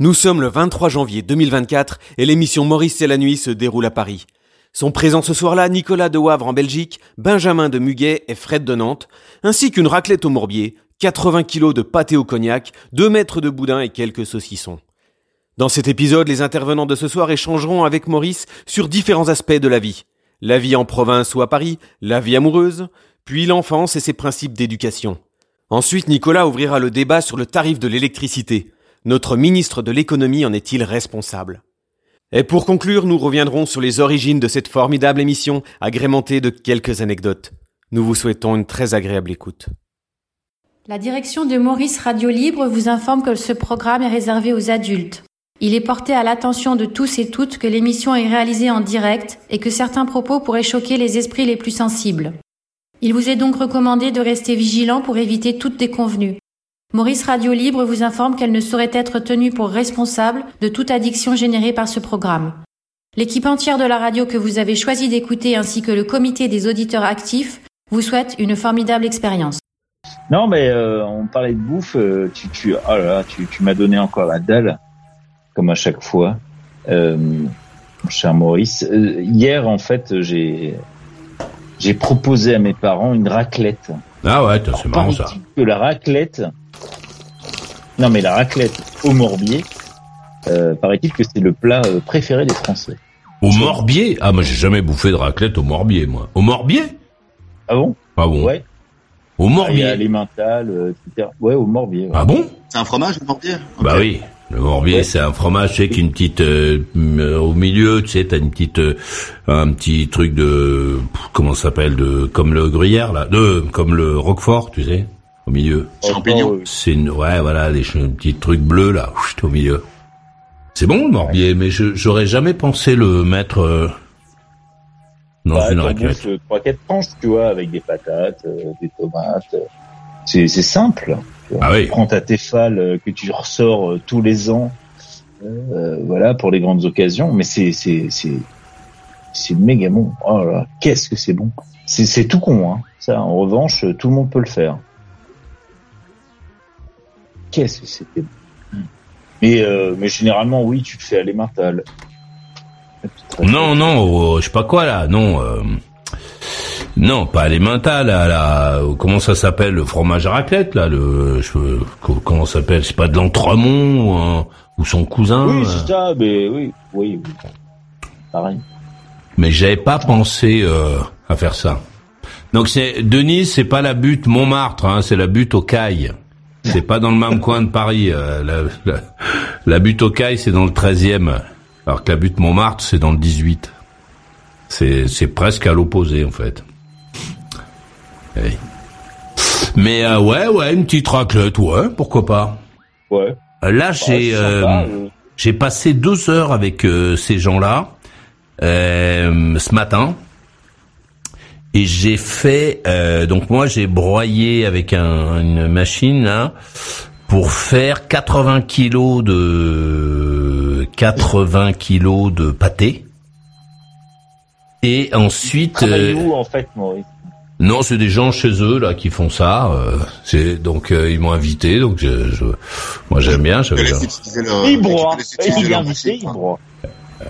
Nous sommes le 23 janvier 2024 et l'émission Maurice et la nuit se déroule à Paris. Sont présents ce soir-là Nicolas de Wavre en Belgique, Benjamin de Muguet et Fred de Nantes, ainsi qu'une raclette au morbier, 80 kilos de pâté au cognac, 2 mètres de boudin et quelques saucissons. Dans cet épisode, les intervenants de ce soir échangeront avec Maurice sur différents aspects de la vie. La vie en province ou à Paris, la vie amoureuse, puis l'enfance et ses principes d'éducation. Ensuite, Nicolas ouvrira le débat sur le tarif de l'électricité. Notre ministre de l'économie en est-il responsable? Et pour conclure, nous reviendrons sur les origines de cette formidable émission, agrémentée de quelques anecdotes. Nous vous souhaitons une très agréable écoute. La direction de Maurice Radio Libre vous informe que ce programme est réservé aux adultes. Il est porté à l'attention de tous et toutes que l'émission est réalisée en direct et que certains propos pourraient choquer les esprits les plus sensibles. Il vous est donc recommandé de rester vigilant pour éviter toute déconvenue. Maurice Radio Libre vous informe qu'elle ne saurait être tenue pour responsable de toute addiction générée par ce programme. L'équipe entière de la radio que vous avez choisi d'écouter ainsi que le comité des auditeurs actifs vous souhaite une formidable expérience. Non, mais euh, on parlait de bouffe. Euh, tu, tu, oh là là, tu, tu m'as donné encore la dalle, comme à chaque fois, euh, cher Maurice. Euh, hier, en fait, j'ai j'ai proposé à mes parents une raclette. Ah ouais, c'est marrant ça. Que la raclette, non, mais la raclette au morbier, euh, paraît-il que c'est le plat euh, préféré des Français. Au morbier? Ah, moi j'ai jamais bouffé de raclette au morbier, moi. Au morbier? Ah bon? Ah bon Ouais. Au morbier Ah, les mentales, euh, etc. Ouais, au morbier. ouais. Ah bon? C'est un fromage, le morbier? Bah oui. Le morbier, Ouais. c'est un fromage, tu sais, qu'une petite euh, euh, au milieu, tu sais, t'as une petite, euh, un petit truc de, comment ça s'appelle, de, comme le gruyère là, de, comme le roquefort, tu sais, au milieu. Champignons. C'est une, ouais, voilà, les petits trucs bleus là, au milieu. C'est bon le morbier, mais je j'aurais jamais pensé le mettre euh, dans bah, une raclette. euh, trois quatre tranches, tu vois, avec des patates, euh, des tomates. euh. C'est c'est simple. tu vois. Ah oui. Prends ta Tefal euh, que tu ressors euh, tous les ans, euh, voilà, pour les grandes occasions. Mais c'est c'est c'est c'est méga bon. Oh là, là, qu'est-ce que c'est bon. C'est c'est tout con, hein. Ça, en revanche, tout le monde peut le faire. Qu'est-ce que c'était bon. Mais euh, mais généralement, oui, tu te fais aller mental. Non, non, au- je sais pas quoi là, non. euh, non, pas les mentales, là, là, comment ça s'appelle le fromage à raclette là, le je- co- comment ça s'appelle, c'est pas de l'entremont ou, son cousin. Oui, euh, c'est ça, mais oui, oui, oui. Pareil. mais j'avais pas pensé euh, à faire ça. Donc c'est Denise, c'est pas la butte Montmartre, hein, c'est la butte aux Cailles. C'est pas dans le même coin de Paris. euh, la, la, la butte aux Cailles, c'est dans le 13e, alors que la butte Montmartre, c'est dans le 18. C'est c'est presque à l'opposé en fait. Oui. Mais euh, ouais, ouais, une petite raclette, ouais, pourquoi pas. Ouais. Euh, Là, Ouais, j'ai euh, sympa, euh. j'ai passé deux heures avec euh, ces gens-là euh, ce matin. Et j'ai fait euh, donc moi j'ai broyé avec un- une machine là pour faire 80 kilos de 80 kilos de pâté. Et ensuite Travaille euh, où, en fait, Maurice? Non, c'est des gens chez eux là qui font ça. euh, c'est donc euh, ils m'ont invité, donc je, je- moi j'aime bien. Tu peux j'avais- laisser utiliser leur- Il tu peux broie. laisser utiliser Il est leur invité, machine, il quoi. broie.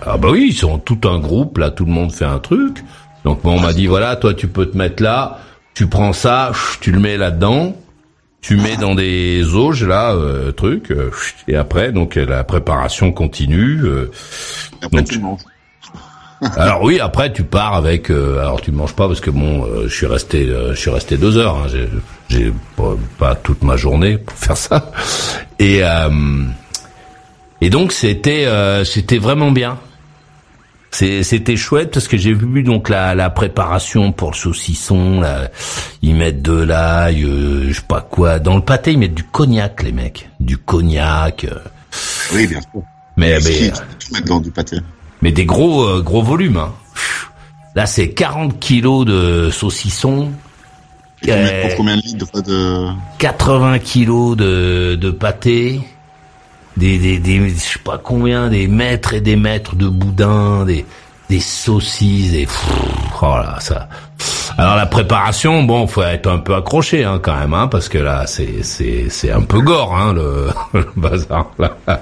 Ah bah oui, ils sont tout un groupe, là, tout le monde fait un truc. Donc moi, on m'a dit, voilà, toi, tu peux te mettre là, tu prends ça, tu le mets là-dedans, tu mets dans des auges, là, euh, truc, euh, et après, donc, la préparation continue. euh. Après, Donc, tu manges. alors oui, après, tu pars avec, euh, alors tu manges pas parce que bon, euh, je suis resté, euh, je suis resté deux heures, hein, j'ai, j'ai pas, pas toute ma journée pour faire ça. Et, euh, et donc, c'était, euh, c'était vraiment bien. C'était chouette parce que j'ai vu donc la, la préparation pour le saucisson. Là, ils mettent de l'ail, euh, je sais pas quoi. Dans le pâté, ils mettent du cognac, les mecs, du cognac. euh. Oui, bien sûr. Mais, mais, tout mettre dans du pâté. mais des gros euh, gros volumes. Hein. Là, c'est 40 kilos de saucisson, Et Euh, pour combien de litres de... 80 kilos de, de pâté, des, des, des, je sais pas combien, des mètres et des mètres de boudin, des, des saucisses, et pff, oh là, ça, Alors la préparation, bon, faut être un peu accroché hein, quand même, hein, parce que là, c'est c'est c'est un peu gore, hein, le, le bazar. Là.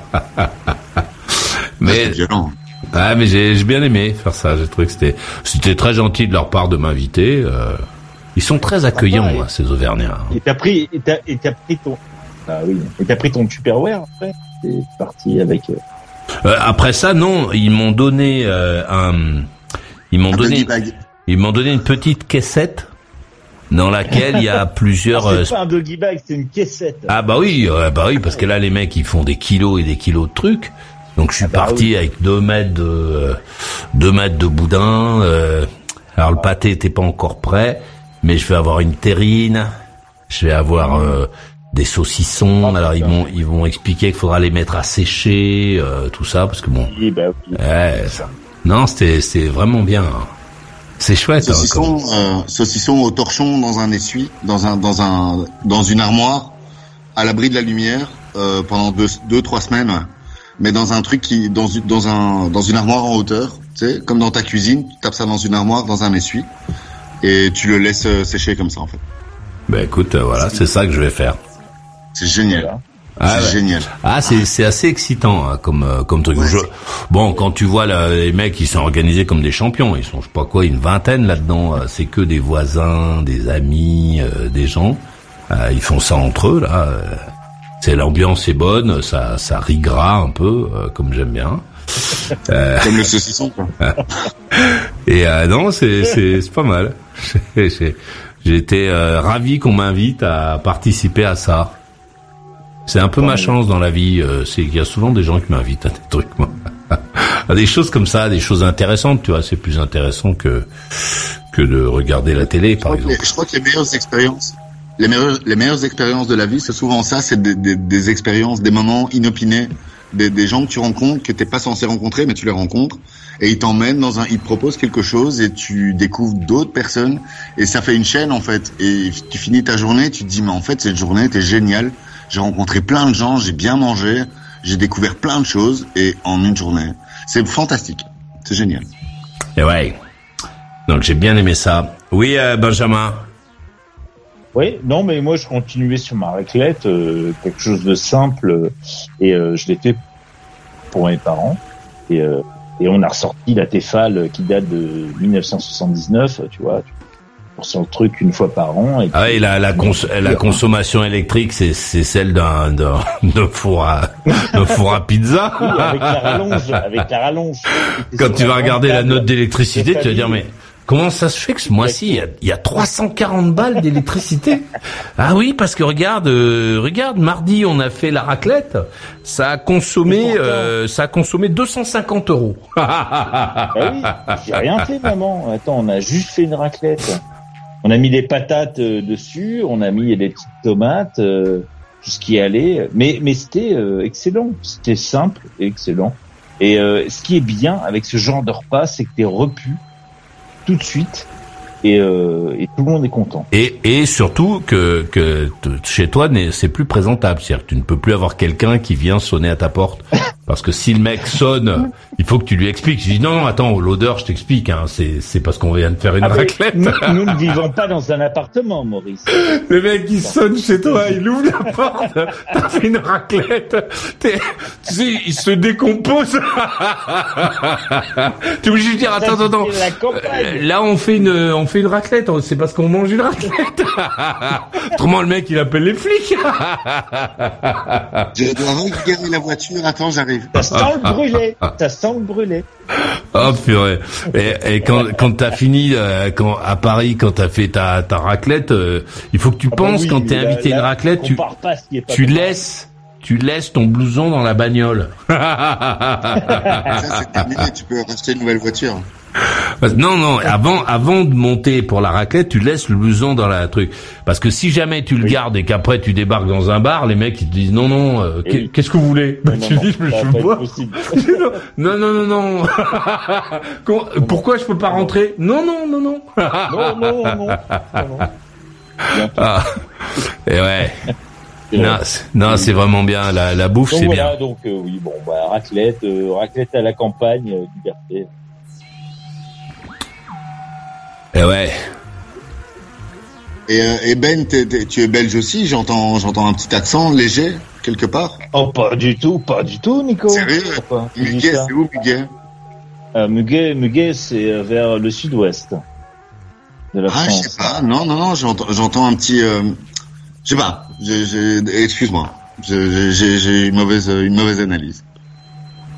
Mais... C'est violent. ah, mais j'ai bien aimé faire ça. J'ai trouvé que c'était c'était très gentil de leur part de m'inviter. euh. ils sont très accueillants, et- hein, ces Auvergnats. Et t'as pris, et t'as pris ton, ah oui, et t'as pris ton Tupperware après? T'es parti avec. euh, Euh, après ça, non, ils m'ont donné euh, un, ils m'ont Un donné, ils m'ont donné une petite caissette dans laquelle il y a plusieurs. Euh, c'est pas un doggy bag, c'est une caissette. Ah bah oui, bah oui, parce que là les mecs ils font des kilos et des kilos de trucs. Donc je suis bah parti oui. avec deux mètres de deux mètres de boudin. alors le pâté était pas encore prêt, mais je vais avoir une terrine, je vais avoir des saucissons. Ah, alors ils vont ils vont expliquer qu'il faudra les mettre à sécher, euh, tout ça, parce que bon, Oui, bah oui. ouais, ça- non c'était c'était vraiment bien. hein. C'est chouette. hein, Saucisson, comme- euh, saucisson au torchon dans un essuie, dans un, dans un, dans une armoire, à l'abri de la lumière, euh, pendant deux, deux, trois semaines. Mais dans un truc qui, dans, une- dans un, dans une armoire en hauteur, tu sais, comme dans ta cuisine, tu tapes ça dans une armoire, dans un essuie, et tu le laisses sécher comme ça, en fait. Bah écoute, euh, voilà, c'est ça que je vais faire. C'est génial. Ah, c'est ouais. génial. Ah, c'est c'est assez excitant hein, comme euh, comme truc. Ouais, Je- c'est- bon, quand tu vois là, les mecs, ils sont organisés comme des champions. Ils sont, je sais pas quoi, une vingtaine là-dedans. Euh, C'est que des voisins, des amis, euh, des gens. Euh, ils font ça entre eux là. Euh, C'est l'ambiance est bonne, ça ça rigera un peu, euh, comme j'aime bien. Comme le saucisson, quoi. Et euh, non, c'est c'est c'est pas mal. Euh, ravi qu'on m'invite à participer à ça. C'est un peu ma chance dans la vie, euh, c'est qu'il y a souvent des gens qui m'invitent à des trucs, moi. à des choses comme ça, des choses intéressantes, tu vois. C'est plus intéressant que que de regarder la télé, Je par les, exemple. je crois que les meilleures expériences, les meilleures, les meilleures expériences de la vie, c'est souvent ça, c'est des, des, des expériences, des moments inopinés, des, des gens que tu rencontres que t'es pas censé rencontrer, mais tu les rencontres, et ils t'emmènent dans un, ils te proposent quelque chose, et tu découvres d'autres personnes, et ça fait une chaîne en fait. Et tu finis ta journée, tu te dis mais en fait cette journée était géniale. J'ai rencontré plein de gens, j'ai bien mangé, j'ai découvert plein de choses, et en une journée, c'est fantastique, c'est génial. Et ouais. Donc j'ai bien aimé ça. Oui, euh, Benjamin. Oui, non, mais moi je continuais sur ma raclette, euh, quelque chose de simple, et euh, je l'ai fait pour mes parents. Et, euh, et on a ressorti la Tefal qui date de 1979, tu vois. Pour son truc une fois par an. Et Ah oui, la, la, cons- la consommation électrique, c'est celle d'un four à four à pizza. Oui, avec la rallonge, avec la rallonge. Quand tu vas regarder la note d'électricité, tu vas dire mais comment ça se fait que ce mois-ci il y y a 340 balles d'électricité? Ah oui, parce que regarde, euh, regarde, mardi on a fait la raclette, ça a consommé, euh, ça a consommé 250 euros. Bah oui, j'ai rien fait, maman. Attends, on a juste fait une raclette. On a mis des patates euh, dessus, on a mis des petites tomates, euh, tout ce qui allait. Mais, mais c'était euh, excellent. C'était simple et excellent. Et euh, ce qui est bien avec ce genre de repas, c'est que t'es repu tout de suite et, euh, et tout le monde est content. Et, et surtout que, que chez toi, c'est plus présentable. C'est-à-dire que tu ne peux plus avoir quelqu'un qui vient sonner à ta porte. Parce que si le mec sonne, il faut que tu lui expliques. Je dis non, non, attends, l'odeur, je t'explique. Hein, c'est, c'est parce qu'on vient de faire une Ah, raclette. nous, nous ne vivons pas dans un appartement, Maurice. Le mec, il sonne chez toi, il ouvre la porte, t'as fait une raclette, t'es- tu sais, il se décompose. T'es obligé de dire, attends, attends, attends. Euh, Là, on fait une, on fait une raclette, c'est parce qu'on mange une raclette. Autrement, le mec, il appelle les flics. Je dois regarder la voiture, attends, j'arrive. Ça sent le brûlé. Ça sent le brûlé. Oh purée. Et, et quand quand t'as fini euh, quand à Paris quand t'as fait ta ta raclette, euh, il faut que tu Ah bah penses oui, quand t'es là- invité à une raclette, tu compare pas ce qui est pas tu laisses tu laisses ton blouson dans la bagnole. Ça, c'est terminé, tu peux racheter une nouvelle voiture. Non non, avant avant de monter pour la raclette, tu laisses le blouson dans la truc parce que si jamais tu le Oui. gardes et qu'après tu débarques dans un bar, les mecs ils te disent non non, euh, Eh oui. qu'est-ce que vous voulez Bah, Non, Tu non, dis non, je veux boire. Non non non non. Pourquoi je peux pas rentrer Non non non non. Non, non, non. Ah. Et ouais. Non, c'est- non, c'est vraiment bien. La, la bouffe, c'est voilà, bien. donc euh, oui, bon, bah, raclette, euh, raclette à la campagne, euh, liberté. Et ouais. Et, euh, et Ben, tu es belge aussi, j'entends j'entends un petit accent léger, quelque part. Oh, pas du tout, pas du tout, Nico. Sérieux Muguet, c'est où Muguet? Euh, Muguet, Muguet, c'est euh, vers le sud-ouest de la Ah, je France. sais pas, non, non, non, j'entends j'entends un petit... Euh, je sais pas, excuse-moi, Je- j'ai j'ai une mauvaise, une mauvaise analyse.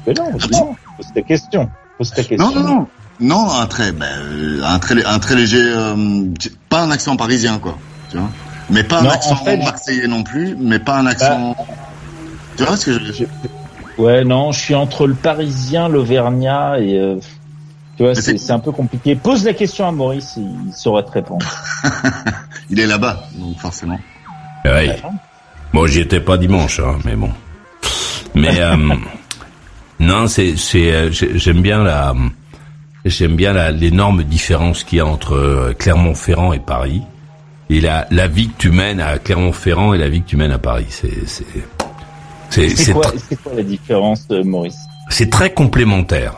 Mais non, Ah, non, pose ta question. Pose ta question. Non, non, non. Non, un très, ben, euh, un très, un très léger, euh, pas un accent parisien, quoi. Tu vois. Mais pas un Non, en accent fait, marseillais non plus, mais pas un accent. Tu vois ce que je veux dire? Ouais, non, je suis entre le parisien, l'auvergnat et... euh, tu vois, c'est un peu compliqué. Pose la question à Maurice, il saura te répondre. Il est là-bas, donc forcément. Ouais. Bon, j'y étais pas dimanche, hein, mais bon. Mais euh, non, c'est c'est euh, j'ai- j'aime bien la j'aime bien la l'énorme différence qu'il y a entre euh, Clermont-Ferrand et Paris et la la vie que tu mènes à Clermont-Ferrand et la vie que tu mènes à Paris. C'est c'est c'est C'est quoi, c'est quoi la différence, euh, Maurice? C'est très complémentaire.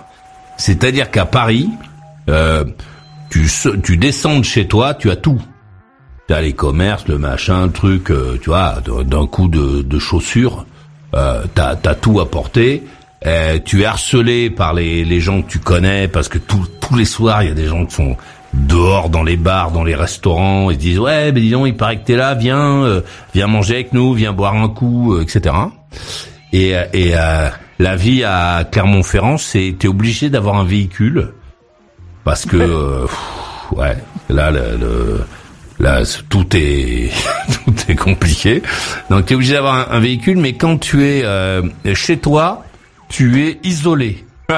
C'est-à-dire qu'à Paris, euh, tu, tu descends de chez toi, tu as tout. Tu as les commerces, le machin, le truc, euh, tu vois, d'un coup de, de chaussures, euh, t'as as tout à porter. Euh, tu es harcelé par les, les gens que tu connais parce que tous tous les soirs, il y a des gens qui sont dehors dans les bars, dans les restaurants, ils se disent ouais, mais dis donc, il paraît que t'es là, viens, euh, viens manger avec nous, viens boire un coup, euh, etc. Et, euh, et euh, la vie à Clermont-Ferrand, c'est t'es obligé d'avoir un véhicule parce que euh, pff, ouais, là le, le- là tout est tout est compliqué. Donc t'es obligé d'avoir un, un véhicule, mais quand tu es euh, chez toi, tu es isolé.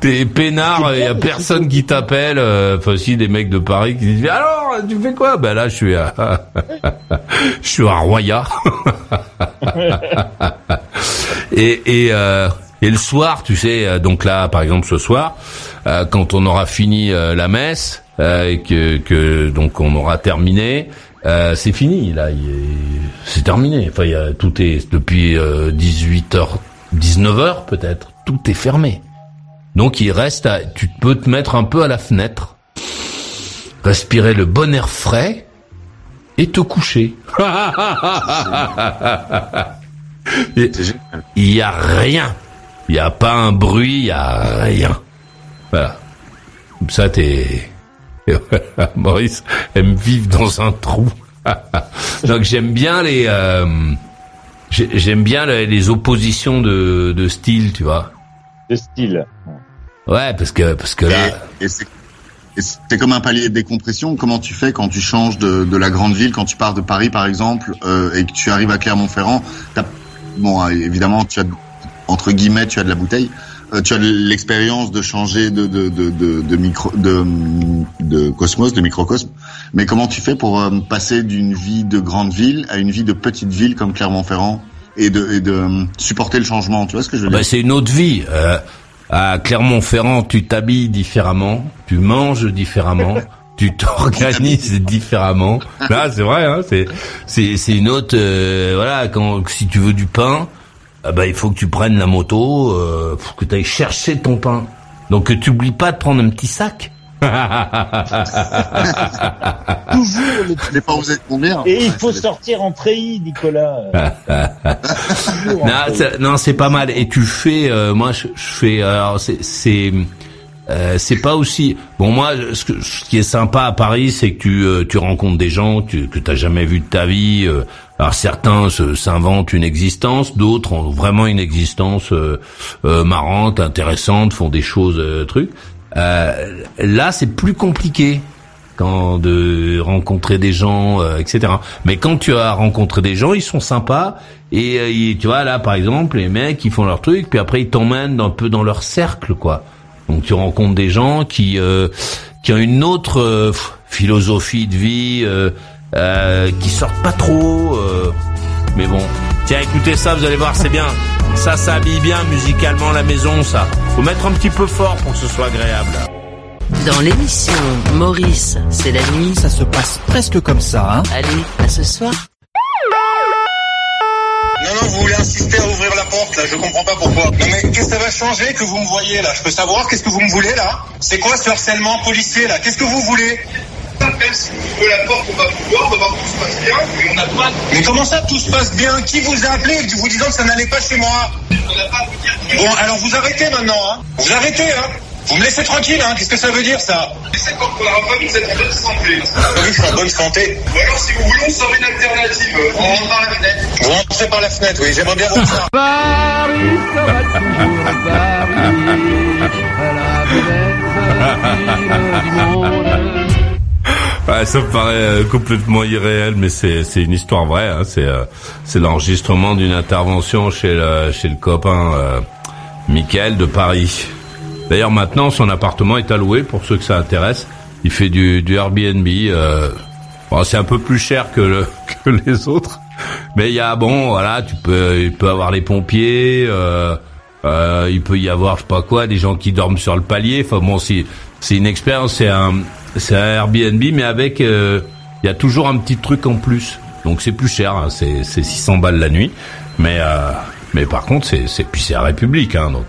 T'es peinard, il y a personne qui t'appelle. euh, Enfin, si des mecs de Paris qui disent alors tu fais quoi? Ben là, je suis à je suis à Roya. et et euh, et le soir, tu sais, euh, donc là, par exemple, ce soir, euh, quand on aura fini euh, la messe euh, et que que donc on aura terminé, euh, c'est fini. Là, c'est terminé. Enfin, y a, tout est depuis 18h, 19h peut-être, tout est fermé. Donc il reste, à, tu peux te mettre un peu à la fenêtre, respirer le bon air frais et te coucher. Il y a rien. Il y a pas un bruit, il y a rien. Voilà. Comme ça, t'es... Maurice aime vivre dans un trou. Donc j'aime bien les... euh, J'aime bien les, oppositions de, de style, tu vois. De style. Ouais, parce que parce que là, Et, et c'est comme un palier de décompression. Comment tu fais quand tu changes de, de la grande ville, quand tu pars de Paris par exemple, euh, et que tu arrives à Clermont-Ferrand Bon, évidemment, tu as entre guillemets, tu as de la bouteille. Euh, tu as l'expérience de changer de de de de, de micro de de cosmos, de microcosme. Mais comment tu fais pour euh, passer d'une vie de grande ville à une vie de petite ville comme Clermont-Ferrand et de et de euh, supporter le changement? Tu vois ce que je veux dire bah, c'est une autre vie. Euh, à Clermont-Ferrand, tu t'habilles différemment, tu manges différemment, tu t'organises différemment. Là, c'est vrai, hein, c'est c'est c'est une autre. euh, voilà, quand si tu veux du pain, ah bah il faut que tu prennes la moto, euh, faut que tu ailles chercher ton pain. Donc tu oublies pas de prendre un petit sac. Toujours le... N'ai pas osé conduire. Et il faut sortir en treillis, Nicolas. Non, c'est- non, c'est pas mal. Et tu fais, euh, moi, je, je fais. Alors, c'est, c'est, euh, c'est pas aussi. Bon, moi, ce, que- ce qui est sympa à Paris, c'est que tu, euh, tu rencontres des gens tu, que t'as jamais vu de ta vie. euh. alors certains s'inventent une existence, d'autres ont vraiment une existence euh, euh, marrante, intéressante, font des choses, trucs. Là, c'est plus compliqué quand de rencontrer des gens, euh, etc. Mais quand tu as rencontré des gens, ils sont sympas et euh, tu vois là par exemple les mecs ils font leur truc puis après ils t'emmènent un peu dans leur cercle quoi. Donc tu rencontres des gens qui euh, qui ont une autre euh, philosophie de vie, euh, euh, qui sortent pas trop. euh, mais bon, tiens écoutez ça, vous allez voir c'est bien. Ça, ça habille bien musicalement la maison, ça. Faut mettre un petit peu fort pour que ce soit agréable. Dans l'émission Maurice, c'est la nuit. Ça se passe presque comme ça, hein. Allez, à ce soir. Non, non, vous voulez insister à ouvrir la porte, là, je comprends pas pourquoi. Non, mais qu'est-ce que ça va changer que vous me voyez, là? Je peux savoir qu'est-ce que vous me voulez, là? C'est quoi ce harcèlement policier, là? Qu'est-ce que vous voulez? Même si on ouvre la porte, on va pouvoir, on va voir que tout se passe bien, mais on n'a pas. Mais comment ça, tout se passe bien? Qui vous a appelé vous disant que ça n'allait pas chez moi? On n'a pas à vous dire. Bon, alors vous arrêtez maintenant, hein. Vous arrêtez, hein vous me laissez tranquille, hein Qu'est-ce que ça veut dire, ça Laissez quand on aura pas vu que vous êtes en bonne santé. Vous que je suis en bonne santé Ou alors, si vous voulez, on sort une alternative. On rentre par la fenêtre. Vous rentrez par la fenêtre, oui. J'aimerais bien voir ça. Paris toujours la. Ouais, ça me paraît euh, complètement irréel, mais c'est c'est une histoire vraie. Hein. C'est euh, c'est l'enregistrement d'une intervention chez le chez le copain euh, Michael de Paris. D'ailleurs, maintenant, son appartement est alloué pour ceux que ça intéresse. Il fait du du Airbnb. Euh, bon, c'est un peu plus cher que le que les autres, mais il y a bon, voilà, tu peux il peut avoir les pompiers. Euh, euh, il peut y avoir je sais pas quoi, des gens qui dorment sur le palier. Enfin bon, c'est c'est une expérience, c'est un c'est un Airbnb, mais avec euh, il y a toujours un petit truc en plus. Donc c'est plus cher, hein, c'est c'est 600 balles la nuit, mais euh, mais par contre c'est puis c'est la République, hein, donc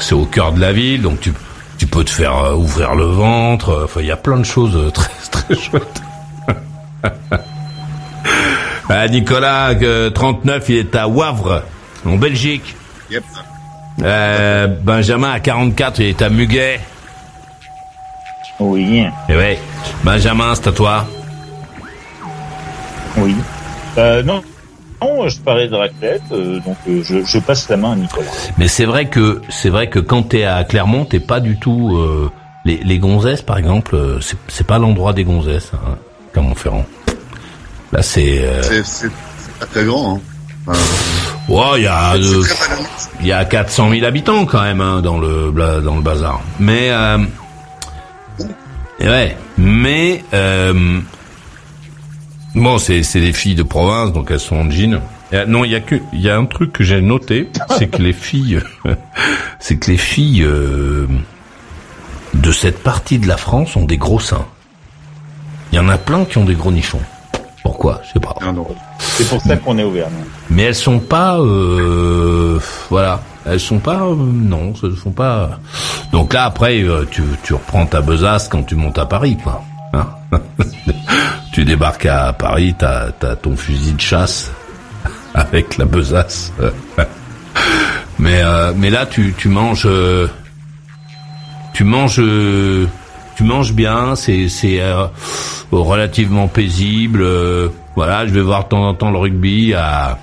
c'est au cœur de la ville, donc tu tu peux te faire euh, ouvrir le ventre. Enfin il y a plein de choses euh, très très chouettes. ah, Nicolas, euh, 39, il est à Wavre, en Belgique. Yep. Euh, Benjamin à 44, il est à Muguet. Oui, Et ouais, Benjamin, c'est à toi. oui. Euh, non, non, je parlais de raclette, euh, donc euh, je, je passe la main à Nicolas. Mais c'est vrai que c'est vrai que quand t'es à Clermont, t'es pas du tout euh, les, les gonzesses, par exemple, euh, c'est c'est pas l'endroit des gonzesses, hein, Clermont-Ferrand. Là, c'est euh, C'est c'est- c'est pas très grand. Hein. Enfin, ouais, il y a euh, il y a 400 000 habitants quand même hein, dans le dans le bazar. Mais euh, ouais, mais euh, bon, c'est c'est des filles de province, donc elles sont en jean. Euh, non, il y a que il y a un truc que j'ai noté, c'est que les filles, c'est que les filles euh, de cette partie de la France ont des gros seins. Il y en a plein qui ont des gros nichons. Pourquoi? Je sais pas. Non. C'est pour ça qu'on est ouvert. Mais elles sont pas, euh, voilà, elles sont pas, euh, non, ce ne sont pas. Donc là après, euh, tu, tu reprends ta besace quand tu montes à Paris, quoi. Tu débarques à Paris, t'as as ton fusil de chasse avec la besace. mais euh, mais là, tu tu manges, euh, tu manges, euh, tu manges bien. C'est c'est relativement paisible. voilà, je vais voir de temps en temps le rugby à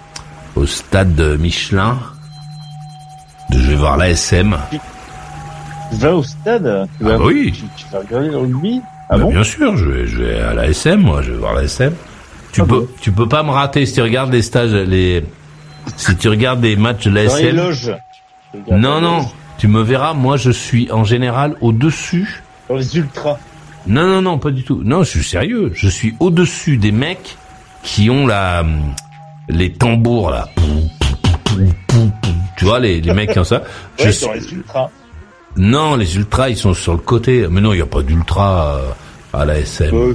au stade de Michelin. Je vais voir l'ASM. Tu vas au stade? Tu Ah vas, oui. tu, tu vas regarder le rugby? Ah Bah, bon bien sûr, je vais, je vais à l'ASM, moi, je vais voir l'ASM. Tu Ah peux, bon tu peux pas me rater si tu regardes les stages, les, si tu regardes des matchs de Dans les l'ASM. loges. Non, les non, loges. tu me verras, moi, je suis en général au-dessus. Dans les ultras. Non, non, non, pas du tout. Non, je suis sérieux. Je suis au-dessus des mecs qui ont la, les tambours, là. Tu vois, les, les mecs comme ça. Je suis- les ultras. Non, les ultras, ils sont sur le côté. Mais non, il n'y a pas d'ultra euh, à la SM. Ouais.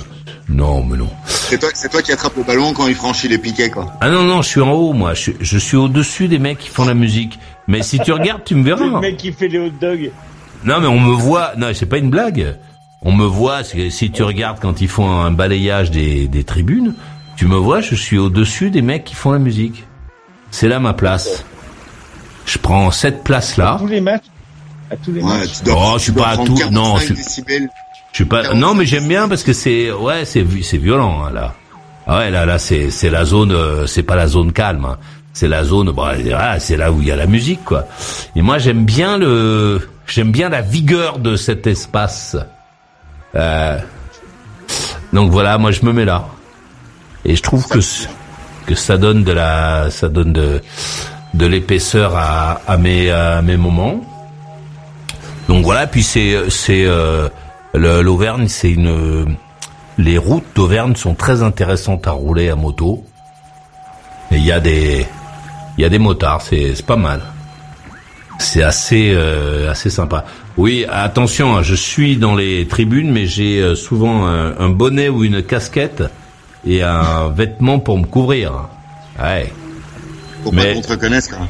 Non, mais non. C'est toi, c'est toi qui attrape le ballon quand il franchit les piquets, quoi. Ah non, non, je suis en haut, moi. Je, suis- je suis au-dessus des mecs qui font la musique. Mais si tu regardes, tu me C'est le verras. mec qui fait les hot dogs. Non, mais on me voit. Non, c'est pas une blague. On me voit. Si tu regardes quand ils font un balayage des, des tribunes, tu me vois. Je suis au-dessus des mecs qui font la musique. C'est là ma place. Je prends cette place-là. À tous les matchs. À tous les Ouais, matchs. tu dois, Oh, je suis pas à tout- non, 45 je-. Je suis pas. Non, mais j'aime bien parce que c'est ouais, c'est c'est violent hein, là. Ah ouais, là là c'est c'est la zone, euh, c'est pas la zone calme. hein. C'est la zone, bon, voilà, c'est là où il y a la musique quoi. Et moi j'aime bien le, j'aime bien la vigueur de cet espace. Euh, donc voilà, moi je me mets là. Et je trouve que que ça donne de la, ça donne de de l'épaisseur à à mes à mes moments. Donc voilà, puis c'est c'est euh, l'Auvergne, c'est une les routes d'Auvergne sont très intéressantes à rouler à moto. Et il y a des il y a des motards, c'est c'est pas mal. C'est assez euh, assez sympa. Oui, attention, hein, je suis dans les tribunes, mais j'ai euh, souvent un, un bonnet ou une casquette et un vêtement pour me couvrir. Ouais. Pour Mais- pas qu'on te reconnaisse, quoi.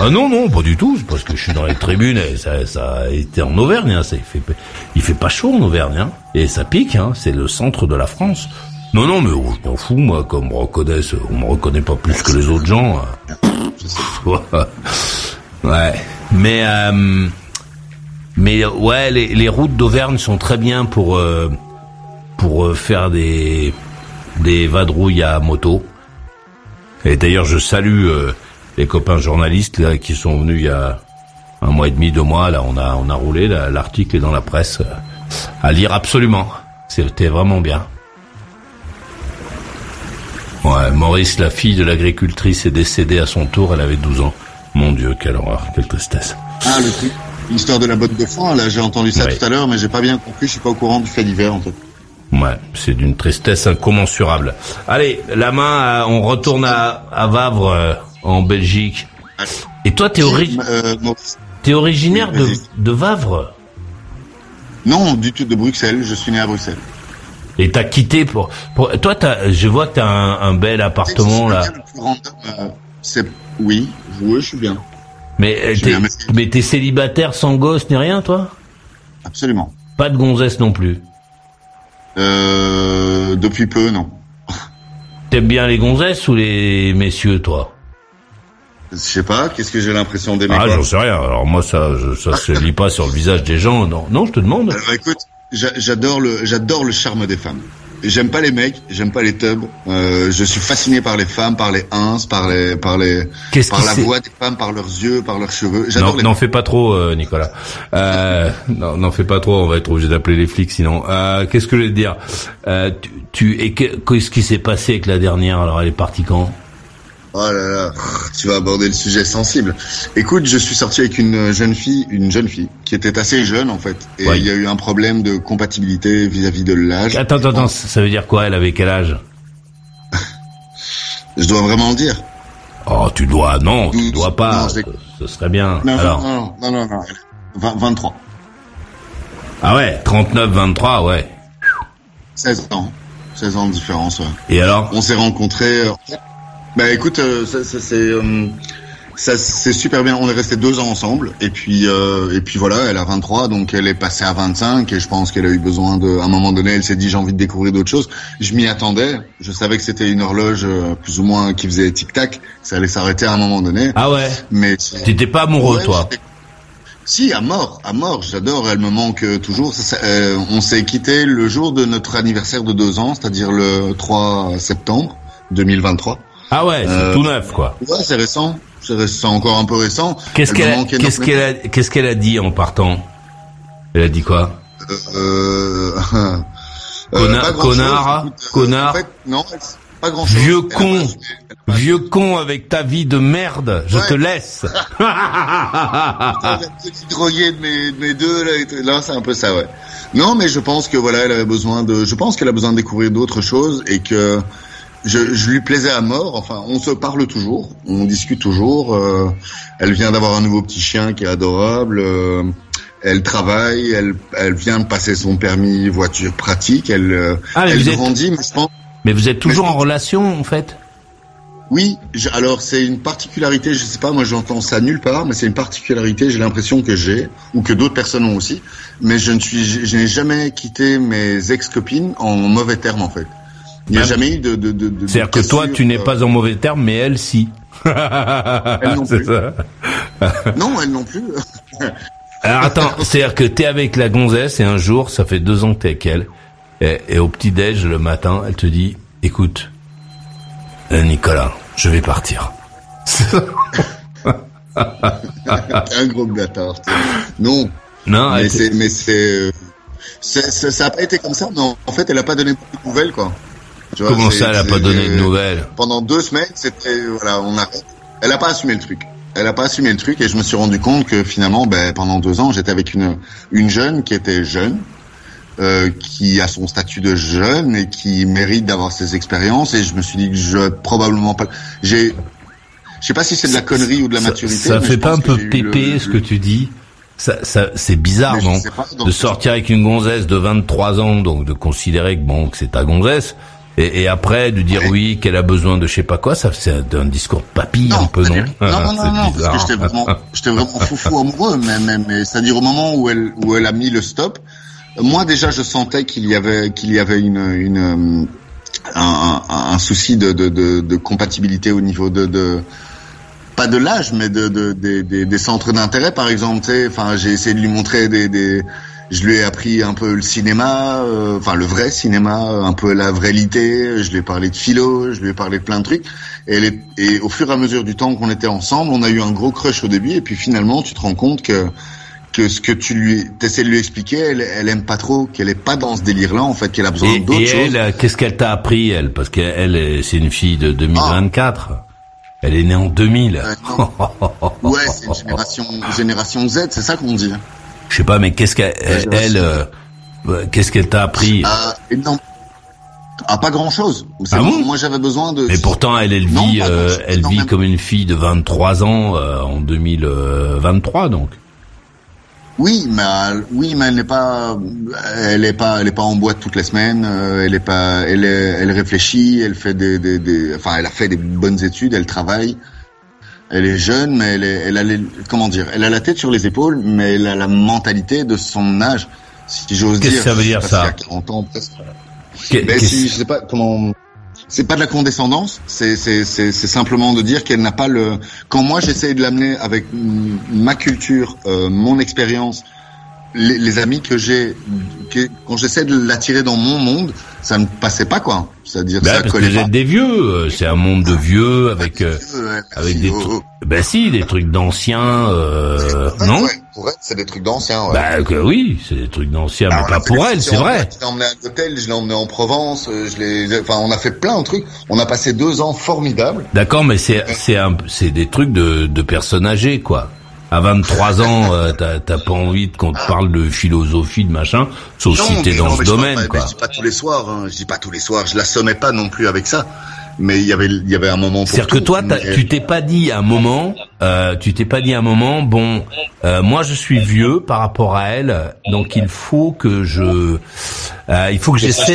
Ah non, non, pas du tout. Parce que je suis dans les tribunes et ça, ça a été en Auvergne. Hein. Ça, il, fait, il fait pas chaud en Auvergne. Hein. Et ça pique. Hein. C'est le centre de la France. Non, non, mais oh, je m'en fous, moi. Comme on me on me reconnaît pas plus que les autres gens. hein. ouais. Mais, euh, mais ouais, les, les routes d'Auvergne sont très bien pour euh, pour euh, faire des des vadrouilles à moto. Et d'ailleurs, je salue euh, les copains journalistes là, qui sont venus il y a un mois et demi, deux mois. Là, on a on a roulé l'article est dans la presse euh, à lire absolument. C'était vraiment bien. Ouais, Maurice, la fille de l'agricultrice, est décédée à son tour. Elle avait 12 ans. Mon Dieu, quelle horreur, quelle tristesse. Ah, le truc. L'histoire de la botte de foin, là, j'ai entendu ça Ouais. tout à l'heure, mais j'ai pas bien compris, je suis pas au courant du fait divers, en fait. Ouais, c'est d'une tristesse incommensurable. Allez, la main, à- on retourne à, à Vavre, euh, en Belgique. Et toi, t'es ori- Euh, originaire de, Vavre Non, du tout de Bruxelles, je suis né à Bruxelles. Et t'as quitté pour, pour toi, je vois que t'as un, un bel appartement là. Euh, C'est, oui, oui, je suis bien. Mais euh, mais t'es célibataire sans gosse ni rien, toi? Absolument. Pas de gonzesse non plus? Euh, depuis peu, non. T'aimes bien les gonzesses ou les messieurs, toi? Je sais pas, qu'est-ce que j'ai l'impression d'aimer Ah, j'en sais rien. Alors moi, ça, je, ça se lit pas sur le visage des gens. Non, non, je te demande. Alors écoute, j'a- j'adore le, j'adore le charme des femmes. J'aime pas les mecs, j'aime pas les tubs. Euh, je suis fasciné par les femmes, par les ins, par les, par les, Qu'est-ce par la voix des femmes, par leurs yeux, par leurs cheveux. J'adore Non, les n'en fais pas trop, euh, Nicolas. Euh, non, n'en fais pas trop. On va être obligé d'appeler les flics sinon. Euh, Qu'est-ce que je vais te dire? Euh, tu, tu et que- qu'est-ce qui s'est passé avec la dernière? Alors, elle est partie quand? Oh là là, tu vas aborder le sujet sensible. Écoute, je suis sorti avec une jeune fille, une jeune fille qui était assez jeune en fait, et il Ouais. y a eu un problème de compatibilité vis-à-vis de l'âge. Attends, attends, attends. Ça veut dire quoi Elle avait quel âge? Je dois vraiment le dire. Oh, tu dois. Non, tu dois pas. Non, Ce serait bien. Non, Alors, non, non, non, non, non. 20 23, ah ouais, 39, 23, ouais. 16 ans, 16 ans de différence. Ouais. Et alors? On s'est rencontrés. Bah écoute, euh, ça, ça, c'est euh, ça c'est super bien. On est resté deux ans ensemble et puis euh, et puis voilà, elle a 23 donc elle est passée à 25 et je pense qu'elle a eu besoin de. À un moment donné, elle s'est dit j'ai envie de découvrir d'autres choses. Je m'y attendais. Je savais que c'était une horloge euh, plus ou moins qui faisait tic tac. Ça allait s'arrêter à un moment donné. Ah ouais. Mais T'étais pas amoureux, Ouais, toi Si, à mort, à mort. J'adore. Elle me manque euh, toujours. Ça, ça, euh, on s'est quitté le jour de notre anniversaire de deux ans, c'est-à-dire le 3 septembre 2023. Ah ouais, c'est Euh, tout neuf, quoi. Ouais, c'est récent. C'est encore un peu récent. Qu'est-ce Elle qu'elle a, qu'est-ce qu'elle a, qu'est-ce qu'elle a dit en partant? Elle a dit quoi? Euh, euh, Connard- connard, Écoute, euh, connard. En fait, non, pas grand chose. Vieux con, vieux con avec ta vie de merde, je Ouais. te laisse. le petit drogué de mes, de mes deux là, là c'est un peu ça ouais. Non mais je pense que voilà elle avait besoin de, je pense qu'elle a besoin de découvrir d'autres choses et que je, je lui plaisais à mort. Enfin on se parle toujours, on discute toujours. euh, elle vient d'avoir un nouveau petit chien qui est adorable. euh, elle travaille, elle, elle vient de passer son permis voiture pratique. Elle, euh, Ah, mais elle êtes- grandit, mais je pense. Mais vous êtes toujours Mais- en relation, en fait? Oui, je- alors c'est une particularité, je sais pas, moi j'entends ça nulle part, mais c'est une particularité, j'ai l'impression que j'ai, ou que d'autres personnes ont aussi, mais je ne suis, je, je n'ai jamais quitté mes ex-copines en mauvais termes en fait. Il n'y a jamais eu de... de, de, de C'est-à-dire que toi, tu n'es pas en mauvais terme, mais elle, si. non C'est plus. ça. Non, elle non plus. Alors attends, c'est-à-dire que t'es avec la gonzesse et un jour, ça fait deux ans que t'es avec elle, et, et au petit-déj le matin, elle te dit, écoute, euh, Nicolas, je vais partir. un gros bâtard. Non, Non, mais elle c'est... Mais c'est, euh, ça n'a pas été comme ça, mais en, fait elle a pas donné beaucoup de nouvelles quoi. Tu vois, comment ça, elle a pas donné de nouvelles pendant deux semaines, c'était voilà, on arrête. Elle a pas assumé le truc. Elle a pas assumé le truc et je me suis rendu compte que finalement, ben, pendant deux ans, j'étais avec une une jeune qui était jeune, euh, qui a son statut de jeune et qui mérite d'avoir ses expériences. Et je me suis dit que je probablement pas. J'ai, je sais pas si c'est de la connerie ou de la Ça- maturité. Ça, mais fait pas un peu pépé le- ce que tu dis ça, ça, c'est bizarre, Mais non pas, De sortir avec une gonzesse de 23 ans, donc de considérer que bon, que c'est ta gonzesse, Et, et après de dire oui qu'elle a besoin de je sais pas quoi, ça c'est un, discours de papy un peu non Non, non, non, C'est non, parce que j'étais vraiment, j'étais vraiment foufou amoureux, mais, mais, mais c'est-à-dire au moment où elle, où elle a mis le stop, moi déjà je sentais qu'il y avait, qu'il y avait une, une, euh, un, un, un souci de, de, de, de compatibilité au niveau de, de pas de l'âge, mais de, de, des- des- des centres d'intérêt, par exemple. Enfin, j'ai essayé de lui montrer des, des, je lui ai appris un peu le cinéma, euh, enfin le vrai cinéma, un peu la réalité. Je lui ai parlé de philo, je lui ai parlé de plein de trucs. Et, elle et au fur et à mesure du temps qu'on était ensemble, on a eu un gros crush au début. Et puis finalement, tu te rends compte que que ce que tu lui essaies de lui expliquer, elle, elle aime pas trop, qu'elle est pas dans ce délire-là, en fait, qu'elle a besoin Et, d'autres et choses. elle, euh, qu'est-ce qu'elle t'a appris elle? Parce qu'elle, est- c'est une fille de 2024. Elle est née en 2000. Ouais, c'est une génération, génération Z, c'est ça qu'on dit. Je sais pas, mais qu'est-ce qu'elle, elle, euh, euh, qu'est-ce qu'elle t'a appris Ah, énorme. Ah, pas grand chose. Ah bon moi, j'avais besoin de. Mais pourtant, elle, elle Non, vit, euh, elle non, vit comme une fille de 23 ans euh, en 2023, donc. Oui, mais elle- oui, mais elle n'est pas, elle est pas, elle est pas en boîte toutes les semaines. euh, elle est pas, elle est, elle réfléchit, elle fait des, des, des- enfin, elle a fait des bonnes études, elle travaille. Elle est jeune, mais elle, est, elle a, les- comment dire, elle a la tête sur les épaules, mais elle a la mentalité de son âge, si j'ose dire. Qu'est-ce que ça veut dire, y ça a 40 ans presque. Qu'est- Mais qu'est-ce- si, je sais pas comment. C'est pas de la condescendance, c'est c'est c'est c'est simplement de dire qu'elle n'a pas le. Quand moi j'essaie de l'amener avec ma culture, euh, mon expérience, les, les amis que j'ai, que- quand j'essaie de l'attirer dans mon monde, ça ne passait pas quoi. C'est-à-dire Ben, ça parce que vous pas. êtes des vieux, euh, c'est un monde de vieux avec euh, Ouais, avec des oh, trucs. oh. Ben si, des trucs d'anciens, euh, non ouais, pour elle, c'est des trucs d'anciens. Ouais. Bah que oui, c'est des trucs d'anciens, Ah, mais pas pour elle, c'est vrai. Je l'ai emmené à l'hôtel, je l'ai emmené en Provence, euh, je l'ai, enfin, on a fait plein de trucs. On a passé deux ans formidables. D'accord, mais c'est c'est un c'est des trucs de de personnes âgées quoi. À 23 ans, euh, t'as pas envie qu'on te parle de philosophie, de machin, sauf si t'es dans non, ce domaine pas- quoi. Je dis pas tous les soirs, hein, je dis pas tous les soirs, je pas non plus avec ça. Mais il y avait, il y avait un moment C'est-à-dire que toi, Mais- tu t'es pas dit à un moment, euh, tu t'es pas dit à un moment, bon, euh, moi je suis vieux par rapport à elle, donc il faut que je, euh, il faut que j'essaie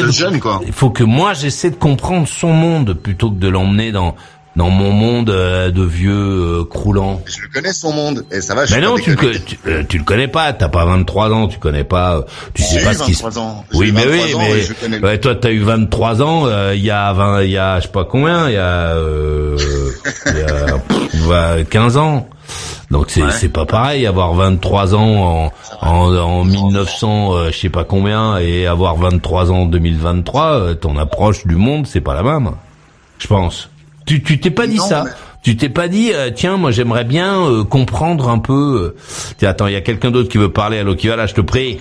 il faut que moi j'essaie de comprendre son monde plutôt que de l'emmener dans dans mon monde euh, de vieux euh, croulant. Je le connais son monde, et ça va, Mais suis non, tu le, tu, euh, tu le connais pas, t'as pas 23 ans, tu connais pas, euh, tu sais pas ce qui se 23 ans. J'ai Oui, mais 23 oui, mais je ouais, toi t'as eu 23 ans, euh, il y a 20, il y a je sais pas combien, il y a, euh, il y a pff, va- 15 ans. Donc c'est Ouais. c'est pas pareil avoir 23 ans en en, en 1900 euh, je sais pas combien et avoir 23 ans en 2023, euh, ton approche du monde c'est pas la même. Je pense. Tu tu t'es pas dit Non, ça. mais- Tu t'es pas dit euh, tiens moi j'aimerais bien euh, comprendre un peu. euh. Tiens attends il y a quelqu'un d'autre qui veut parler allô qui va là je te prie.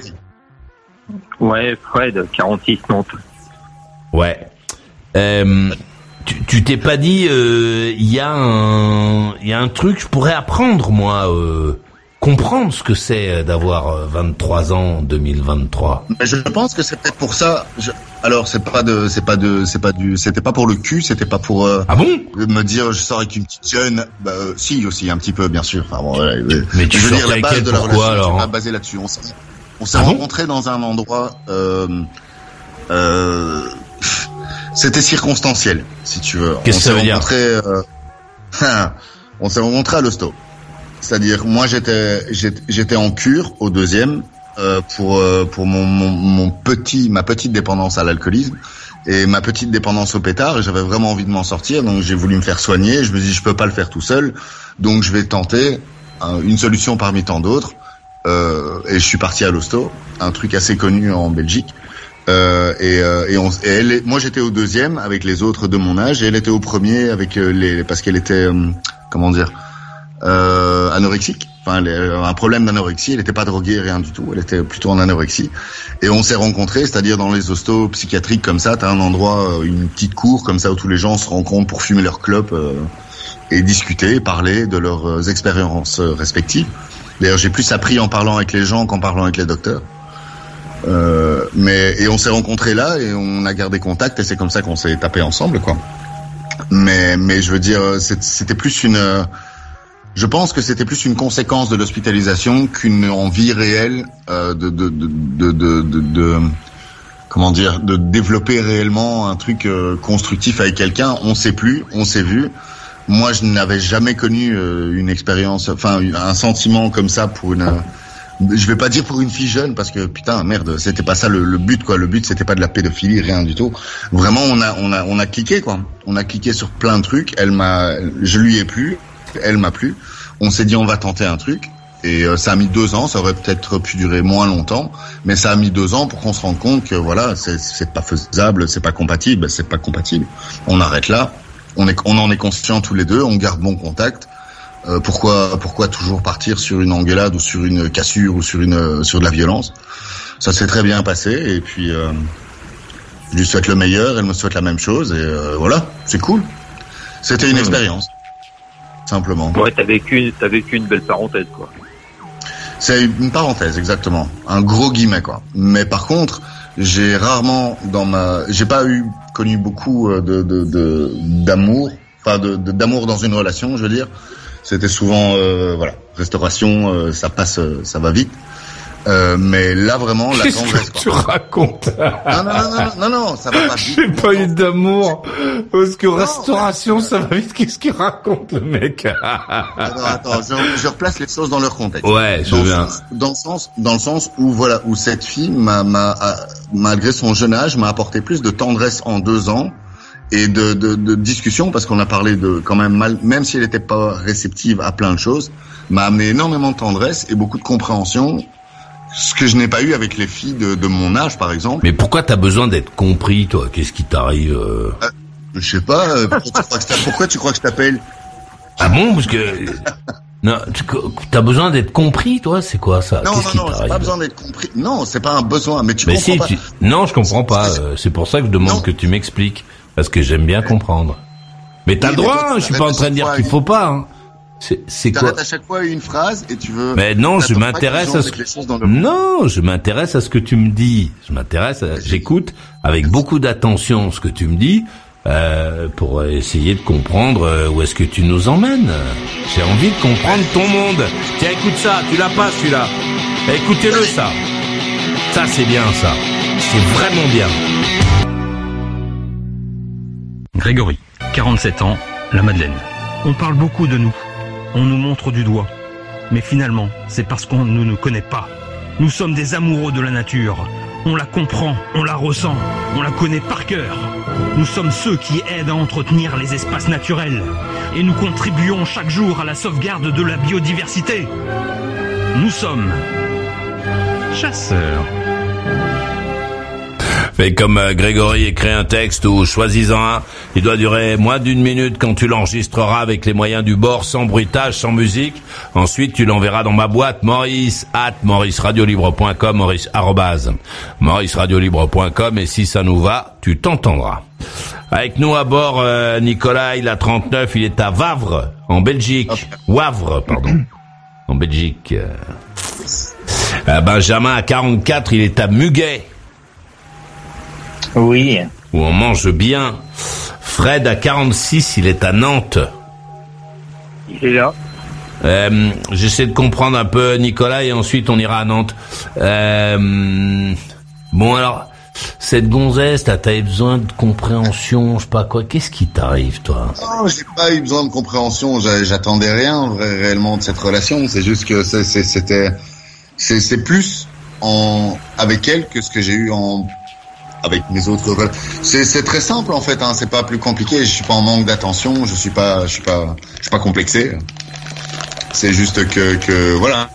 Ouais, Fred, 46 Nantes. Ouais. Euh, tu tu t'es pas dit euh, il y a un il y a un truc je pourrais apprendre moi euh, comprendre ce que c'est euh, d'avoir euh, 23 ans en 2023. Mais je pense que c'est peut-être pour ça. je- Alors c'est pas de, c'est pas de, c'est pas du, c'était pas pour le cul, c'était pas pour euh, Ah bon? me dire je sors avec une petite jeune. Bah euh, si aussi un petit peu bien sûr. Enfin, bon, ouais, ouais. Mais tu je veux dire la base de la relation, alors pas basé là-dessus. On s'est, on s'est Ah bon? rencontrés dans un endroit. Euh, euh, c'était circonstanciel, si tu veux. Qu'est-ce que ça veut dire? euh, on s'est rencontrés à l'hosto. C'est-à-dire, moi, j'étais, j'étais en cure au deuxième euh, pour euh, pour mon, mon, mon petit, ma petite dépendance à l'alcoolisme et ma petite dépendance au pétard. Et j'avais vraiment envie de m'en sortir, donc j'ai voulu me faire soigner. Je me dis, je peux pas le faire tout seul, donc je vais tenter euh, une solution parmi tant d'autres. Euh, et je suis parti à l'hosto, un truc assez connu en Belgique. Euh, et, euh, et, moi j'étais au deuxième avec les autres de mon âge, et elle était au premier avec euh, les, parce qu'elle était, euh, comment dire, euh, anorexique. Enfin, avait un problème d'anorexie. Elle n'était pas droguée, rien du tout. Elle était plutôt en anorexie. Et on s'est rencontrés, c'est-à-dire dans les hostos psychiatriques comme ça. T'as un endroit, euh, une petite cour comme ça où tous les gens se rencontrent pour fumer leur clope euh, et discuter, parler de leurs euh, expériences euh, respectives. D'ailleurs, j'ai plus appris en parlant avec les gens qu'en parlant avec les docteurs. Euh, mais et on s'est rencontrés là et on a gardé contact et c'est comme ça qu'on s'est tapé ensemble quoi. Mais mais je veux dire c'était plus une euh, je pense que c'était plus une conséquence de l'hospitalisation qu'une envie réelle euh, de, de, de, de, comment dire, de développer réellement un truc euh, constructif avec quelqu'un. On sait plus, on s'est vu. Moi, je n'avais jamais connu euh, une expérience, enfin un sentiment comme ça pour une. je vais pas dire pour une fille jeune parce que putain merde, c'était pas ça le, le but quoi. Le but c'était pas de la pédophilie, rien du tout. Vraiment, on a on a on a cliqué quoi. On a cliqué sur plein de trucs. Elle m'a, je lui ai plu, elle m'a plu. On s'est dit on va tenter un truc. Et euh, ça a mis deux ans, ça aurait peut-être pu durer moins longtemps, mais ça a mis deux ans pour qu'on se rende compte que voilà, c'est- c'est pas faisable, c'est pas compatible, c'est pas compatible. On arrête là. On, est, on en est conscient tous les deux, on garde bon contact. Euh, pourquoi, pourquoi toujours partir sur une engueulade ou sur une cassure ou sur une sur de la violence? Ça s'est très bien passé et puis euh, je lui souhaite le meilleur, elle me souhaite la même chose et euh, voilà, c'est cool. C'était une expérience, simplement. Ouais, t'as vécu, vécu une belle parenthèse, quoi. C'est une parenthèse, exactement. Un gros guillemet, quoi. Mais par contre, j'ai rarement dans ma, j'ai pas eu connu beaucoup euh, de de- de- d'amour, enfin de d'amour dans une relation, je veux dire. C'était souvent, euh, voilà, restauration, euh, ça passe, ça va vite. Euh, mais là vraiment, la Qu'est-ce tendresse. que tu racontes Non, non, non, non, non, non, ça va pas vite. J'ai pas eu d'amour. Parce que restauration, ça va vite. Qu'est-ce qu'il raconte, le mec Attends, attends, je, je replace les choses dans leur contexte. Ouais, je dans, viens. sens- dans le sens, dans le sens où voilà, où cette fille m'a, malgré son jeune âge, m'a apporté plus de tendresse en deux ans et de, de, de discussion parce qu'on a parlé de quand même mal, même si elle n'était pas réceptive à plein de choses, m'a amené énormément de tendresse et beaucoup de compréhension, ce que je n'ai pas eu avec les filles de, de mon âge, par exemple. Mais pourquoi t'as besoin d'être compris, toi? Qu'est-ce qui t'arrive euh Je sais pas. euh, Pourquoi tu crois que, je t'appelle? Ah bon? Parce que... Non, tu as besoin d'être compris, toi? C'est quoi ça? Non, Qu'est-ce non, non, j'ai t'arrive? pas besoin d'être compris. Non, c'est pas un besoin, mais tu Mais comprends si, pas. tu... non, je comprends pas. euh, C'est pour ça que je demande que tu m'expliques, parce que j'aime bien comprendre. Mais t'as le droit. hein, je suis pas en train de dire qu'il faut pas. hein. C'est quoi arrêtes à chaque fois une phrase et tu veux. Mais non, je que m'intéresse à ce le- non, je m'intéresse à ce que tu me dis. Je m'intéresse, à... j'écoute avec beaucoup d'attention ce que tu me dis euh, pour essayer de comprendre euh, où est-ce que tu nous emmènes. J'ai envie de comprendre ton monde. Tiens, écoute ça, tu l'as pas celui-là. Écoutez-le ça. Ça c'est bien ça. C'est vraiment bien. Grégory, 47 ans, la Madeleine. On parle beaucoup de nous. On nous montre du doigt. Mais finalement, c'est parce qu'on ne nous connaît pas. Nous sommes des amoureux de la nature. On la comprend, on la ressent, on la connaît par cœur. Nous sommes ceux qui aident à entretenir les espaces naturels. Et nous contribuons chaque jour à la sauvegarde de la biodiversité. Nous sommes chasseurs. Fais comme euh, Grégory écrit un texte ou choisis-en un. Il doit durer moins d'une minute quand tu l'enregistreras avec les moyens du bord, sans bruitage, sans musique. Ensuite, tu l'enverras dans ma boîte maurice at mauriceradiolibre.com, maurice arrobase, mauriceradiolibre.com et si ça nous va, tu t'entendras. Avec nous à bord, euh, Nicolas, il a 39, il est à Wavre, en Belgique. Wavre, pardon. En Belgique. euh. Euh, Benjamin à 44, il est à Muguet. Oui. Où on mange bien. Fred à 46, il est à Nantes. Il est là. Euh, J'essaie de comprendre un peu Nicolas et ensuite on ira à Nantes. Euh, bon alors, cette gonzesse, t'as t'avais besoin de compréhension, je sais pas quoi. Qu'est-ce qui t'arrive toi? Non, j'ai pas eu besoin de compréhension. J'a- J'attendais rien vrai, réellement de cette relation. C'est juste que c'était, c'est c'est plus en avec elle que ce que j'ai eu en avec mes autres. C'est très simple en fait. Hein, c'est pas plus compliqué. Je suis pas en manque d'attention. Je suis pas, je suis pas, je suis pas complexé. C'est juste que que voilà.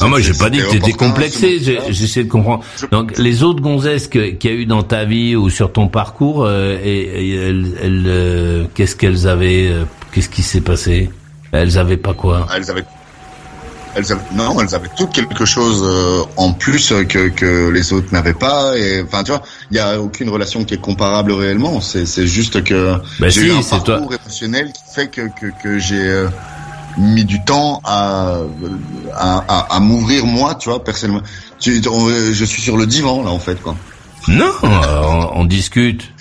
Ah, moi, j'ai pas dit que t'étais complexé. J'essaie de comprendre. Donc, les autres gonzesses qu'il y a eu dans ta vie ou sur ton parcours, euh, et, et elles, elles, euh, qu'est-ce qu'elles avaient euh, Qu'est-ce qui s'est passé? Elles avaient pas quoi? Elles avaient, elles avaient, non, elles avaient toutes quelque chose euh, en plus que, que les autres n'avaient pas. Et enfin, tu vois, il y a aucune relation qui est comparable réellement. C'est, c'est juste que Bah j'ai si, eu un c'est toi. parcours émotionnel qui fait que que, que j'ai euh, mis du temps à à, à, à m'ouvrir moi, tu vois, personnellement. Tu, on- je suis sur le divan là, en fait, quoi. Non, euh, on, on discute.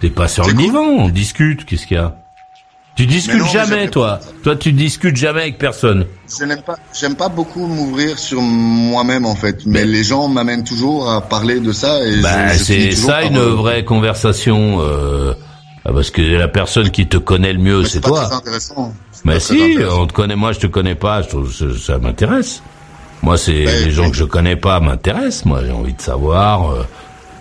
T'es pas sur le divan, on discute. Qu'est-ce qu'il y a? Tu discutes non, jamais, toi. Toi, tu discutes jamais avec personne. Je n'aime pas, j'aime pas beaucoup m'ouvrir sur moi-même en fait, mais les gens m'amènent toujours à parler de ça et Bah, c'est ça une vraie conversation. Euh, ah, parce que la personne qui te connaît le mieux, c'est toi. très intéressant. Mais très si, on te connaît, moi je te connais pas, je trouve ça, ça m'intéresse. Moi, c'est Ben, les gens que je connais pas m'intéressent. Moi, j'ai envie de savoir euh,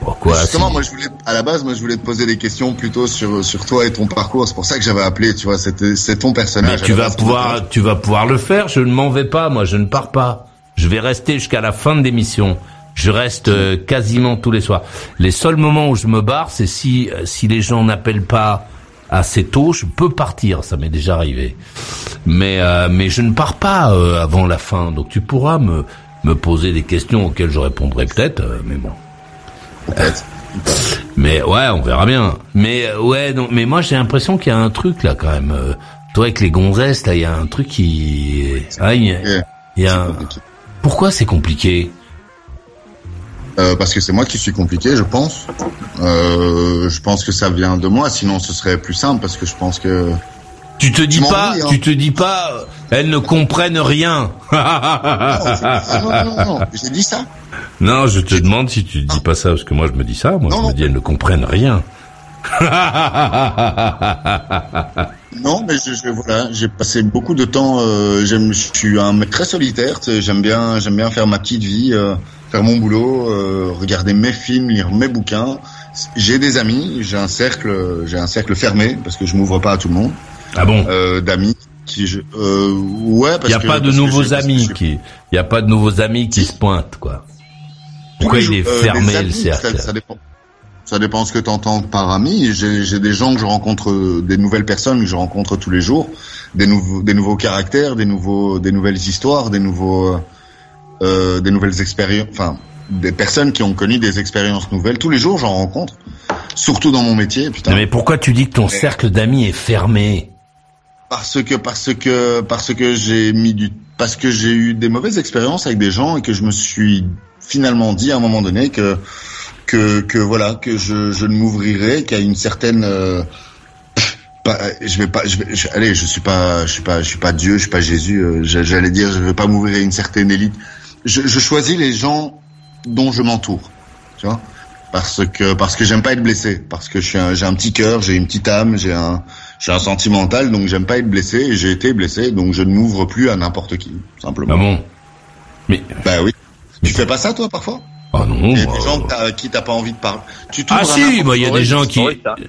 pourquoi. Justement, moi je voulais, à la base, moi je voulais te poser des questions plutôt sur sur toi et ton parcours. C'est pour ça que j'avais appelé. Tu vois, c'était c'est ton Mais personnage. à tu vas pouvoir, tu vas pouvoir le faire. Je ne m'en vais pas. Moi, je ne pars pas. Je vais rester jusqu'à la fin de l'émission. Je reste euh, quasiment tous les soirs. Les seuls moments où je me barre, c'est si euh, si les gens n'appellent pas assez tôt, je peux partir. Ça m'est déjà arrivé. Mais euh, mais je ne pars pas euh, avant la fin. Donc tu pourras me me poser des questions auxquelles je répondrai peut-être. euh, mais bon. Mais ouais, on verra bien. Mais euh, ouais, non, mais moi j'ai l'impression qu'il y a un truc là quand même. Euh, toi avec les gonzesses, là, il y a un truc qui. Ah, il y a, Yeah. il y a un-. Pourquoi c'est compliqué Euh, parce que c'est moi qui suis compliqué, je pense. Euh, je pense que ça vient de moi. Sinon, ce serait plus simple parce que je pense que. Tu te dis pas, hein. tu te dis pas, elles ne comprennent rien. Non, ah, non, non, non, j'ai dit ça. non, je te demande si tu dis pas ça parce que moi je me dis ça. Moi Non, je non. me dis elles ne comprennent rien. Non, mais je, je- voilà, j'ai passé beaucoup de temps. Euh, j'aime, je suis un mec très solitaire. J'aime bien, j'aime bien faire ma petite vie, euh, faire mon boulot, euh, regarder mes films, lire mes bouquins. J'ai des amis, j'ai un cercle, j'ai un cercle fermé parce que je m'ouvre pas à tout le monde. Ah bon? D'amis qui, je, euh, ouais, Il parce y a que- pas de parce nouveaux que amis qui, il y a pas de nouveaux amis qui se pointent quoi. Pourquoi il est euh, fermé le cercle ça, ça dépend. Ça dépend ce que tu entends par ami. J'ai des gens que je rencontre, euh, des nouvelles personnes que je rencontre tous les jours, des nouveaux, des nouveaux caractères, des nouveaux, des nouvelles histoires, des nouveaux, euh, euh, des nouvelles expériences. Enfin, des personnes qui ont connu des expériences nouvelles. Tous les jours, j'en rencontre. Surtout dans mon métier, putain. Mais pourquoi tu dis que ton cercle d'amis est fermé? Parce que parce que parce que j'ai mis du parce que j'ai eu des mauvaises expériences avec des gens et que je me suis finalement dit à un moment donné que que que voilà que je je ne m'ouvrirai qu'à une certaine euh, pas, je vais pas je vais je- allez je suis pas je suis pas je suis pas Dieu je suis pas Jésus euh, j'allais dire je vais pas m'ouvrir à une certaine élite. Je, je choisis les gens dont je m'entoure tu vois parce que parce que j'aime pas être blessé parce que je suis j'ai un petit cœur j'ai une petite âme j'ai un j'ai un sentimental donc j'aime pas être blessé et j'ai été blessé donc je ne m'ouvre plus à n'importe qui simplement Ah bon? Mais bah oui tu fais pas ça toi parfois? Ah non. il y a des gens qui t'as pas envie de parler tu t'ouvres Ah à si, il y a des gens qui.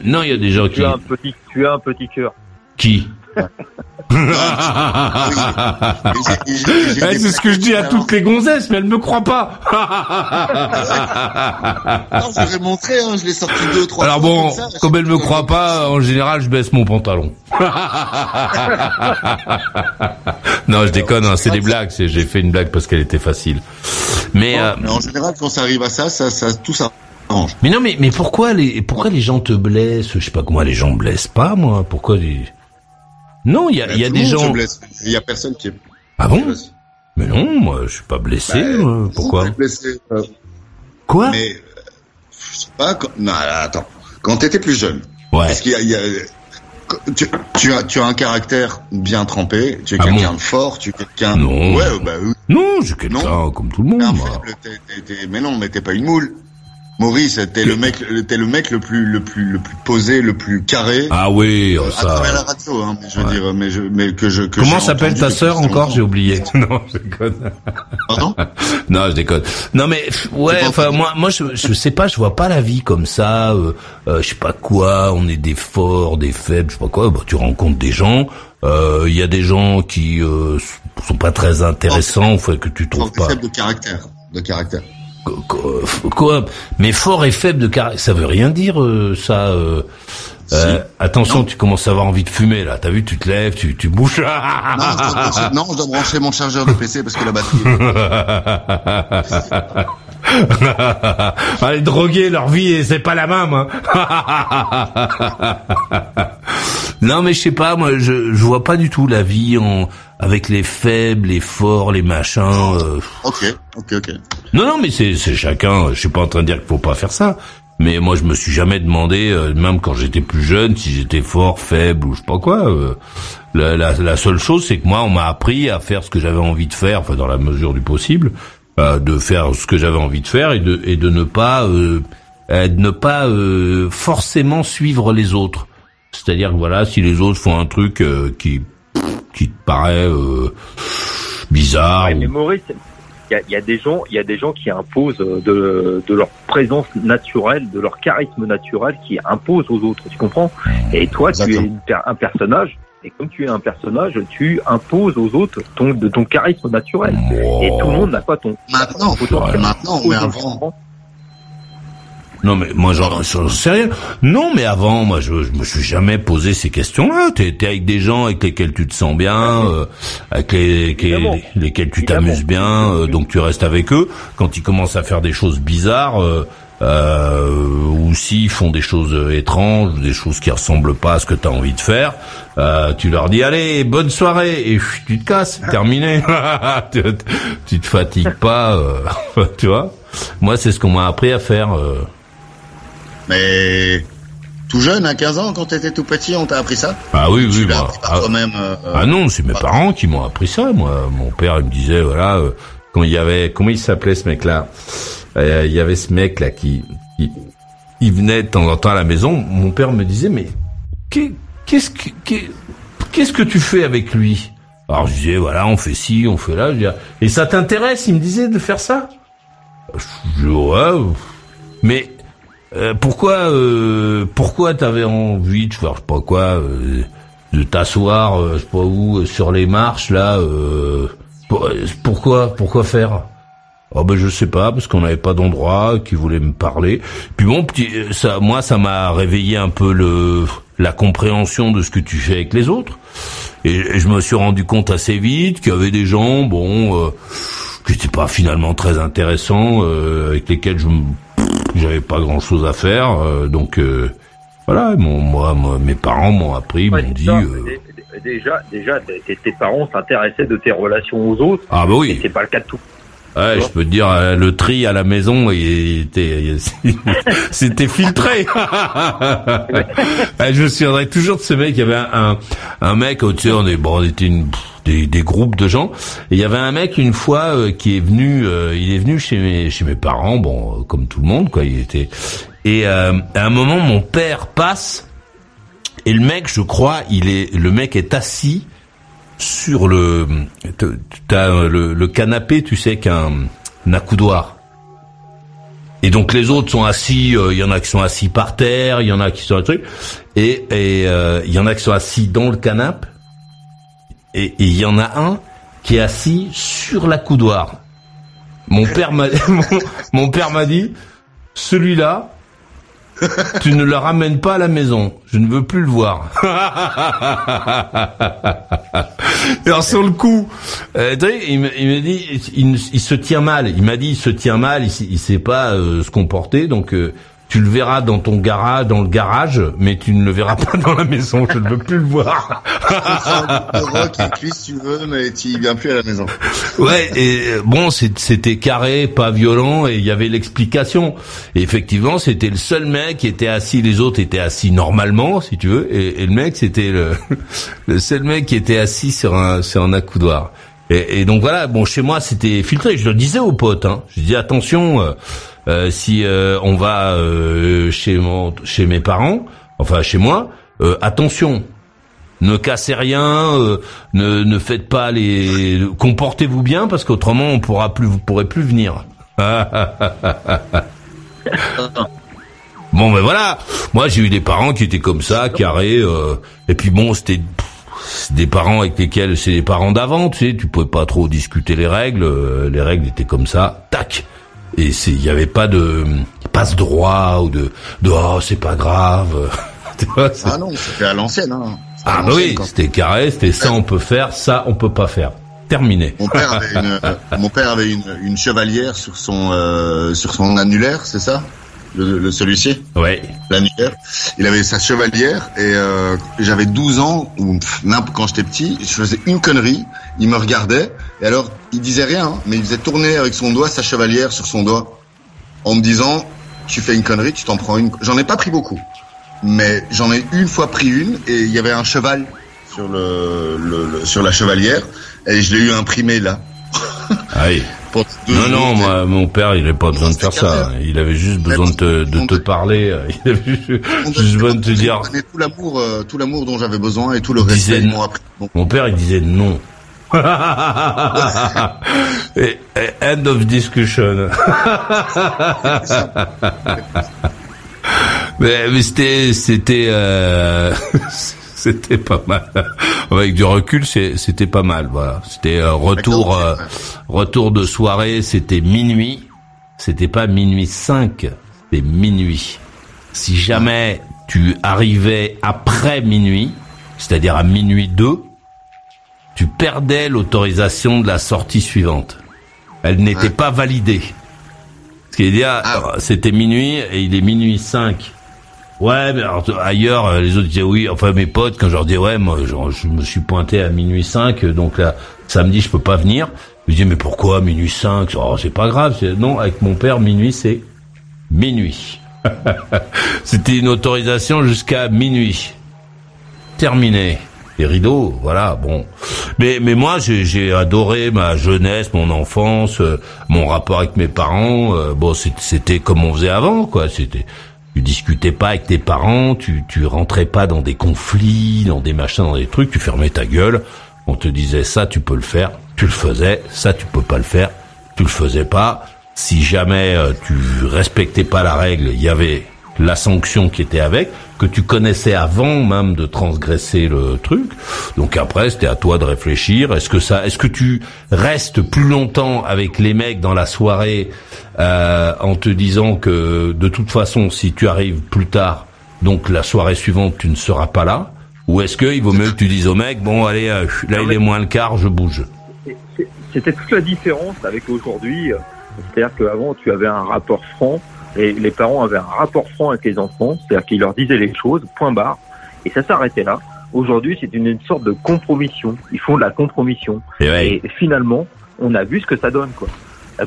Non, il y a des gens qui. Tu as un petit, tu as un petit cœur. Qui? Eh, c'est ce que je dis à toutes les gonzesses, mais elles me croient pas. Non, je vais montrer, hein, je l'ai sorti deux, trois Alors bon, comme ça, comme elles me croient pas, en général, je baisse mon pantalon. non, je déconne, hein, c'est des blagues. J'ai fait une blague parce qu'elle était facile. Mais, euh, Mais en général, quand ça arrive à ça, ça, ça tout s'arrange. mais non, mais mais pourquoi les pourquoi les gens te blessent? Je sais pas comment les gens me blessent pas, moi. Pourquoi les Non, il y a y a le des gens. Il y a personne qui est Ah bon. Mais non, moi, je suis pas blessé. Bah, moi. Pourquoi blessé, euh, Quoi Mais euh, je sais pas. Quand... Non, attends. Quand t'étais plus jeune, Ouais. est-ce qu'il y a, y a- tu, tu as, tu as un caractère bien trempé. Tu es Ah quelqu'un bon de fort. Tu es quelqu'un. Non. Ouais, bah oui. Non, je suis quelqu'un comme tout le monde. moi. faible. Mais non, mais t'es pas une moule. Maurice, t'es le mec, t'es le mec le plus, le plus, le plus posé, le plus carré. Ah oui, oh, à travers la ça. radio, hein, mais je veux Ouais. dire, mais je, mais que je. Que Comment s'appelle ta sœur encore J'ai oublié. Non, je déconne. Pardon? Non, je déconne. Non, mais ouais, enfin moi, moi, je, je sais pas, je vois pas la vie comme ça. Euh, euh, je sais pas quoi. On est des forts, des faibles, je sais pas quoi. Bah, tu rencontres des gens. euh, Il y a des gens qui euh, sont pas très intéressants, enfin que tu trouves pas. faible de caractère, de caractère. Quoi Mais fort et faible de caractère, ça veut rien dire euh, ça. Euh, euh, attention, tu commences à avoir envie de fumer là. T'as vu, tu te lèves, tu, tu bouges. Non, je dois brancher, non, je dois brancher mon chargeur de PC parce que la batterie. Les drogués, leur vie, c'est pas la même. hein. non, mais je sais pas, moi, je, je vois pas du tout la vie en avec les faibles, les forts, les machins. euh. ok, ok, ok. Non, non, mais c'est c'est chacun. Je suis pas en train de dire qu'il faut pas faire ça, Mais moi, je me suis jamais demandé, euh, même quand j'étais plus jeune, si j'étais fort, faible ou je sais pas quoi. euh, la, la, la seule chose, c'est que moi, on m'a appris à faire ce que j'avais envie de faire, enfin dans la mesure du possible, euh, de faire ce que j'avais envie de faire et de et de ne pas euh, euh, de ne pas euh, forcément suivre les autres. C'est-à-dire que voilà, si les autres font un truc euh, qui qui te paraît euh, bizarre, Ouais, ou- mais Maurice, il y a, il y a des gens, il y a des gens qui imposent euh, de, de leur présence naturelle, de leur charisme naturel, qui imposent aux autres. Tu comprends? Et toi, tu es un personnage. Et comme tu es un personnage, tu imposes aux autres ton, de ton charisme naturel. Et tout le monde n'a pas ton. Maintenant, potentiel. maintenant, mais avant. Non mais moi j'en sais rien. Non mais avant moi je, je me suis jamais posé ces questions-là. T'es avec des gens avec lesquels tu te sens bien, euh, avec les, lesquels tu t'amuses bien, euh, donc tu restes avec eux. Quand ils commencent à faire des choses bizarres euh, euh, ou s'ils font des choses étranges, des choses qui ressemblent pas à ce que tu as envie de faire, euh, tu leur dis allez bonne soirée et tu te casses, terminé. tu, tu te fatigues pas, euh, tu vois. Moi c'est ce qu'on m'a appris à faire. euh. Mais tout jeune, à 15 ans, quand t'étais tout petit, on t'a appris ça? Ah oui, oui, par Ah, euh, ah non, c'est mes parents qui m'ont appris ça. Moi, mon père, il me disait, voilà, euh, quand il y avait, comment il s'appelait ce mec-là Euh, Il y avait ce mec-là qui, qui, il venait de temps en temps à la maison. Mon père me disait, mais qu'est- qu'est-ce que, qu'est- qu'est-ce que tu fais avec lui? Alors je disais, voilà, on fait ci, on fait là. Je disais, Et ça t'intéresse? Il me disait de faire ça? Je ouais, euh, mais euh, pourquoi euh, pourquoi t'avais envie de je sais pas quoi euh, de t'asseoir euh, je sais pas où euh, sur les marches là pour- pourquoi pourquoi faire? Oh ben je sais pas parce qu'on n'avait pas d'endroit qui voulait me parler. Puis bon petit ça moi ça m'a réveillé un peu le la compréhension de ce que tu fais avec les autres et, je me suis rendu compte assez vite qu'il y avait des gens bon qui n'étaient pas finalement très intéressants avec lesquels je me j'avais pas grand chose à faire euh, donc euh, voilà mon, moi, moi mes parents m'ont appris Ouais, m'ont dit ça. euh, Dé- dé- Déjà, déjà, tes, tes parents s'intéressaient de tes relations aux autres. ah bah oui C'est pas le cas de tout. Ouais, je peux te dire, euh, le tri à la maison, il était, c'était filtré. Je me souviendrai toujours de ce mec. Il y avait un, mec, oh, tu sais, on est, bon, on était une, des, des groupes de gens. Et il y avait un mec une fois euh, qui est venu, euh, il est venu chez mes, chez mes parents, bon, euh, comme tout le monde, quoi. Il était. Et euh, à un moment, mon père passe. Et le mec, je crois, il est, le mec est assis sur le, t'as euh, le, le canapé, tu sais, qu'un un accoudoir. Et donc les autres sont assis, euh, il y en a qui sont assis par terre, il y en a qui sont un truc, et et euh, y en a qui sont assis dans le canapé, et et il y en a un qui est assis sur l'accoudoir. Mon père m'a mon, mon père m'a dit, celui-là, tu ne le ramènes pas à la maison. Je ne veux plus le voir. Alors sur le coup, euh, tu sais, il me, dit, il, il se tient mal. Il m'a dit, il se tient mal. Il, il sait pas euh, se comporter. Donc euh, tu le verras dans ton garage, dans le garage, mais tu ne le verras pas dans la maison. Je ne veux plus le voir. Si tu veux, mais tu viens plus à la maison. Ouais, et bon, c'était carré, pas violent, et il y avait l'explication. Et effectivement, c'était le seul mec qui était assis, les autres étaient assis normalement, si tu veux, et, et le mec, c'était le, le seul mec qui était assis sur un, sur un accoudoir. Et, et donc voilà, bon, chez moi, c'était filtré. Je le disais aux potes, hein. Je dis attention, euh, euh, si euh, on va euh, chez mon, chez mes parents, enfin chez moi, euh, attention, ne cassez rien, euh, ne, ne faites pas les, comportez-vous bien parce qu'autrement on pourra plus, vous pourrez plus venir. bon ben voilà, moi j'ai eu des parents qui étaient comme ça, carrés, et puis bon c'était des parents avec lesquels c'est des parents d'avant, tu sais, tu pouvais pas trop discuter les règles, euh, les règles étaient comme ça, tac. Et c'est, il y avait pas de passe droit ou de, de oh c'est pas grave. Tu vois, Ah non, c'était à l'ancienne. Hein. Ah bah oui, c'était carré, c'était ça on peut faire, ça on peut pas faire. Terminé. Mon père avait une, mon père avait une, une chevalière sur son euh, sur son annulaire, c'est ça? Le, le celui-ci Ouais. L'annulaire. Il avait sa chevalière et euh, j'avais 12 ans ou quand j'étais petit, je faisais une connerie, il me regardait et alors il disait rien, hein, mais il faisait tourner avec son doigt sa chevalière sur son doigt en me disant tu fais une connerie, tu t'en prends une. J'en ai pas pris beaucoup, mais j'en ai une fois pris une et il y avait un cheval sur le, le- le- sur la chevalière et je l'ai eu imprimé là. Ah oui. Non, non, moi, mon père, il avait pas besoin de faire ça. Il avait juste besoin de te, de te parler. euh, Il avait juste, juste besoin de te dire. Mais tout l'amour, euh, tout l'amour dont j'avais besoin et tout le respect disait qu'ils m'ont appris. Bon. Mon père, il disait non. Et- et end of discussion. mais mais c'était c'était euh, c'était pas mal. Avec du recul, c'était pas mal. Voilà, c'était euh, retour euh, retour de soirée. C'était minuit. C'était pas minuit 5, c'était minuit. Si jamais tu arrivais après minuit, c'est-à-dire à minuit 2, tu perdais l'autorisation de la sortie suivante. Elle n'était pas validée. Ce qui veut dire, euh, c'était minuit et il est minuit 5. Ouais, mais alors, ailleurs, euh, les autres disaient oui. Enfin, mes potes, quand je leur dis ouais, moi, je me suis pointé à minuit 5, donc là, samedi, je peux pas venir. Je dis mais pourquoi minuit 5 oh, C'est pas grave. Non, avec mon père, minuit, c'est minuit. C'était une autorisation jusqu'à minuit. Terminé. Les rideaux, voilà, bon. Mais mais moi j'ai adoré ma jeunesse, mon enfance, euh, mon rapport avec mes parents. euh, bon, c'était comme on faisait avant, quoi. C'était tu discutais pas avec tes parents, tu tu rentrais pas dans des conflits, dans des machins, dans des trucs. Tu fermais ta gueule. On te disait ça, tu peux le faire, tu le faisais. Ça, tu peux pas le faire, tu le faisais pas. Si jamais euh, tu respectais pas la règle, il y avait la sanction qui était avec, que tu connaissais avant même de transgresser le truc. Donc après, c'était à toi de réfléchir. Est-ce que ça, est-ce que tu restes plus longtemps avec les mecs dans la soirée euh, en te disant que de toute façon, si tu arrives plus tard, donc la soirée suivante, tu ne seras pas là, ou est-ce qu'il vaut mieux que tu dises au mec, bon allez, euh, là il est moins le quart, je bouge? C'était toute la différence avec aujourd'hui. euh, C'est-à-dire qu'avant, tu avais un rapport franc, et les parents avaient un rapport franc avec les enfants, c'est-à-dire qu'ils leur disaient les choses, point barre, et ça s'arrêtait là. Aujourd'hui, c'est une, une sorte de compromission. Ils font de la compromission. Et ouais. Et finalement, on a vu ce que ça donne, quoi.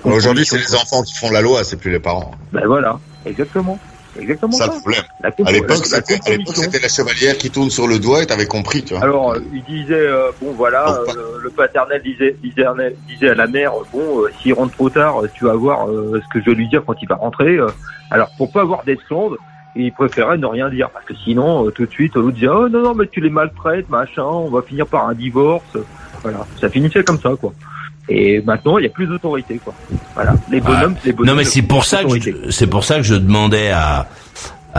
Aujourd'hui, c'est les enfants qui font la loi, c'est plus les parents. Ben voilà, exactement. Exactement Ça ça. le problème. La À l'époque, c'était, la chevalière qui tourne sur le doigt et t'avais compris, tu vois. Alors, euh, il disait, euh, bon voilà, euh, le paternel disait, disait, disait à la mère, bon, s'il rentre trop tard, tu vas voir ce que je vais lui dire quand il va rentrer. alors, pour pas avoir d'esclandre, il préférait ne rien dire, parce que sinon, tout de suite, l'autre disait, oh non, non, mais tu les maltraites, machin, on va finir par un divorce. Voilà, ça finissait comme ça, quoi. Et maintenant, il y a plus d'autorité, quoi. Voilà, les bonhommes, les bonhommes. Non mais c'est pour ça que je- c'est pour ça que je demandais à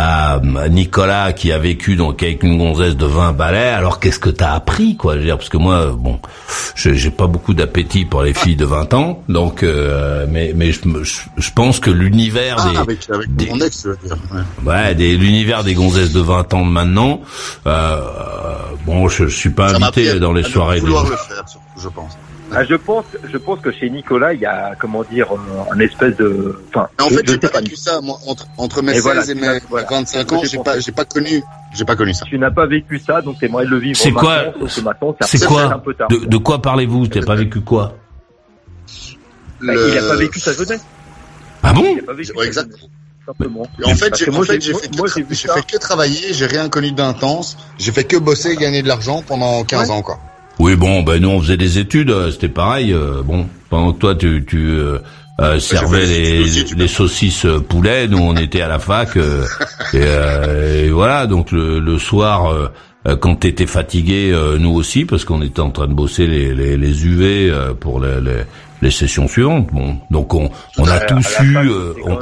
à Nicolas qui a vécu donc avec une gonzesse de 20 balais. Alors qu'est-ce que t'as appris quoi Je veux dire? Parce que moi bon, je- j'ai pas beaucoup d'appétit pour les filles de 20 ans, donc euh, mais mais je, je, je pense que l'univers Ah, des avec, avec des- mon ex, tu veux dire. ouais. Ouais, des, l'univers des gonzesses de 20 ans de maintenant. Euh, bon, je, je suis pas Ça invité dans les soirées. des le faire, surtout, je pense. Ah, je pense, je pense que chez Nicolas, il y a, comment dire, euh, un espèce de, enfin, en je- fait, j'ai pas vécu ça. Moi, entre, entre mes Et 16 voilà, et mes voilà. 25 ans, J'ai pas, j'ai pas connu, j'ai pas connu ça. tu n'as pas vécu ça, donc t'aimerais le vivre C'est quoi C'est quoi un peu tard. de, de quoi parlez-vous? T'as pas vécu quoi? Bah, Il n'a pas vécu sa jeunesse. Ah bon? Il a pas vécu Ouais, sa exact. jeunesse, simplement. En fait, j'ai, en fait, que, fait travailler, j'ai rien connu d'intense, j'ai fait que bosser et gagner de l'argent pendant 15 Ouais. ans, quoi. Oui, bon, ben nous on faisait des études, euh, c'était pareil. euh, bon, pendant que toi tu, tu euh, euh, servais les, études aussi, tu les saucisses euh, poulet, nous on était à la fac. euh, et, euh, et voilà, donc le, le soir, quand t'étais fatigué, euh, nous aussi, parce qu'on était en train de bosser les, les, les UV euh, pour les, les, les sessions suivantes. Bon, donc on, on a À- tous eu. euh, on-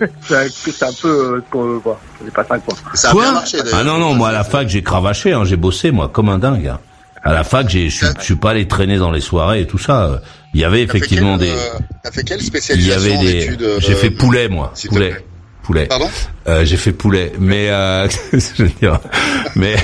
c'est un- peu, euh, ce qu'on. C'est pas ça, quoi. Ça a Quoi? bien marché, d'ailleurs. Ah non non, moi à la fac j'ai cravaché, hein, j'ai bossé moi comme un dingue. hein. À la fac, j'ai, je suis- pas allé traîner dans les soirées et tout ça. Il y avait effectivement des, euh, T'as fait quelle il y spécialisation avait des, euh, j'ai fait poulet moi, poulet, poulet. Pardon? Euh, j'ai fait poulet, mais euh, je veux dire, mais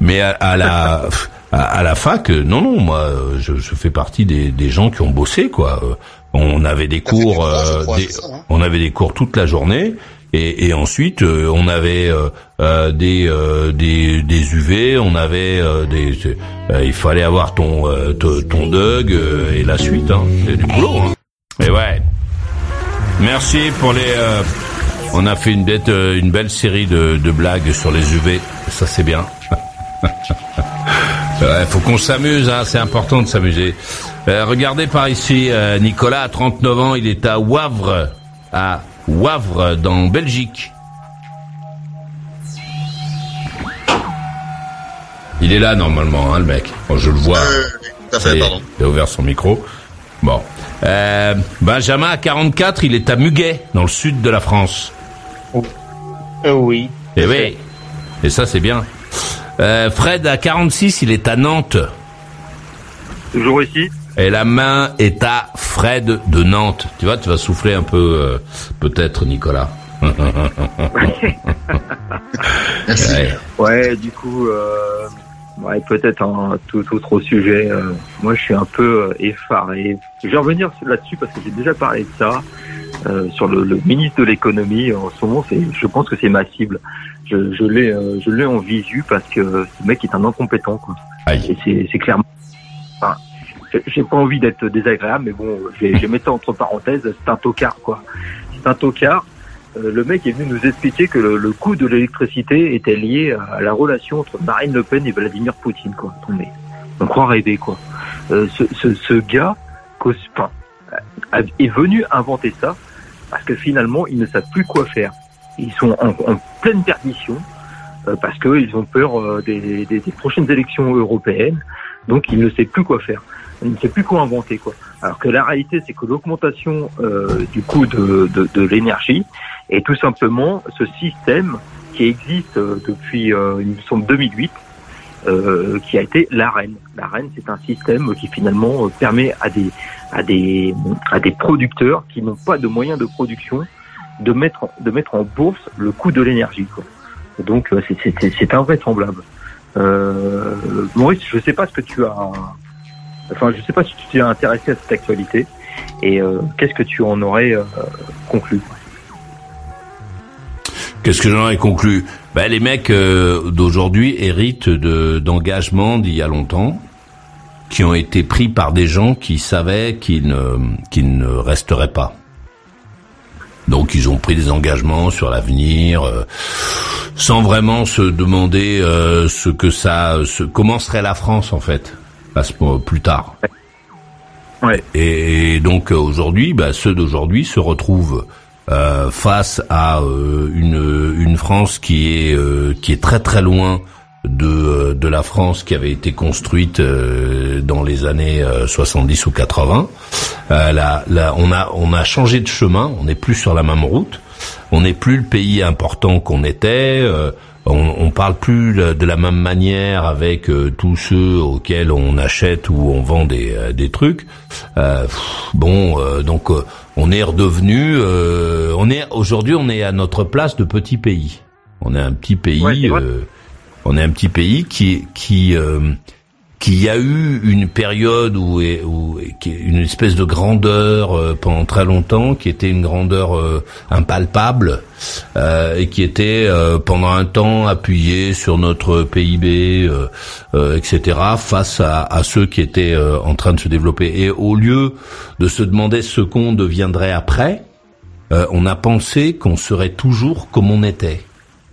mais à, à la à, la fac, euh, non non, moi je, je fais partie des, des gens qui ont bossé quoi. On avait des cours, euh, crois, des- ça, hein? on avait des cours toute la journée. Et, et ensuite, euh, on avait euh, euh, des, des des UV, on avait des, il fallait avoir ton ton, euh, et la suite, hein. C'est du boulot. Hein. Et ouais. Merci pour les. on a fait une bête, une belle série de, de blagues sur les UV. Ça c'est bien. Ouais, faut qu'on s'amuse, hein, c'est important de s'amuser. Euh, regardez par ici, euh, Nicolas a 39 ans, il est à Wavre, à Wavre dans Belgique. Il est là normalement, hein, le mec. Bon, je le vois. tout à fait, est, pardon. Il a ouvert son micro. Bon. Euh, Benjamin à 44, il est à Muguet, dans le sud de la France. Euh, oui. Et oui. Et ça, c'est bien. Euh, Fred à 46, il est à Nantes. Toujours ici? Et la main est à Fred de Nantes. Tu vois, tu vas souffler un peu, euh, peut-être, Nicolas. Merci. Ouais. Ouais, du coup, euh, ouais, peut-être un tout autre sujet. euh, moi, je suis un peu effaré. Je vais revenir là-dessus parce que j'ai déjà parlé de ça euh, sur le, le ministre de l'économie. En ce moment, c'est, je pense que c'est ma cible. Je, je l'ai, je l'ai en visu parce que ce mec est un incompétent. Quoi. Aïe. Et c'est, c'est clairement. Enfin, j'ai- j'ai pas envie d'être désagréable, mais bon, vais mettre ça entre parenthèses. C'est un tocard, quoi. C'est un tocard. Euh, le mec est venu nous expliquer que le, le coût de l'électricité était lié à, la relation entre Marine Le Pen et Vladimir Poutine, quoi. Attendez, on croit rêver, quoi. Euh, ce, ce, ce gars cause- enfin, est venu inventer ça parce que finalement, ils ne savent plus quoi faire. Ils sont en, en pleine perdition euh, parce qu'ils ont peur euh, des, des- des prochaines élections européennes. Donc, ils ne savent plus quoi faire. Ne savent plus quoi inventer, quoi. Alors que la réalité, c'est que l'augmentation euh, du coût de, de, de l'énergie est tout simplement ce système qui existe euh, depuis, euh, il me semble, 2008, euh, qui a été l'AREN. L'AREN, c'est un système qui finalement euh, permet à des, à des, à des producteurs qui n'ont pas de moyens de production de mettre, de mettre en bourse le coût de l'énergie. Donc, euh, c'est invraisemblable. Euh, Maurice, je ne sais pas ce que tu as, enfin, je sais pas si tu t'es intéressé à cette actualité et euh, qu'est-ce que tu en aurais euh, conclu? Qu'est-ce que j'en ai conclu? Ben, Les mecs euh, d'aujourd'hui héritent de d'engagements d'il y a longtemps qui ont été pris par des gens qui savaient qu'ils ne, qu'ils ne resteraient pas. Donc ils ont pris des engagements sur l'avenir euh, sans vraiment se demander euh, ce que ça, comment serait la France en fait, à ce moment- plus tard. Ouais. Et donc euh, aujourd'hui, bah, ceux d'aujourd'hui se retrouvent euh, face à euh, une, une France qui est euh, qui est très très loin de euh, de la France qui avait été construite euh, dans les années euh, 70 ou 80. Euh, là, là, on a on a changé de chemin, on n'est plus sur la même route, on n'est plus le pays important qu'on était. euh, on, on parle plus de la même manière avec euh, tous ceux auxquels on achète ou on vend des, euh, des trucs. Euh, pff, bon, euh, donc euh, on est redevenu, euh, on est aujourd'hui on est à notre place de petit pays. On est un petit pays, Ouais, euh, on est un petit pays qui qui euh, qui a eu une période où, une espèce de grandeur euh, pendant très longtemps, qui était une grandeur euh, impalpable euh, et qui était pendant un temps appuyé sur notre PIB, etc. face à, ceux qui étaient en train de se développer. Et au lieu de se demander ce qu'on deviendrait après, on a pensé qu'on serait toujours comme on était.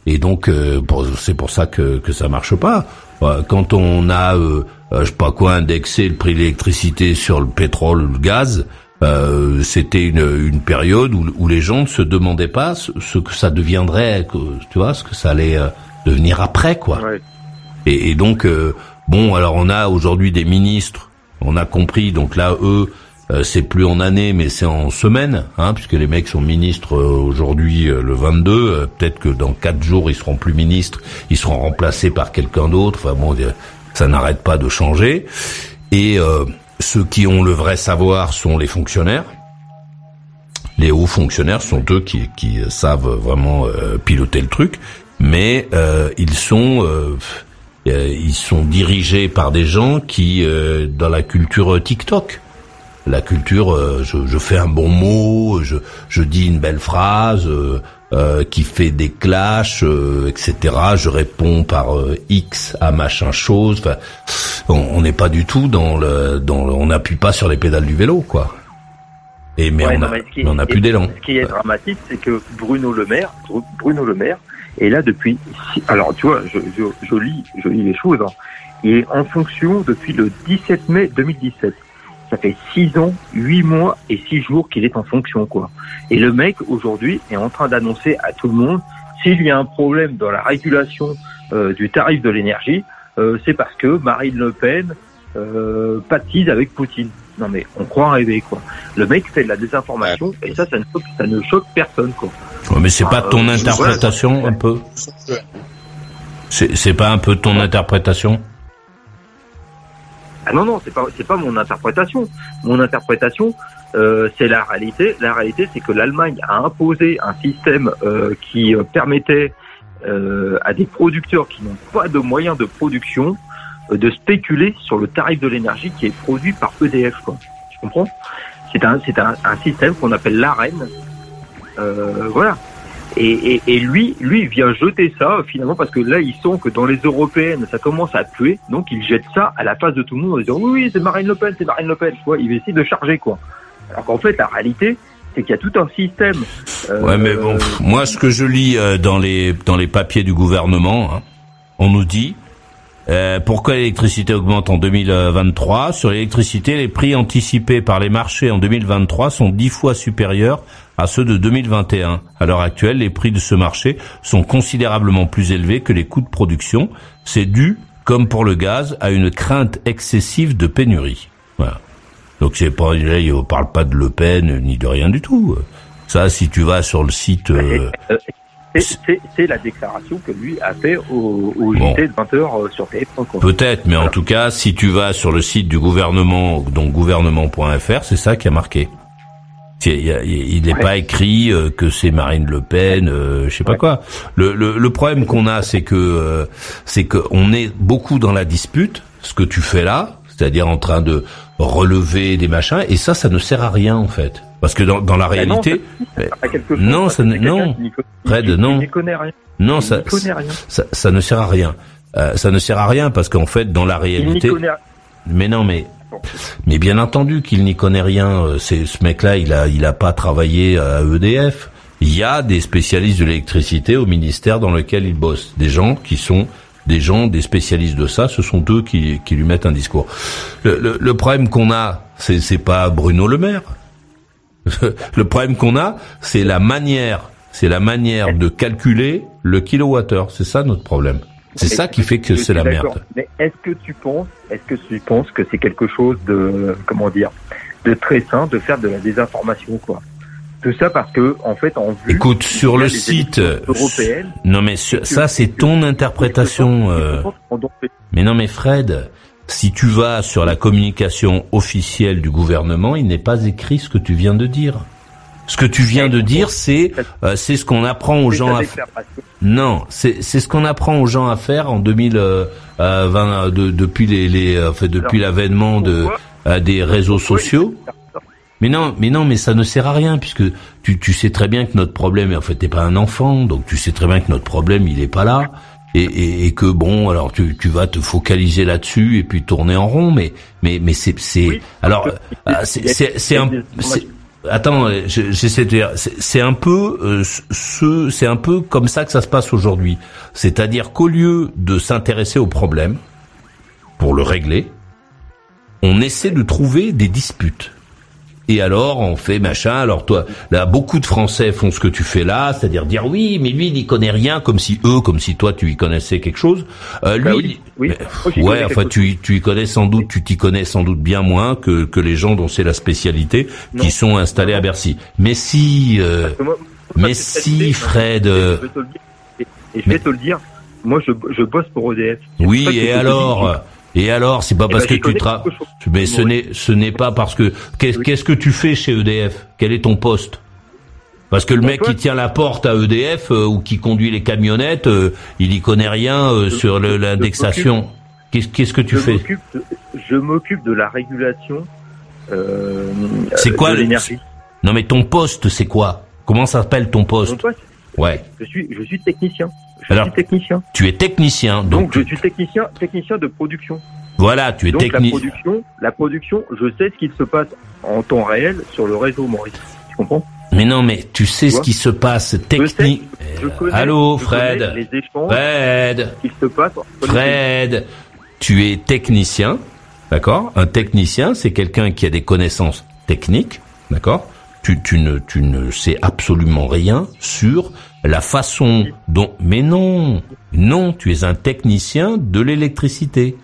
Et donc euh, c'est pour ça que que ça marche pas. Euh, Quand on a euh, euh, je sais pas quoi indexé le prix de l'électricité sur le pétrole, le gaz, euh, c'était une, une période où, où les gens ne se demandaient pas ce, ce que ça deviendrait, tu vois, ce que ça allait euh, devenir après, quoi. Ouais. Et, et donc, euh, bon, alors on a aujourd'hui des ministres, on a compris, donc là, eux, euh, c'est plus en année, mais c'est en semaine, hein, puisque les mecs sont ministres euh, aujourd'hui euh, le 22, euh, peut-être que dans quatre jours, ils seront plus ministres, ils seront remplacés par quelqu'un d'autre, enfin bon, ça n'arrête pas de changer. Et euh, ceux qui ont le vrai savoir sont les fonctionnaires. Les hauts fonctionnaires sont eux qui, qui savent vraiment euh, piloter le truc, mais euh, ils sont ils sont dirigés par des gens qui dans la culture TikTok. La culture, euh, je, je fais un bon mot, je, je dis une belle phrase euh, euh, qui fait des clashs, euh, etc. Je réponds par euh, X à machin chose. Enfin, on n'est pas du tout dans le, dans le, on n'appuie pas sur les pédales du vélo, quoi. Et mais Ouais, on a, mais ce qui est- mais on a plus d'élan. Ce qui est dramatique, c'est que Bruno Le Maire, Bruno Le Maire, est là depuis. Alors, tu vois, je, je, je lis, je lis les choses. Hein. Il est en fonction depuis le 17 mai 2017. Ça fait six ans, huit mois et six jours qu'il est en fonction, quoi. Et le mec aujourd'hui est en train d'annoncer à tout le monde s'il y a un problème dans la régulation euh, du tarif de l'énergie, euh, c'est parce que Marine Le Pen euh, pâtise avec Poutine. Non mais on croit rêver quoi. Le mec fait de la désinformation et ça, ça ne choque, ça ne choque personne quoi. Ouais, mais c'est pas Ah, ton euh, interprétation un peu C'est c'est pas un peu ton interprétation? Ah non non, c'est pas pas mon interprétation. Mon interprétation, euh, c'est la réalité. La réalité, c'est que l'Allemagne a imposé un système euh, qui euh, permettait euh, à des producteurs qui n'ont pas de moyens de production euh, de spéculer sur le tarif de l'énergie qui est produit par EDF. Quoi. Tu comprends? C'est un c'est un système qu'on appelle l'AREN. Euh, voilà. Et, et, et lui, lui, vient jeter ça finalement parce que là, ils sent que dans les européennes, ça commence à puer, donc il jette ça à la face de tout le monde en disant oui, oui, c'est Marine Le Pen, c'est Marine Le Pen. Tu il essayer de charger quoi. Alors qu'en fait, la réalité, c'est qu'il y a tout un système. euh, Ouais, mais bon, pff, moi, ce que je lis euh, dans les dans les papiers du gouvernement, hein, on nous dit euh, pourquoi l'électricité augmente en 2023. Sur l'électricité, les prix anticipés par les marchés en 2023 sont dix fois supérieurs à ceux de 2021. À l'heure actuelle, les prix de ce marché sont considérablement plus élevés que les coûts de production. C'est dû, comme pour le gaz, à une crainte excessive de pénurie. Voilà. Donc c'est pas, là, il ne parle pas de Le Pen ni de rien du tout. Ça, si tu vas sur le site, euh, Euh, c'est- la déclaration que lui a fait au, au Bon. JT de 20h sur TF1. quoi. peut-être, mais en tout cas, si tu vas sur le site du gouvernement, donc gouvernement.fr, c'est ça qui a marqué. Il n'est Ouais. pas écrit euh, que c'est Marine Le Pen, euh, je sais pas quoi. Le, le, le problème qu'on a, c'est que euh, c'est que on est beaucoup dans la dispute. Ce que tu fais là, c'est-à-dire en train de relever des machins, et ça, ça ne sert à rien en fait, parce que dans, dans la non, réalité, non, ça ne- non. Fred, non. non, ça, ça, ne sert à rien. Euh, ça ne sert à rien parce qu'en fait, dans la réalité, mais non, mais mais bien entendu qu'il n'y connaît rien. euh, C'est ce mec-là, il a il a pas travaillé à EDF. Il y a des spécialistes de l'électricité au ministère dans lequel il bosse, des gens qui sont des gens, des spécialistes de ça. Ce sont eux qui qui lui mettent un discours. Le, le, problème qu'on a, c'est c'est pas Bruno Le Maire. le problème qu'on a, c'est la manière, c'est la manière de calculer le kilowattheure. C'est ça notre problème. C'est ça qui fait que c'est la merde. Mais est-ce que tu penses, est-ce que tu penses que c'est quelque chose de, comment dire, de très sain de faire de la désinformation, quoi? Tout ça parce que, en fait, en vue. Écoute, sur le site, non mais ça c'est ton interprétation. euh, on Mais non mais Fred, si tu vas sur la communication officielle du gouvernement, il n'est pas écrit ce que tu viens de dire. Ce que tu viens de dire, c'est euh, c'est ce qu'on apprend aux gens à faire. Non, c'est c'est ce qu'on apprend aux gens à faire en 2020 de, depuis les, les euh, enfin, depuis l'avènement de euh, des réseaux sociaux. Mais non, mais non, mais ça ne sert à rien puisque tu, tu sais très bien que notre problème, en fait, t'es pas un enfant, donc tu sais très bien que notre problème, il est pas là, et, et, et que bon, alors tu, tu vas te focaliser là-dessus et puis tourner en rond, mais mais mais c'est c'est Oui, alors euh, c'est c'est un c'est- Attends, je- j'essaie de dire, c'est un peu euh, ce, c'est un peu comme ça que ça se passe aujourd'hui. C'est-à-dire qu'au lieu de s'intéresser au problème pour le régler, on essaie de trouver des disputes. Et alors, on fait machin. Alors toi, là, beaucoup de Français font ce que tu fais là, c'est-à-dire dire oui, mais lui, il n'y connaît rien, comme si eux, comme si toi, tu y connaissais quelque chose. Euh, lui, Bah oui, oui. mais- ouais, enfin, tu, tu y connais sans doute, tu t'y connais sans doute bien moins que que les gens dont c'est la spécialité, Non. qui sont installés à Bercy. Mais si, euh, moi- mais ma si, Fred, et euh, je vais te le dire, et, je vais te le dire, moi, je, je bosse pour EDF. Oui, et alors, et alors, c'est pas Eh parce ben, que tu travailles. Mais ce n'est, ce n'est pas parce que qu'est-ce, que tu fais chez EDF Quel est ton poste? Parce que le Mon mec qui tient la porte à EDF euh, ou qui conduit les camionnettes, euh, il y connaît rien euh, sur l'indexation. Qu'est-ce, qu'est-ce que tu je fais? de- je m'occupe de la régulation euh, C'est quoi l'énergie. Non, mais ton poste, c'est quoi? Comment s'appelle ton Mon poste? poste, Ouais. je suis, je suis technicien. Je Alors, suis technicien. Tu es technicien, Donc, donc, je suis technicien, technicien de production. Voilà, tu es Donc la technicien. production, la production, je sais ce qu'il se passe en temps réel sur le réseau Maurice. Tu comprends? Mais non, mais tu sais Tu ce qui se passe technique. Je connais, Allô, je Fred. les échanges Fred. qui se passent. Fred, tu es technicien, d'accord? Un technicien, c'est quelqu'un qui a des connaissances techniques, d'accord? Tu, tu, ne, tu ne sais absolument rien sur la façon dont... Mais non, non, tu es un technicien de l'électricité.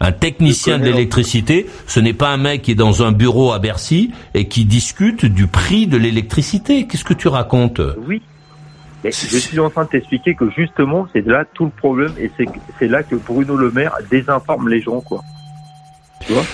Un technicien de l'électricité, ce n'est pas un mec qui est dans un bureau à Bercy et qui discute du prix de l'électricité. Qu'est-ce que tu racontes? Oui. Mais je suis en train de t'expliquer que justement, c'est là tout le problème et c'est là que Bruno Le Maire désinforme les gens, quoi. Tu vois?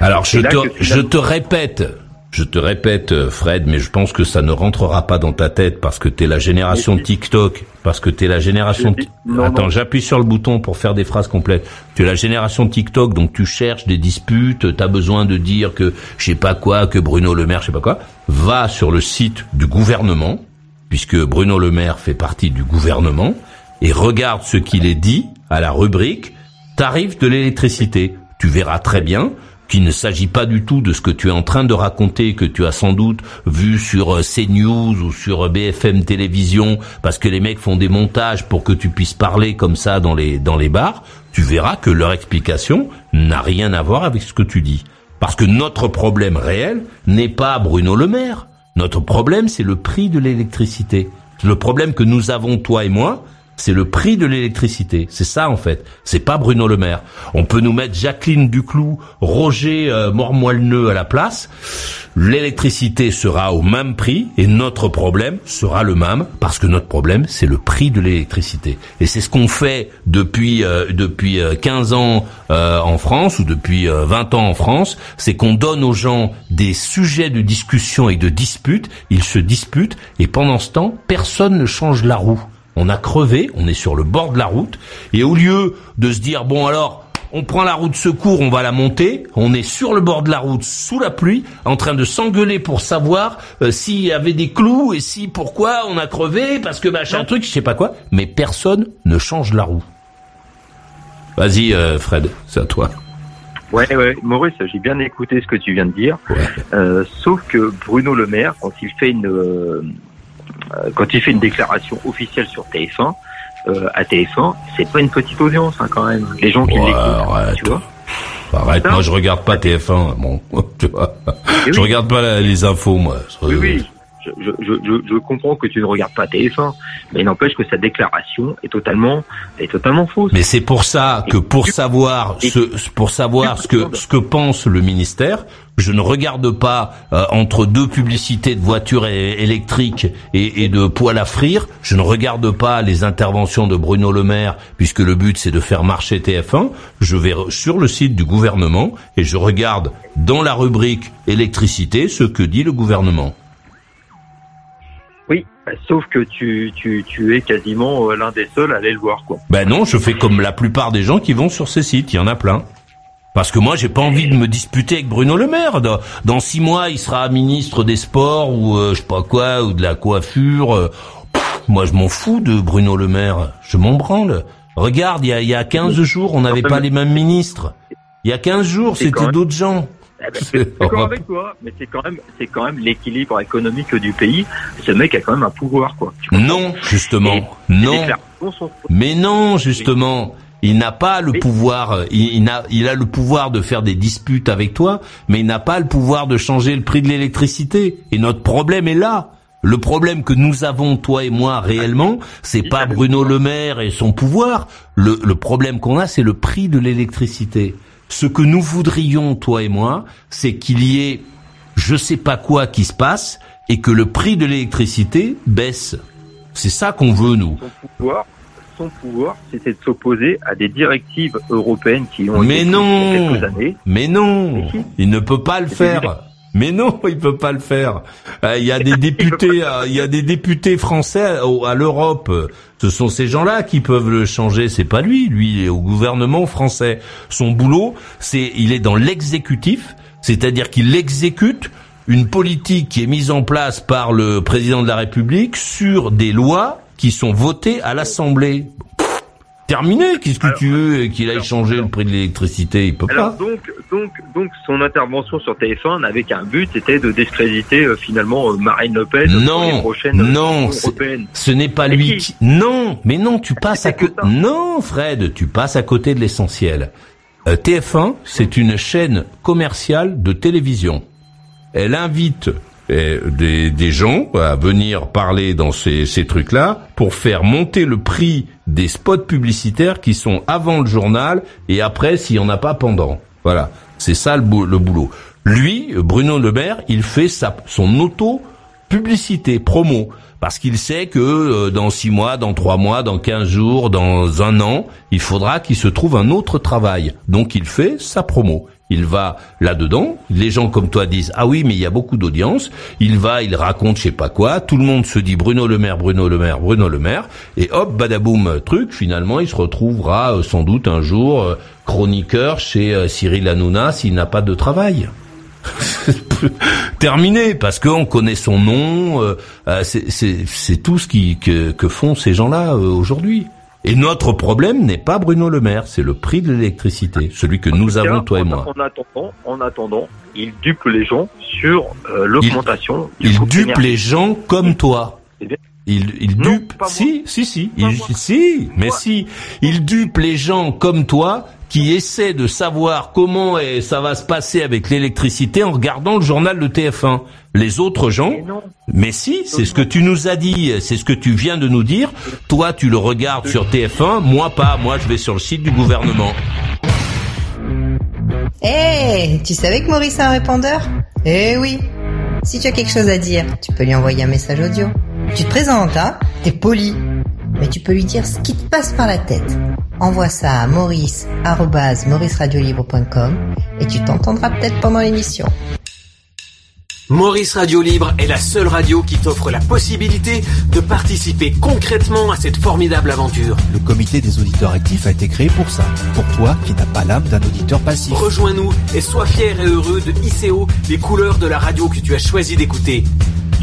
Alors je te répète, je te répète, euh, Fred, mais je pense que ça ne rentrera pas dans ta tête parce que t'es la génération TikTok, parce que t'es la génération. Non, Attends, j'appuie sur le bouton pour faire des phrases complètes. Tu es la génération TikTok, donc tu cherches des disputes, t'as besoin de dire que je sais pas quoi, que Bruno Le Maire, je sais pas quoi. Va sur le site du gouvernement, puisque Bruno Le Maire fait partie du gouvernement, et regarde ce qu'il est dit à la rubrique tarif de l'électricité. Tu verras très bien qu'il ne s'agit pas du tout de ce que tu es en train de raconter, que tu as sans doute vu sur euh, CNews ou sur euh, BFM Télévision, parce que les mecs font des montages pour que tu puisses parler comme ça dans les, dans les bars, tu verras que leur explication n'a rien à voir avec ce que tu dis. Parce que notre problème réel n'est pas Bruno Le Maire. Notre problème, c'est le prix de l'électricité. Le problème que nous avons, toi et moi, c'est le prix de l'électricité. C'est ça en fait. C'est pas Bruno Le Maire. On peut nous mettre Jacqueline Duclou, Roger euh, Mormoilneux à la place. L'électricité sera au même prix et notre problème sera le même parce que notre problème c'est le prix de l'électricité. Et c'est ce qu'on fait depuis euh, depuis euh, 15 ans euh, en France ou depuis euh, 20 ans en France, c'est qu'on donne aux gens des sujets de discussion et de dispute, ils se disputent et pendant ce temps, personne ne change la roue. On a crevé, on est sur le bord de la route, et au lieu de se dire bon alors on prend la route secours, on va la monter, on est sur le bord de la route sous la pluie, en train de s'engueuler pour savoir euh, s'il y avait des clous et si pourquoi on a crevé parce que machin truc, je sais pas quoi, mais personne ne change la roue. Vas-y euh, Fred, c'est à toi. Ouais, ouais, Maurice, j'ai bien écouté ce que tu viens de dire. Euh, sauf que Bruno Le Maire, quand il fait une quand il fait une déclaration officielle sur TF1, euh, à TF1, c'est pas une petite audience hein, quand même. Les gens qui Ouais, l'écoutent, arrête. tu vois. Arrête, moi je regarde pas TF1, bon, tu vois. Je regarde pas la- les infos, moi. Oui, oui. Je, je, je, comprends que tu ne regardes pas TF1, mais n'empêche que sa déclaration est totalement est totalement fausse. Mais c'est pour ça que pour savoir ce, pour savoir ce que ce que pense le ministère, je ne regarde pas euh, entre deux publicités de voitures électriques et, et de poêles à frire. Je ne regarde pas les interventions de Bruno Le Maire puisque le but c'est de faire marcher TF1. Je vais sur le site du gouvernement et je regarde dans la rubrique électricité ce que dit le gouvernement. Bah, sauf que tu, tu, tu es quasiment euh, l'un des seuls à aller le voir, quoi. Ben non, je fais comme la plupart des gens qui vont sur ces sites. Il y en a plein. Parce que moi, j'ai pas envie de me disputer avec Bruno Le Maire. Dans, dans six mois, il sera ministre des Sports ou euh, je sais pas quoi, ou de la coiffure. pff, moi, je m'en fous de Bruno Le Maire. Je m'en branle. Regarde, il y a, il y a 15 jours, on n'avait pas les mêmes ministres. Il y a 15 jours, c'était d'autres gens. Eh ben, je suis d'accord avec toi, mais c'est quand même, c'est quand même l'équilibre économique du pays. Ce mec a quand même un pouvoir, quoi. Non, justement. Non. sont. Mais non, justement. Il n'a pas le pouvoir, il, il a, il a le pouvoir de faire des disputes avec toi, mais il n'a pas le pouvoir de changer le prix de l'électricité. Et notre problème est là. Le problème que nous avons, toi et moi, réellement, c'est pas Bruno Le Maire et son pouvoir. Le, le problème qu'on a, c'est le prix de l'électricité. Ce que nous voudrions, toi et moi, c'est qu'il y ait je sais pas quoi qui se passe et que le prix de l'électricité baisse. C'est ça qu'on veut, nous. Son pouvoir, son pouvoir, c'était de s'opposer à des directives européennes qui ont Mais été prises il y a non quelques années. Mais non Il ne peut pas le faire mais non, il peut pas le faire. Euh, Il y a des députés, euh, il y a des députés français à l'Europe. Ce sont ces gens-là qui peuvent le changer. C'est pas lui. Lui, il est au gouvernement français. Son boulot, c'est, il est dans l'exécutif, c'est-à-dire qu'il exécute une politique qui est mise en place par le président de la République sur des lois qui sont votées à l'Assemblée. Terminé. Qu'est-ce que tu veux qu'il aille changer le prix de l'électricité? Il peut Alors pas. donc, donc, donc, son intervention sur TF1 n'avait qu'un but, c'était de discréditer euh, finalement euh, Marine Le Pen pour les Non, prochaines non, européennes. ce n'est pas lui qui. Non, mais non, tu passes à côté... Non, Fred, tu passes à côté de l'essentiel. Euh, TF1, c'est une chaîne commerciale de télévision. Elle invite euh, des, des gens à venir parler dans ces, ces trucs-là pour faire monter le prix des spots publicitaires qui sont avant le journal et après s'il n'y en a pas pendant. Voilà, c'est ça le, le boulot. Lui, Bruno Le Maire, il fait sa, son auto publicité, promo, parce qu'il sait que euh, dans six mois, dans trois mois, dans quinze jours, dans un an, il faudra qu'il se trouve un autre travail. Donc il fait sa promo. Il va là-dedans, les gens comme toi disent ah oui mais il y a beaucoup d'audience, il va, il raconte je sais pas quoi, tout le monde se dit Bruno Le Maire, Bruno Le Maire, Bruno Le Maire, et hop badaboum truc, finalement il se retrouvera euh, sans doute un jour euh, chroniqueur chez euh, Cyril Hanouna s'il n'a pas de travail terminé parce qu'on connaît son nom. euh, euh, c'est- tout ce qui que, que font ces gens-là euh, aujourd'hui. Et notre problème n'est pas Bruno Le Maire, c'est le prix de l'électricité, celui que nous avons toi et moi. En attendant, en attendant, il dupe les gens sur euh, l'augmentation. du Il coût de dupe les gens comme toi. C'est bien. Il, il Non, dupe, si, si, si, Pas il, moi. si, mais Moi. si, il dupe les gens comme toi qui essaient de savoir comment ça va se passer avec l'électricité en regardant le journal de TF1. Les autres gens, mais si, c'est ce que tu nous as dit, c'est ce que tu viens de nous dire. Toi, tu le regardes sur TF1, moi pas, moi je vais sur le site du gouvernement. Eh, tu savais que Maurice a un répondeur? Eh oui. Si tu as quelque chose à dire, tu peux lui envoyer un message audio. Tu te présentes, hein? T'es poli. Mais tu peux lui dire ce qui te passe par la tête. Envoie ça à maurice, arobase mauriceradiolibre.com et tu t'entendras peut-être pendant l'émission. Maurice Radio Libre est la seule radio qui t'offre la possibilité de participer concrètement à cette formidable aventure. Le comité des auditeurs actifs a été créé pour ça. Pour toi qui n'as pas l'âme d'un auditeur passif. Rejoins-nous et sois fier et heureux de haut les couleurs de la radio que tu as choisi d'écouter.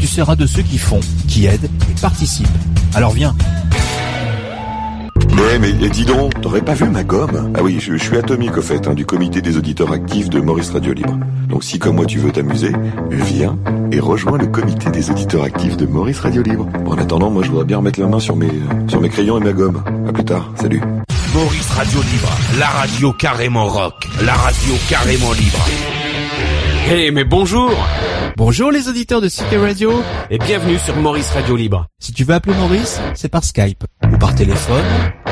Tu seras de ceux qui font, qui aident et participent. Alors viens, Mais, mais et dis donc, t'aurais pas vu ma gomme? Ah oui, je, je suis atomique au fait, hein, du comité des auditeurs actifs de Maurice Radio Libre. Donc si comme moi tu veux t'amuser, viens et rejoins le comité des auditeurs actifs de Maurice Radio Libre. Bon, en attendant, moi je voudrais bien remettre la main sur mes, euh, sur mes crayons et ma gomme. À plus tard, salut. Maurice Radio Libre, la radio carrément rock, la radio carrément libre. Hey, mais bonjour Bonjour les auditeurs de CK Radio. et bienvenue sur Maurice Radio Libre. Si tu veux appeler Maurice, c'est par Skype ou par téléphone.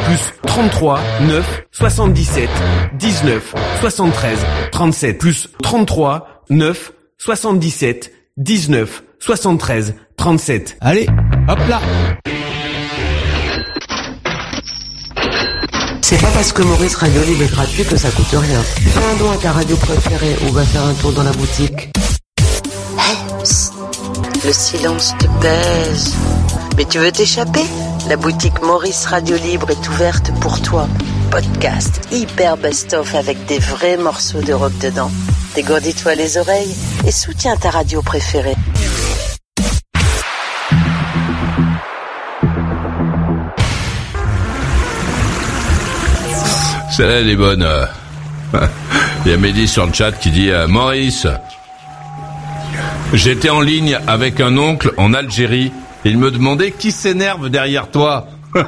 Plus 33 9 77 19 73 37 plus 33 9 77 19 73 37. Allez, hop là C'est pas parce que Maurice Radio Libre est gratuit que ça coûte rien. Fais un don à ta radio préférée ou va faire un tour dans la boutique. Le silence te pèse. Mais tu veux t'échapper? La boutique Maurice Radio Libre est ouverte pour toi. Podcast hyper best-of avec des vrais morceaux de rock dedans. Dégourdis-toi les oreilles et soutiens ta radio préférée. Celle-là, elle est bonne. euh. Il y a Mehdi sur le chat qui dit euh, Maurice, j'étais en ligne avec un oncle en Algérie. Il me demandait qui s'énerve derrière toi. Pas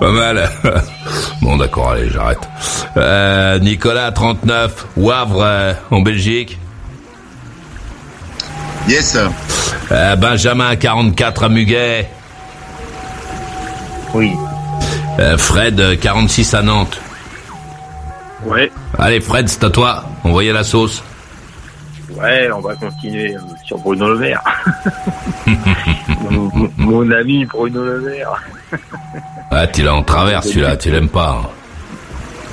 mal. Bon, d'accord, allez, j'arrête. Euh, Nicolas, 39, Wavre, euh, en Belgique. Yes. Euh, Benjamin, 44, à Muguet. Oui. Euh, Fred, euh, 46, à Nantes. Ouais. Allez, Fred, c'est à toi. Envoyez la sauce. Ouais, on va continuer euh, sur Bruno Le Maire. mon, ami Bruno Le Maire. Ah, tu l'as en travers, celui-là, tu l'aimes pas. hein.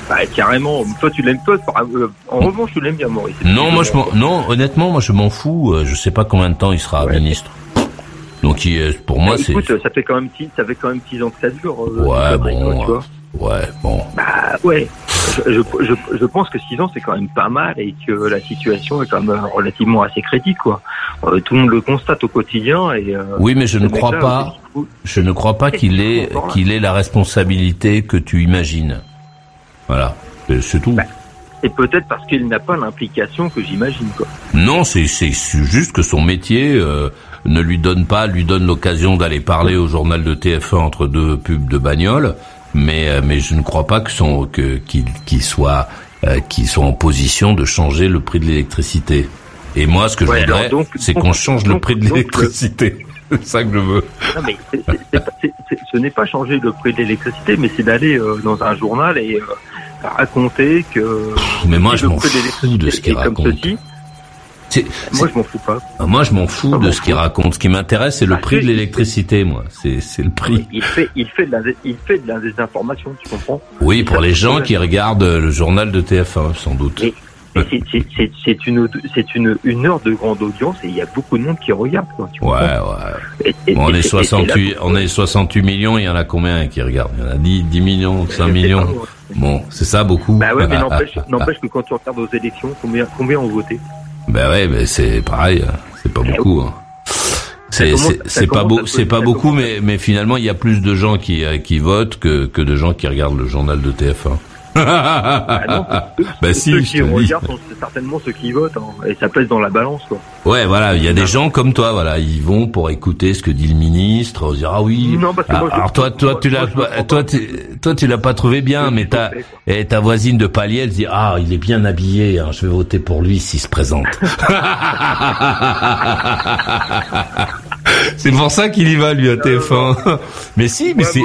Bah, carrément. Toi, tu l'aimes pas. euh, En revanche, tu l'aimes bien, Maurice. Non, moi, je non, honnêtement, moi, je m'en fous. euh, Je sais pas combien de temps il sera ministre. Donc, pour moi, Bah, c'est, Écoute, ça fait quand même six, ça fait quand même six ans que ça dure. euh, ouais, bon, quoi, tu vois. euh, ouais, bon. Bah ouais. je, je, je, pense que 6 ans c'est quand même pas mal et que la situation est quand même relativement assez critique quoi. Euh, tout le monde le constate au quotidien et euh, Oui, mais je ne crois pas, je ne crois pas qu'il ait, qu'il ait la responsabilité que tu imagines. Voilà, c'est tout. Et peut-être parce qu'il n'a pas l'implication que j'imagine quoi. Non, c'est c'est juste que son métier euh, ne lui donne pas, lui donne l'occasion d'aller parler au journal de TF1 entre deux pubs de bagnole, mais euh, mais je ne crois pas que son que qu'il qu'il soit euh, qu'il soit en position de changer le prix de l'électricité. Et moi, ce que Ouais, je voudrais, donc- c'est qu'on change le prix de l'électricité. C'est ça que je veux. Non, mais c'est- c'est- c'est ce n'est pas changer le prix de l'électricité, mais c'est d'aller euh, dans un journal et euh, raconter que. Mais moi, je m'en fous de ce qu'il raconte. ceci. C'est- Moi, je m'en fous pas. Moi, je m'en fous de ce qu'il raconte. Ce qui m'intéresse, c'est le prix de l'électricité, moi. C'est c'est le prix. Il fait, il fait de la, il fait de la désinformation, tu comprends? Oui, pour les gens qui regardent le journal de TF1, sans doute. Mais c'est- une, c'est une, une heure de grande audience et il y a beaucoup de monde qui regarde, quoi. Tu Ouais, ouais. Et- et- Bon, on est et- et 68, là- on est 68 millions, il y en a combien qui regardent? Il y en a 10, 10 millions, 5 millions. Bon, c'est ça beaucoup. Bah ouais, mais n'empêche, n'empêche que quand tu regardes aux élections, combien, combien ont voté? Ben ouais, mais c'est pareil, hein. c'est pas beaucoup. hein. C'est pas beau, c'est pas beaucoup, mais mais finalement il y a plus de gens qui euh, qui votent que que de gens qui regardent le journal de TF1. Bah non, Bah ceux si, qui le dis. regardent sont certainement ceux qui votent, hein, et ça pèse dans la balance, quoi. Ouais, voilà, il y a des gens comme toi, voilà, ils vont pour écouter ce que dit le ministre, on se dire ah oui. Non, parce que Ah, moi, alors toi, toi, tu l'as, toi, tu, toi, tu l'as pas trouvé bien, mais ta, et ta voisine de palier, elle dit ah, il est bien habillé, hein, je vais voter pour lui s'il se présente. c'est pour ça qu'il y va lui à TF1. mais si, mais c'est,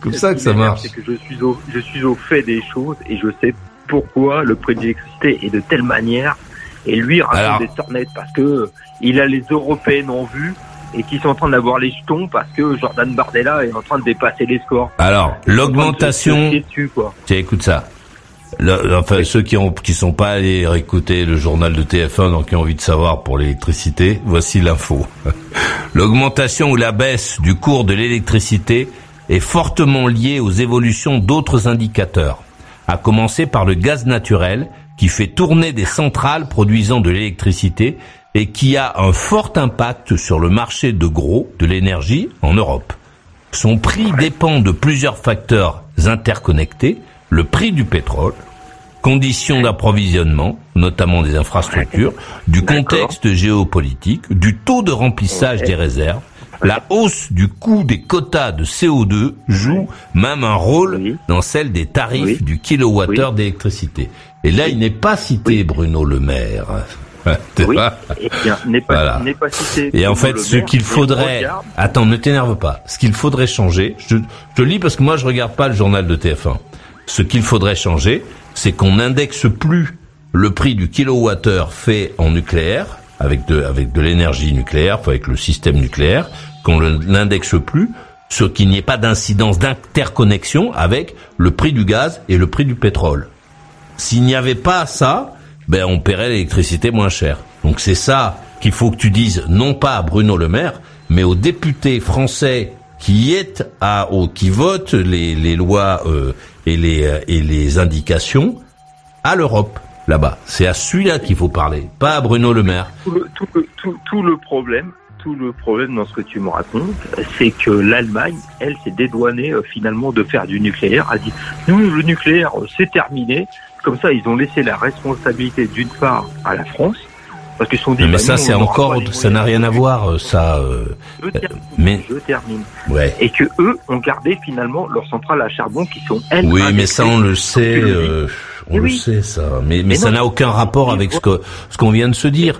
comme ça que ça marche. C'est que je suis au, je suis au fait des choses et je sais pourquoi le prix de l'électricité est de telle manière. Et lui raconte des sornettes parce que il a les européennes en vue et qui sont en train d'avoir les jetons parce que Jordan Bardella est en train de dépasser les scores. Alors, l'augmentation. Se chier dessus, quoi. Tiens, écoute ça. Enfin, ceux qui ont qui sont pas allés écouter le journal de TF1, donc qui ont envie de savoir pour l'électricité, voici l'info. L'augmentation ou la baisse du cours de l'électricité est fortement liée aux évolutions d'autres indicateurs, à commencer par le gaz naturel qui fait tourner des centrales produisant de l'électricité et qui a un fort impact sur le marché de gros de l'énergie en Europe. Son prix dépend de plusieurs facteurs interconnectés, le prix du pétrole, conditions d'approvisionnement, notamment des infrastructures, du contexte géopolitique, du taux de remplissage des réserves, la hausse du coût des quotas de CO2 joue même un rôle dans celle des tarifs du kilowattheure d'électricité. Et là, il n'est pas cité Bruno Le Maire. Oui, bien, n'est pas, Voilà. pas cité. Et en fait, Le ce qu'il faudrait... regarde, Attends, ne t'énerve pas. Ce qu'il faudrait changer, je, je te lis parce que moi je regarde pas le journal de TF1. Ce qu'il faudrait changer, c'est qu'on n'indexe plus le prix du kilowattheure fait en nucléaire, avec de, l'énergie nucléaire, avec le système nucléaire, qu'on n'indexe plus, ce qu'il n'y ait pas d'incidence d'interconnexion avec le prix du gaz et le prix du pétrole. S'il n'y avait pas ça, ben on paierait l'électricité moins cher. Donc c'est ça qu'il faut que tu dises, non pas à Bruno Le Maire, mais aux députés français qui est à, qui votent les, les lois euh, et les euh, et les indications à l'Europe là-bas. C'est à celui-là qu'il faut parler, pas à Bruno Le Maire. tout le, problème, tout le problème dans ce que tu me racontes, c'est que l'Allemagne, elle, s'est dédouanée euh, finalement de faire du nucléaire. Elle dit, nous, le nucléaire, euh, c'est terminé. Comme ça, ils ont laissé la responsabilité d'une part à la France, parce qu'ils se sont dit. mais bah, ça c'est encore, ça n'a rien à voir, euh, ça. euh, Je termine. mais Je termine. ouais. Et que eux ont gardé finalement leurs centrales à charbon qui sont elles. Oui, mais ça on le sait, euh, on le sait ça. Mais, mais, Mais ça n'a aucun rapport avec ce que ce qu'on vient de se dire.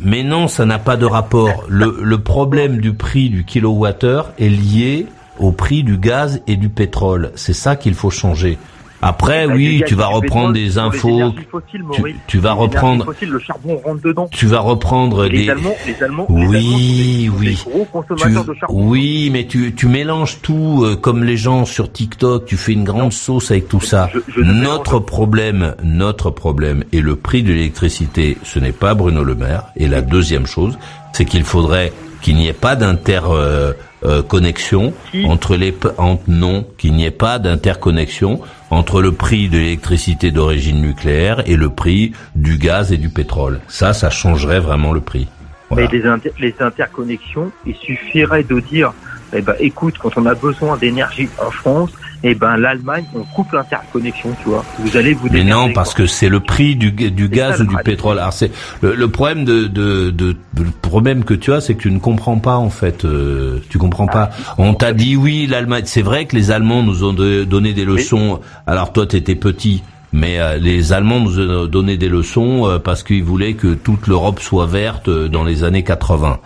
Mais non, ça n'a pas de rapport. Le, le problème du prix du kilowattheure est lié au prix du gaz et du pétrole. C'est ça qu'il faut changer. Après, Bah, oui, tu vas reprendre des infos. fossiles, Tu, vas Les reprendre, fossiles, le charbon rentre dedans. tu vas reprendre les des. Allemands, les Allemands, Oui, oui. gros consommateurs Tu- de charbon. oui, mais tu, tu mélanges tout euh, comme les gens sur TikTok. Tu fais une grande sauce avec tout ça. notre problème, notre problème est le prix de l'électricité. Ce n'est pas Bruno Le Maire. Et la deuxième chose, c'est qu'il faudrait qu'il n'y ait pas d'inter euh, euh, connexion entre les p- en- non qu'il n'y ait pas d'interconnexion entre le prix de l'électricité d'origine nucléaire et le prix du gaz et du pétrole. Ça, ça changerait vraiment le prix. Voilà. Mais les, inter- les interconnexions, il suffirait de dire, eh ben, écoute, quand on a besoin d'énergie en France, eh ben, l'Allemagne, on coupe l'interconnexion, tu vois. Vous allez vous Mais non, parce que c'est le prix du, ga- du gaz ça, ou du pétrole. Alors c'est le, le problème de, de, de- le problème que tu as, c'est que tu ne comprends pas en fait. euh, tu comprends pas. On t'a dit oui, l'Allemagne. C'est vrai que les Allemands nous ont de- donné des leçons. Alors toi, t'étais petit. Mais euh, les Allemands nous ont donné des leçons euh, parce qu'ils voulaient que toute l'Europe soit verte euh, dans les années 80.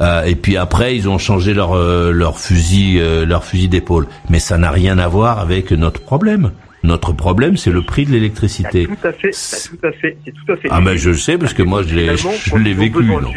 Euh, et puis après, ils ont changé leur euh, leur fusil euh, leur fusil d'épaule. Mais ça n'a rien à voir avec notre problème. Notre problème, c'est le prix de l'électricité. Tout à fait, tout à fait, c'est tout à fait. Ah ben je le sais parce que moi je l'ai je l'ai vécu. donc.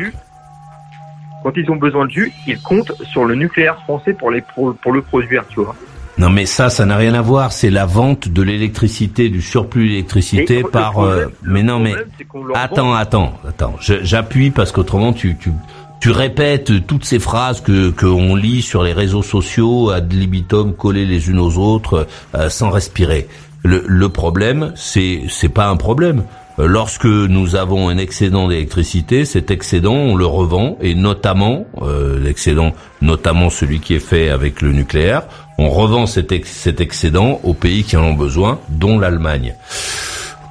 Quand ils ont besoin de jus, ils comptent sur le nucléaire français pour les pour, pour le produire, tu vois. Non mais ça, ça n'a rien à voir. C'est la vente de l'électricité, du surplus d'électricité par. problème- euh, mais non mais qu'on attends, attends, attends. J'appuie parce qu'autrement tu tu tu répètes toutes ces phrases que que on lit sur les réseaux sociaux ad libitum collées les unes aux autres euh, sans respirer. Le, le problème, c'est c'est pas un problème. Euh, Lorsque nous avons un excédent d'électricité, cet excédent, on le revend et notamment euh, l'excédent, notamment celui qui est fait avec le nucléaire, on revend cet, cet excédent aux pays qui en ont besoin, dont l'Allemagne.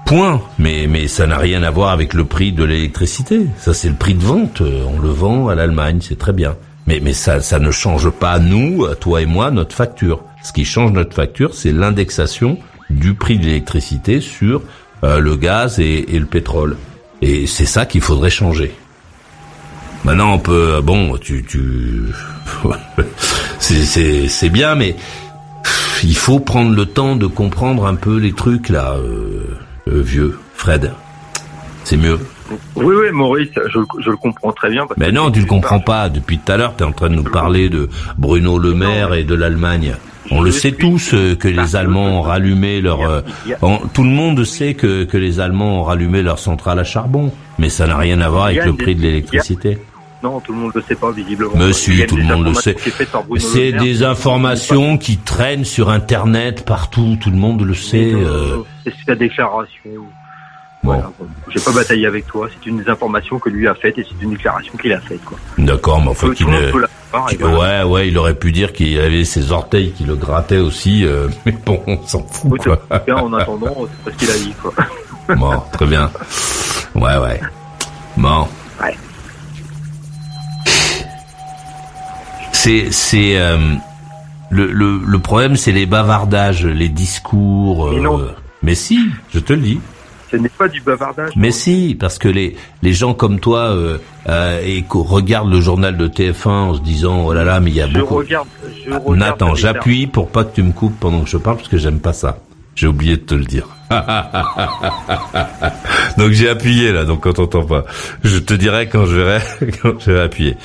Point. Mais mais ça n'a rien à voir avec le prix de l'électricité. Ça c'est le prix de vente. On le vend à l'Allemagne, c'est très bien. Mais mais ça ça ne change pas nous, toi et moi, notre facture. Ce qui change notre facture, c'est l'indexation du prix de l'électricité sur euh, le gaz et, et le pétrole. Et c'est ça qu'il faudrait changer. Maintenant, on peut, bon, tu, tu, c'est, c'est, c'est bien, mais il faut prendre le temps de comprendre un peu les trucs là, euh, euh, vieux, Fred. C'est mieux. Oui, oui, Maurice, je, je le comprends très bien. parce Mais que non, tu le comprends pas. Depuis tout à l'heure, tu es en train de nous parler de Bruno Le Maire et de l'Allemagne. On le sait tous euh, que les Allemands ont rallumé leur. euh, on- tout le monde sait que, que les Allemands ont rallumé leur centrale à charbon, mais ça n'a rien à voir avec le prix de l'électricité. Non, tout le monde le sait pas visiblement. A tout le monde le sait. C'est des informations qui traînent sur Internet partout. Tout le monde le sait. euh. C'est sa déclaration. Voilà, bon. J'ai pas bataillé avec toi. C'est une des informations que lui a faites et c'est une déclaration qu'il a faite, quoi. D'accord, mais qu'il le monde ne- voilà. Ouais, ouais, il aurait pu dire qu'il avait ses orteils qui le grattaient aussi, euh, mais bon, on s'en fout. Quoi. bien, en attendant, c'est pas ce qu'il a dit, quoi. Bon, très bien. Ouais, ouais. Bon. Ouais. C'est, c'est, euh, le, le, le problème, c'est les bavardages, les discours. Mais euh, non. mais si, je te le dis. Ce n'est pas du bavardage. Mais si, parce que les les gens comme toi euh, euh, et qu'on regarde le journal de TF1 en se disant oh là là mais il y a Je beaucoup. regarde, je Ah, regarde. Nathan, j'appuie pour pas que tu me coupes pendant que je parle parce que j'aime pas ça. J'ai oublié de te le dire. donc j'ai appuyé là, donc on t'entend pas. Je te dirai quand je verrai quand je vais appuyer.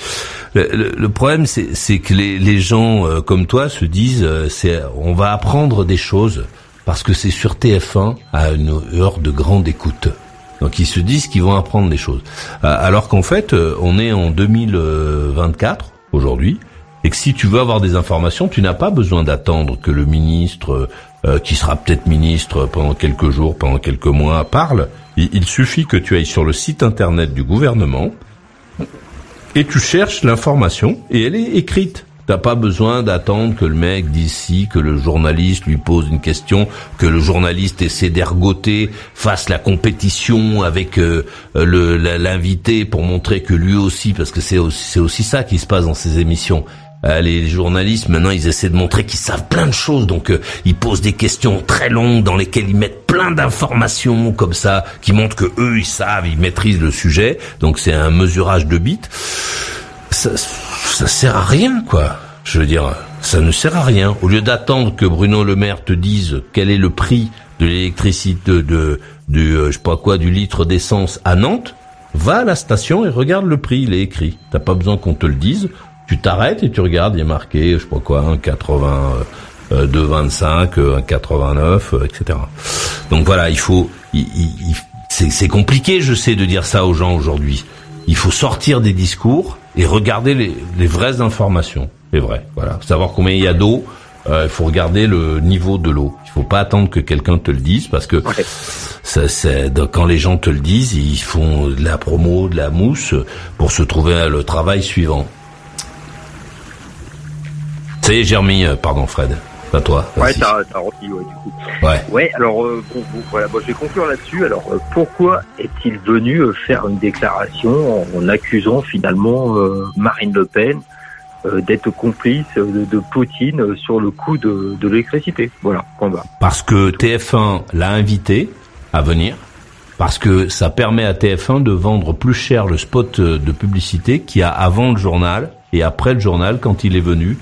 Le, le- le problème c'est c'est que les les gens euh, comme toi se disent euh, c'est on va apprendre des choses parce que c'est sur TF1 à une heure de grande écoute. Donc ils se disent qu'ils vont apprendre des choses. Euh, Alors qu'en fait, euh, on est en 2024 aujourd'hui, et que si tu veux avoir des informations, tu n'as pas besoin d'attendre que le ministre, euh, qui sera peut-être ministre pendant quelques jours, pendant quelques mois, parle. Il, il suffit que tu ailles sur le site internet du gouvernement et tu cherches l'information et elle est écrite. T'as pas besoin d'attendre que le mec dise si, que le journaliste lui pose une question, que le journaliste essaie d'ergoter, fasse la compétition avec euh, l'invité pour montrer que lui aussi, parce que c'est aussi, c'est aussi ça qui se passe dans ces émissions. Euh, les journalistes maintenant ils essaient de montrer qu'ils savent plein de choses, donc euh, ils posent des questions très longues dans lesquelles ils mettent plein d'informations comme ça, qui montrent que eux ils savent, ils maîtrisent le sujet. Donc c'est un mesurage de bits ça sert à rien, quoi. Je veux dire, ça ne sert à rien. Au lieu d'attendre que Bruno Le Maire te dise quel est le prix de l'électricité, de, de, du, euh, je sais pas quoi, du litre d'essence à Nantes, va à la station et regarde le prix, il est écrit. T'as pas besoin qu'on te le dise. Tu t'arrêtes et tu regardes, il est marqué, je sais pas quoi, 1,80, euh, 2,25, euh, 1,89, euh, etc. Donc voilà, il faut, c'est compliqué, je sais, de dire ça aux gens aujourd'hui. Il faut sortir des discours et regarder les, les vraies informations. Les vraies, voilà. Savoir combien il y a d'eau, euh, il faut regarder le niveau de l'eau. Il faut pas attendre que quelqu'un te le dise parce que ça, c'est quand les gens te le disent, ils font de la promo, de la mousse pour se trouver le travail suivant. C'est Jeremy, euh, pardon Fred, pas toi. Ouais, t'as rempli, ouais, du coup. Ouais. Ouais, alors, euh, bon, bon, voilà, bon, je vais conclure là-dessus. Alors, euh, pourquoi est-il venu euh, faire une déclaration en, accusant finalement Marine Le Pen d'être complice de, de Poutine sur le coût de, de l'électricité? Voilà, barre. Parce que TF1 l'a invité à venir, parce que ça permet à TF1 de vendre plus cher le spot de publicité qu'il y a avant le journal et après le journal quand il est venu,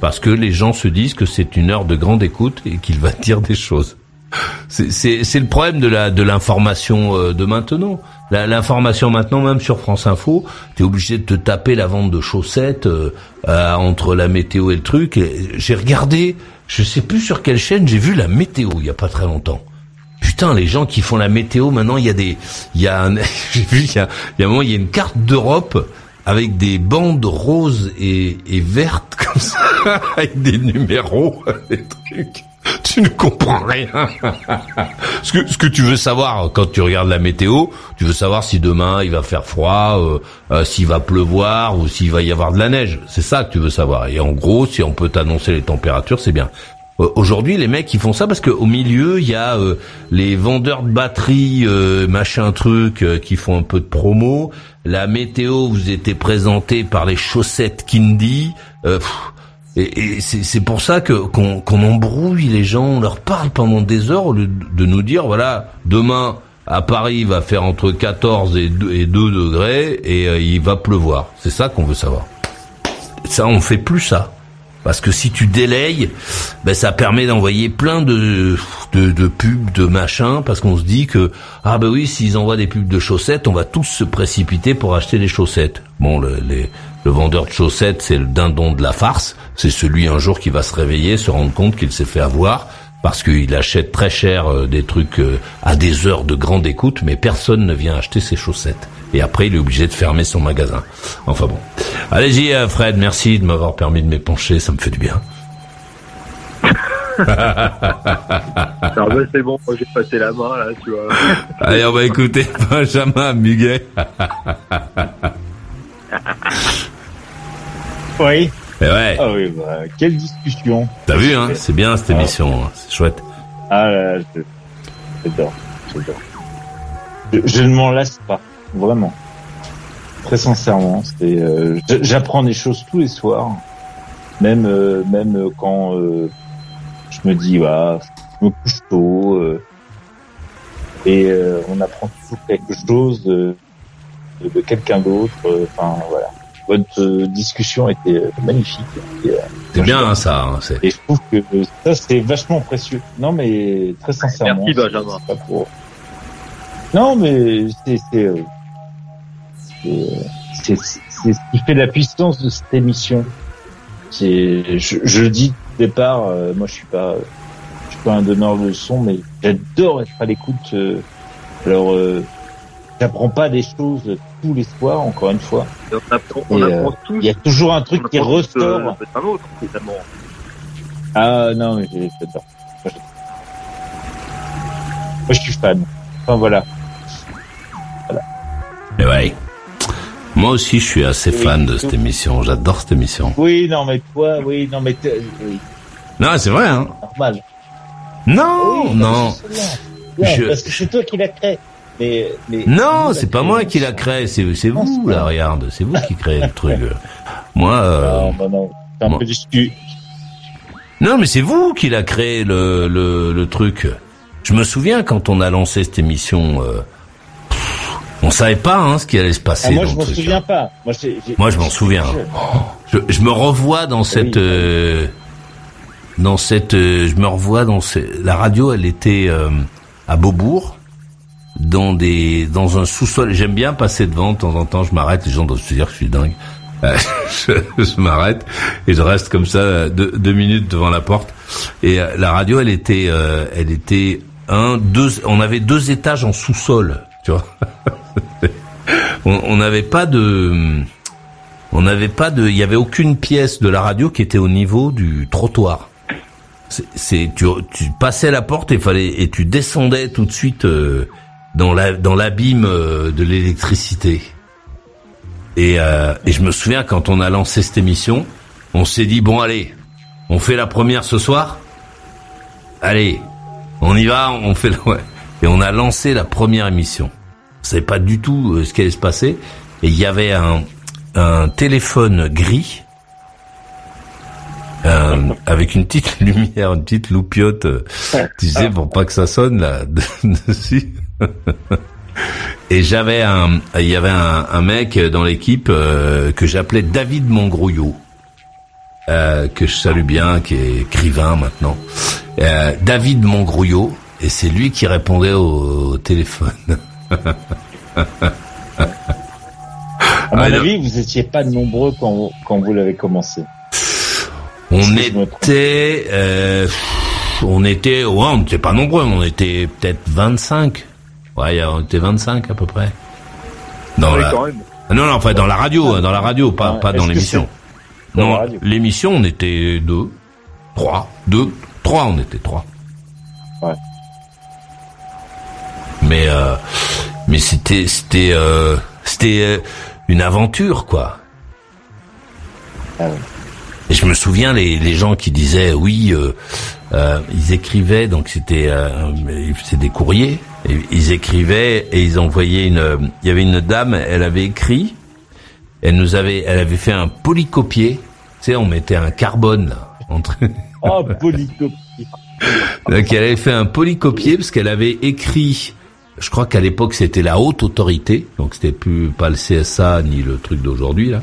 parce que les gens se disent que c'est une heure de grande écoute et qu'il va dire des choses. C'est- le problème de la de l'information euh, de maintenant. L'information maintenant, même sur France Info, t'es obligé de te taper la vente de chaussettes euh, euh, entre la météo et le truc. J'ai regardé, je sais plus sur quelle chaîne, j'ai vu la météo il y a pas très longtemps. Putain, les gens qui font la météo maintenant, il y a des, il y a, j'ai vu, il y a, il y a un moment, il y a une carte d'Europe avec des bandes roses et, et vertes comme ça, avec des numéros, des trucs. Tu ne comprends rien. ce que ce que tu veux savoir quand tu regardes la météo, tu veux savoir si demain il va faire froid, euh, euh, s'il va pleuvoir ou s'il va y avoir de la neige. C'est ça que tu veux savoir. Et en gros, si on peut t'annoncer les températures, c'est bien. Euh, Aujourd'hui, les mecs, ils font ça parce qu'au milieu, il y a euh, les vendeurs de batteries, euh, machin truc, euh, qui font un peu de promo. La météo vous était présentée par les chaussettes Kindy. Euh, pff, et, et c'est pour ça que qu'on qu'on embrouille les gens, on leur parle pendant des heures au lieu de nous dire voilà demain à Paris il va faire entre 14 et 2, et 2 degrés et euh, il va pleuvoir. C'est ça qu'on veut savoir. Ça on fait plus ça. Parce que si tu délayes, ben ça permet d'envoyer plein de, de, de pubs, de machins, parce qu'on se dit que ah ben oui, s'ils envoient des pubs de chaussettes, on va tous se précipiter pour acheter des chaussettes. Bon, le, les- le vendeur de chaussettes, c'est le dindon de la farce. C'est celui un jour qui va se réveiller, se rendre compte qu'il s'est fait avoir, parce qu'il achète très cher euh, des trucs euh, à des heures de grande écoute, mais personne ne vient acheter ses chaussettes. Et après, il est obligé de fermer son magasin. Enfin bon. Allez-y, euh, Fred, merci de m'avoir permis de m'épancher, ça me fait du bien. Alors, bah, c'est bon, moi, j'ai passé la main, là, tu vois. Allez, on va écouter Benjamin Muguet. Oui. Et ouais. Ah oui, bah, quelle discussion. T'as vu, hein C'est bien cette émission, hein, c'est chouette. Ah là, là, je- j'adore, j'adore. Je, je ne m'en lasse pas, vraiment. Très sincèrement, c'est, euh, j'apprends des choses tous les soirs, même euh, même quand euh, je me dis, bah, je me couche tôt, euh, et euh, on apprend toujours quelque chose de, de, de quelqu'un d'autre. euh, Enfin voilà, votre euh, discussion était euh, magnifique. Euh, C'est bien hein, ça. hein, c'est- et je trouve que ça, c'est vachement précieux. Non, mais très sincèrement. Merci, Benjamin. c'est pas pour- Non, mais c'est c'est c'est- c'est c'est ce qui fait la puissance de cette émission. C'est je, je le dis au départ, euh, moi je suis pas je suis pas un donneur de leçons, mais j'adore être à l'écoute. euh, alors euh, j'apprends pas des choses tous les soirs, encore une fois. Et on apprend, on Et, apprend euh, tous. Il y a toujours un truc on qui ressort. euh, autre, finalement. Ah non, mais j'ai- j'adore. Moi, je- Moi, je suis fan. Enfin voilà. Et ouais. Moi aussi, je suis assez fan de cette émission. J'adore cette émission. Oui, non, mais toi, oui, non, mais oui, Non, c'est vrai, hein normal. Non, Oui, non. Je- Parce que c'est toi qui l'as créé. Mais, mais Non, c'est pas moi qui l'a créé, c'est vous là, regarde, c'est vous qui créez le truc. Moi, euh, Non, non, non. Un peu non, mais c'est vous qui l'a créé le, le le truc. Je me souviens quand on a lancé cette émission, euh, on savait pas hein, ce qui allait se passer. Ah, moi, je m'en souviens pas. Moi, je m'en souviens. Je, je me revois dans cette, euh, dans cette, euh, je me revois dans ce- la radio. Elle était euh, à Beaubourg, dans des, dans un sous-sol. J'aime bien passer devant de temps en temps. Je m'arrête. Les gens doivent se dire que je suis dingue. Euh, je m'arrête et je reste comme ça euh, deux, minutes devant la porte. Et euh, la radio, elle était, elle était un, deux. On avait deux étages en sous-sol. Tu vois. on n'avait pas de on n'avait pas de, il y avait aucune pièce de la radio qui était au niveau du trottoir. c'est- tu, passais la porte et fallait et tu descendais tout de suite dans la dans l'abîme euh, de l'électricité. Et, euh, et je me souviens quand on a lancé cette émission, on s'est dit bon allez, on fait la première ce soir. Allez, on y va, on fait ouais. et on a lancé la première émission. On savait pas du tout euh, ce qui allait se passer et il y avait un un téléphone gris euh, avec une petite lumière, une petite loupiote, euh, tu sais, pour pas que ça sonne là dessus. Et j'avais un, il y avait un, un mec dans l'équipe euh, que j'appelais David Mongrouillot, euh, que je salue bien, qui est écrivain maintenant. Euh, David Mongrouillot, et c'est lui qui répondait au, au téléphone. À mon Ah, avis, vous étiez pas nombreux quand, quand vous l'avez commencé. On était, euh, on était, ouais, on n'était pas nombreux, on était peut-être 25. Ouais, on était 25 à peu près. Dans Oui, la... quand même. Ah Non, non, enfin dans la radio, hein, dans la radio, pas, pas dans l'émission. Non, l'émission, on était deux, trois, deux, trois, on était trois. Ouais. Mais, euh, mais c'était, c'était, euh, c'était euh, une aventure, quoi. Ah Et je me souviens les, les gens qui disaient oui, euh, euh, ils écrivaient donc c'était euh, c'est des courriers. Et ils écrivaient et ils envoyaient une. Il y avait une dame, elle avait écrit, elle nous avait, elle avait fait un polycopier. Tu sais, on mettait un carbone là entre. Oh, polycopie. Donc elle avait fait un polycopier parce qu'elle avait écrit, je crois qu'à l'époque c'était la haute autorité, donc c'était plus pas le CSA ni le truc d'aujourd'hui là.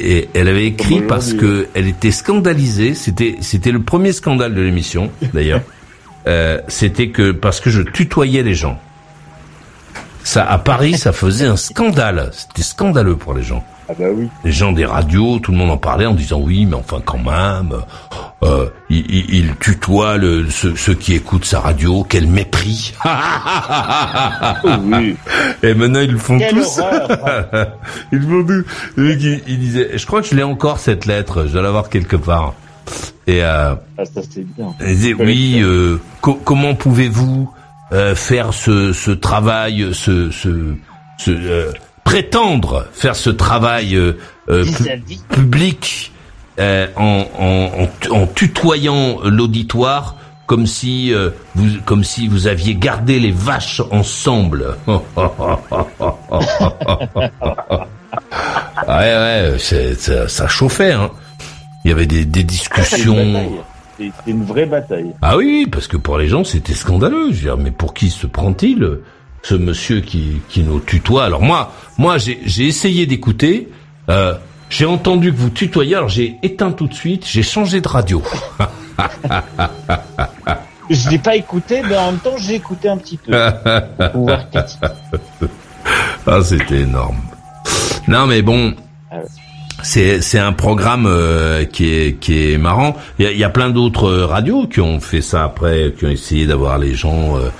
Et elle avait écrit parce que elle était scandalisée. C'était c'était le premier scandale de l'émission d'ailleurs. Euh, c'était que parce que je tutoyais les gens. Ça à Paris, ça faisait un scandale. C'était scandaleux pour les gens. Ah bah oui. Les gens des radios, tout le monde en parlait en disant oui, mais enfin quand même, euh, il, il- il tutoie le, ceux, ceux qui écoutent sa radio, quel mépris. Et maintenant ils le font Quelle tous. horreur. ils le font tous. Il, il disait, je crois que je l'ai encore cette lettre, je dois l'avoir quelque part. Et euh, Ah, ça c'est bien. il disait oui, euh, co- comment pouvez-vous euh, faire ce, ce travail, ce, ce, ce, euh, prétendre faire ce travail euh, euh, pu- public euh, en, en, en, en tutoyant l'auditoire comme si euh, vous comme si vous aviez gardé les vaches ensemble. ouais ouais, c'est- ça, ça chauffait hein. Il y avait des, des discussions. c'est une vraie bataille. Ah oui, oui, parce que pour les gens, c'était scandaleux. Je veux dire, mais pour qui se prend-il? Ce monsieur qui, qui nous tutoie Alors moi, moi, j'ai essayé d'écouter. Euh, j'ai entendu que vous tutoyez, alors j'ai éteint tout de suite. J'ai changé de radio. Je l'ai pas écouté, mais en même temps, j'ai écouté un petit peu. Pour voir Cathy. ah, c'était énorme. Non, mais bon. C'est c'est un programme euh, qui est qui est marrant. Il y a, il y a plein d'autres euh, radios qui ont fait ça après, qui ont essayé d'avoir les gens. euh,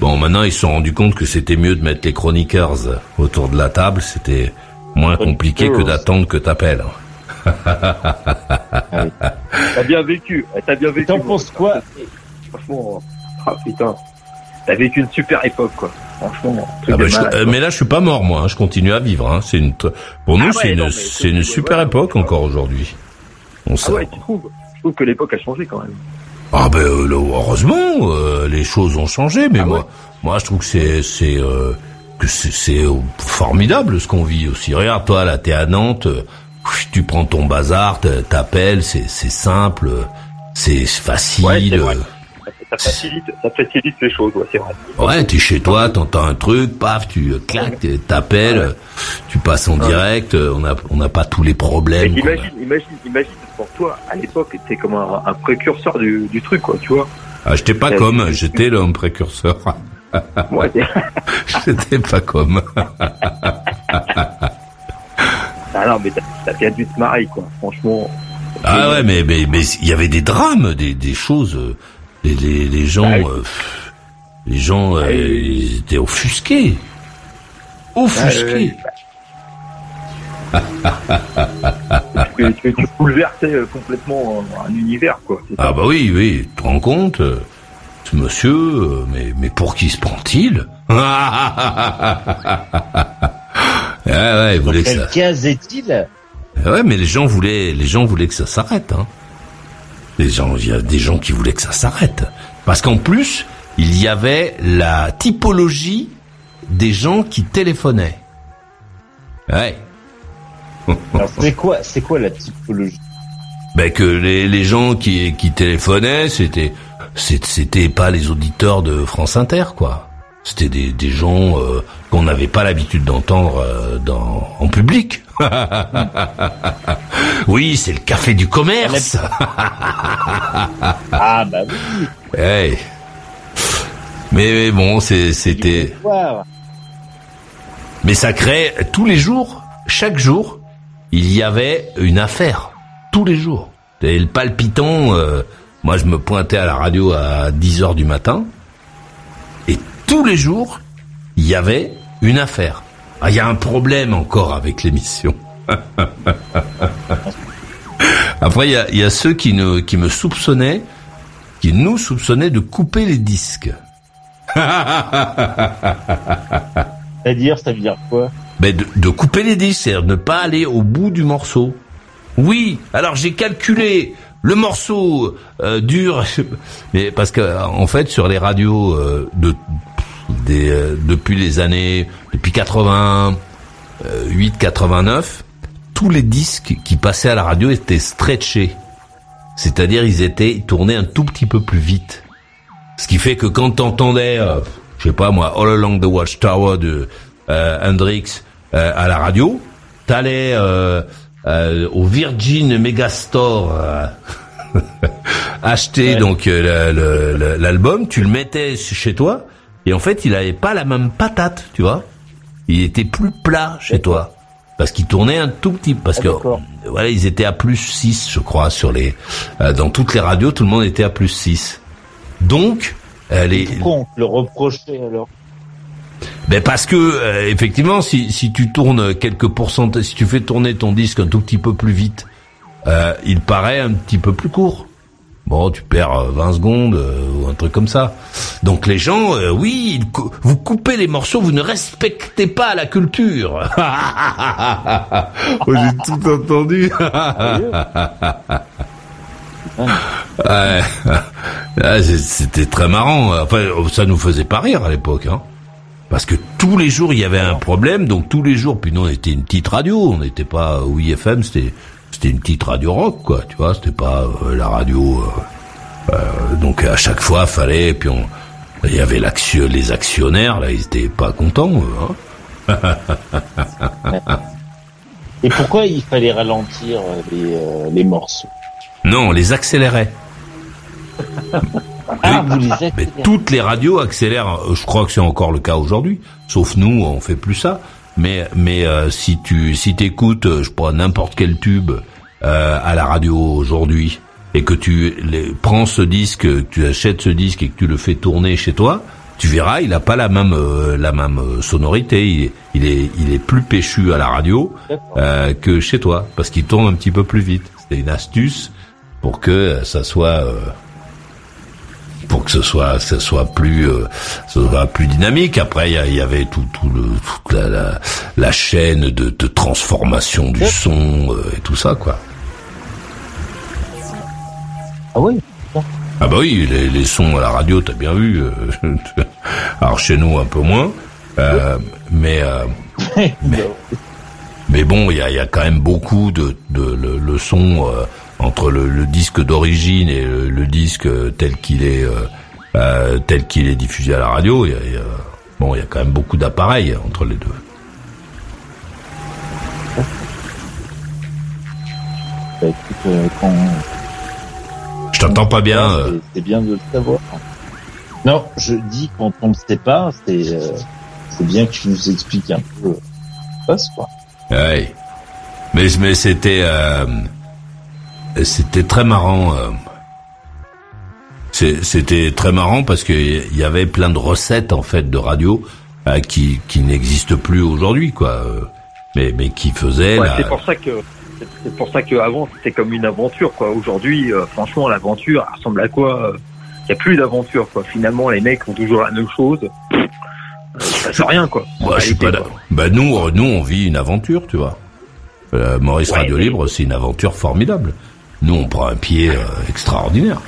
Bon, maintenant ils se sont rendus compte que c'était mieux de mettre les chroniqueurs euh, autour de la table. C'était moins compliqué que d'attendre que t'appelles. T'as bien vécu. eh, T'as bien vécu. T'en penses quoi Franchement, ah putain. T'as vécu une super époque, quoi. Franchement. Ah bah, je- malade, euh, mais là, je suis pas mort, moi. hein, je continue à vivre. Hein. C'est une, pour nous, Ah c'est ouais, une, c'est une super époque encore aujourd'hui. On Ah sait. ouais, tu trouves Je trouve que l'époque a changé quand même. Ah ben heureusement, euh, les choses ont changé, mais moi, moi, je trouve que c'est, c'est, euh, que c'est, c'est euh, formidable ce qu'on vit aussi. Regarde, toi, là, t'es à Nantes, tu prends ton bazar, t'appelles, c'est, c'est simple, c'est facile. Ça facilite, ça facilite les choses, ouais, c'est vrai. Ouais, t'es chez toi, t'entends un truc, paf, tu euh, claques, euh, t'appelles, euh, tu passes en direct, euh, on n'a on n'a pas tous les problèmes. a. Imagine, imagine, imagine, pour toi, à l'époque, t'es comme un, un précurseur du, du truc, quoi, tu vois. Ah, j'étais pas Euh, comme, j'étais l'homme précurseur. T'es- j'étais pas comme. ah non, mais t'as t'as bien dû te marrer, quoi, franchement. Ah ouais, mais mais mais il y avait des drames, des des choses. Euh, Les les, les gens, euh, pff, les gens, euh, ils étaient offusqués, offusqués. tu, tu, tu bouleversais euh, complètement un univers, quoi. Ah bah oui, oui, tu te rends compte euh, Ce monsieur, euh, mais, mais pour qui se prend-il? Ouais, ouais, il voulait que ça... Quel cas est-il Ouais, mais les gens voulaient, les gens voulaient que ça s'arrête. Hein. Les gens, il y a des gens qui voulaient que ça s'arrête, parce qu'en plus, il y avait la typologie des gens qui téléphonaient. Ouais. Alors c'est quoi, c'est quoi la typologie? Ben que les, les gens qui, qui téléphonaient, c'était c'était pas les auditeurs de France Inter, quoi. C'était des, des gens euh, qu'on n'avait pas l'habitude d'entendre euh, dans en public. oui, c'est le café du commerce. Ah bah oui. Mais, bon, c'était. Mais ça crée tous les jours, chaque jour, il y avait une affaire. Tous les jours. Et le palpitant, euh, moi je me pointais à la radio à 10 heures du matin. Et tous les jours, il y avait une affaire. Ah, il y a un problème encore avec l'émission. Après, il y a, il y a ceux qui, ne, qui me soupçonnaient, qui nous soupçonnaient de couper les disques. C'est-à-dire, ça veut dire quoi? Ben de, de couper les disques, c'est-à-dire ne pas aller au bout du morceau. Oui, alors j'ai calculé le morceau euh, dure, mais parce que en fait sur les radios euh, de des, euh, depuis les années depuis 88 89 tous les disques qui passaient à la radio étaient stretchés. C'est-à-dire ils étaient ils tournaient un tout petit peu plus vite. Ce qui fait que quand t'entendais euh, je sais pas moi All Along the Watchtower de euh, Hendrix euh, à la radio t'allais euh, euh, au Virgin Megastore euh, acheter donc euh, l'album, tu le mettais chez toi et en fait il avait pas la même patate, tu vois. Il était plus plat chez toi parce qu'il tournait un tout petit parce que d'accord. voilà ils étaient à plus 6 je crois sur les euh, dans toutes les radios tout le monde était à plus 6 donc euh, les Pourquoi on te le reprochait alors ben parce que euh, effectivement, si, si tu tournes quelques pourcentages, si tu fais tourner ton disque un tout petit peu plus vite, euh, il paraît un petit peu plus court. Bon, tu perds euh, 20 secondes euh, ou un truc comme ça. Donc les gens, euh, oui, vous coupez les morceaux, vous ne respectez pas la culture. Oh, J'ai tout entendu. Ouais. Ah, C'était très marrant. Enfin, ça nous faisait pas rire à l'époque, hein. Parce que tous les jours il y avait un problème, donc tous les jours. Puis nous on était une petite radio, on n'était pas oui FM, c'était c'était une petite radio rock, quoi. Tu vois, c'était pas euh, la radio. euh, euh, donc à chaque fois fallait. Puis on, il y avait l'action, les actionnaires là, ils étaient pas contents. eux, hein. Et pourquoi il fallait ralentir les, euh, les morceaux? Non, on les accélérait. Ah, vous les Mais toutes les radios accélèrent. Je crois que c'est encore le cas aujourd'hui. Sauf nous, on fait plus ça. Mais mais euh, si tu si t'écoutes, euh, je crois n'importe quel tube euh, à la radio aujourd'hui et que tu les, prends ce disque, que tu achètes ce disque et que tu le fais tourner chez toi, tu verras, il a pas la même euh, la même euh, sonorité. Il est il est il est plus péchu à la radio euh, que chez toi parce qu'il tourne un petit peu plus vite. C'est une astuce pour que ça soit euh, pour que ce soit ce soit plus euh, ce soit plus dynamique. Après il y, avait tout tout le toute la, la, la chaîne de, de transformation du son euh, et tout ça quoi. Ah oui ah bah oui les, les sons à la radio t'as bien vu euh, alors chez nous un peu moins euh, mais mais, mais bon il y a, y a quand même beaucoup de, de le, le son entre le, le disque d'origine et le, le disque tel qu'il est euh, euh, tel qu'il est diffusé à la radio il y a, bon il y a quand même beaucoup d'appareils entre les deux Bah, écoute, euh, quand... je t'entends pas bien euh. c'est- bien de le savoir. Non, je dis quand on ne sait pas, c'est euh, bien que tu nous expliques un peu ce qui se passe, quoi. Ouais. Mais, mais c'était euh, c'était très marrant. euh. C'était très marrant parce que il y avait plein de recettes en fait de radio euh, qui qui n'existent plus aujourd'hui quoi. Euh, mais mais qui faisait Ouais, la- c'est pour ça que c'est pour ça que avant c'était comme une aventure quoi. Aujourd'hui, euh, franchement, l'aventure ressemble à quoi Il y a plus d'aventure quoi. Finalement, les mecs font toujours la même chose. Euh, Ça sert à rien quoi. Moi, je suis pas quoi. d'accord. Bah nous, euh, nous, on vit une aventure, tu vois. Euh, Maurice Ouais, Radio Libre, c'est une aventure formidable. Nous, on prend un pied euh, extraordinaire.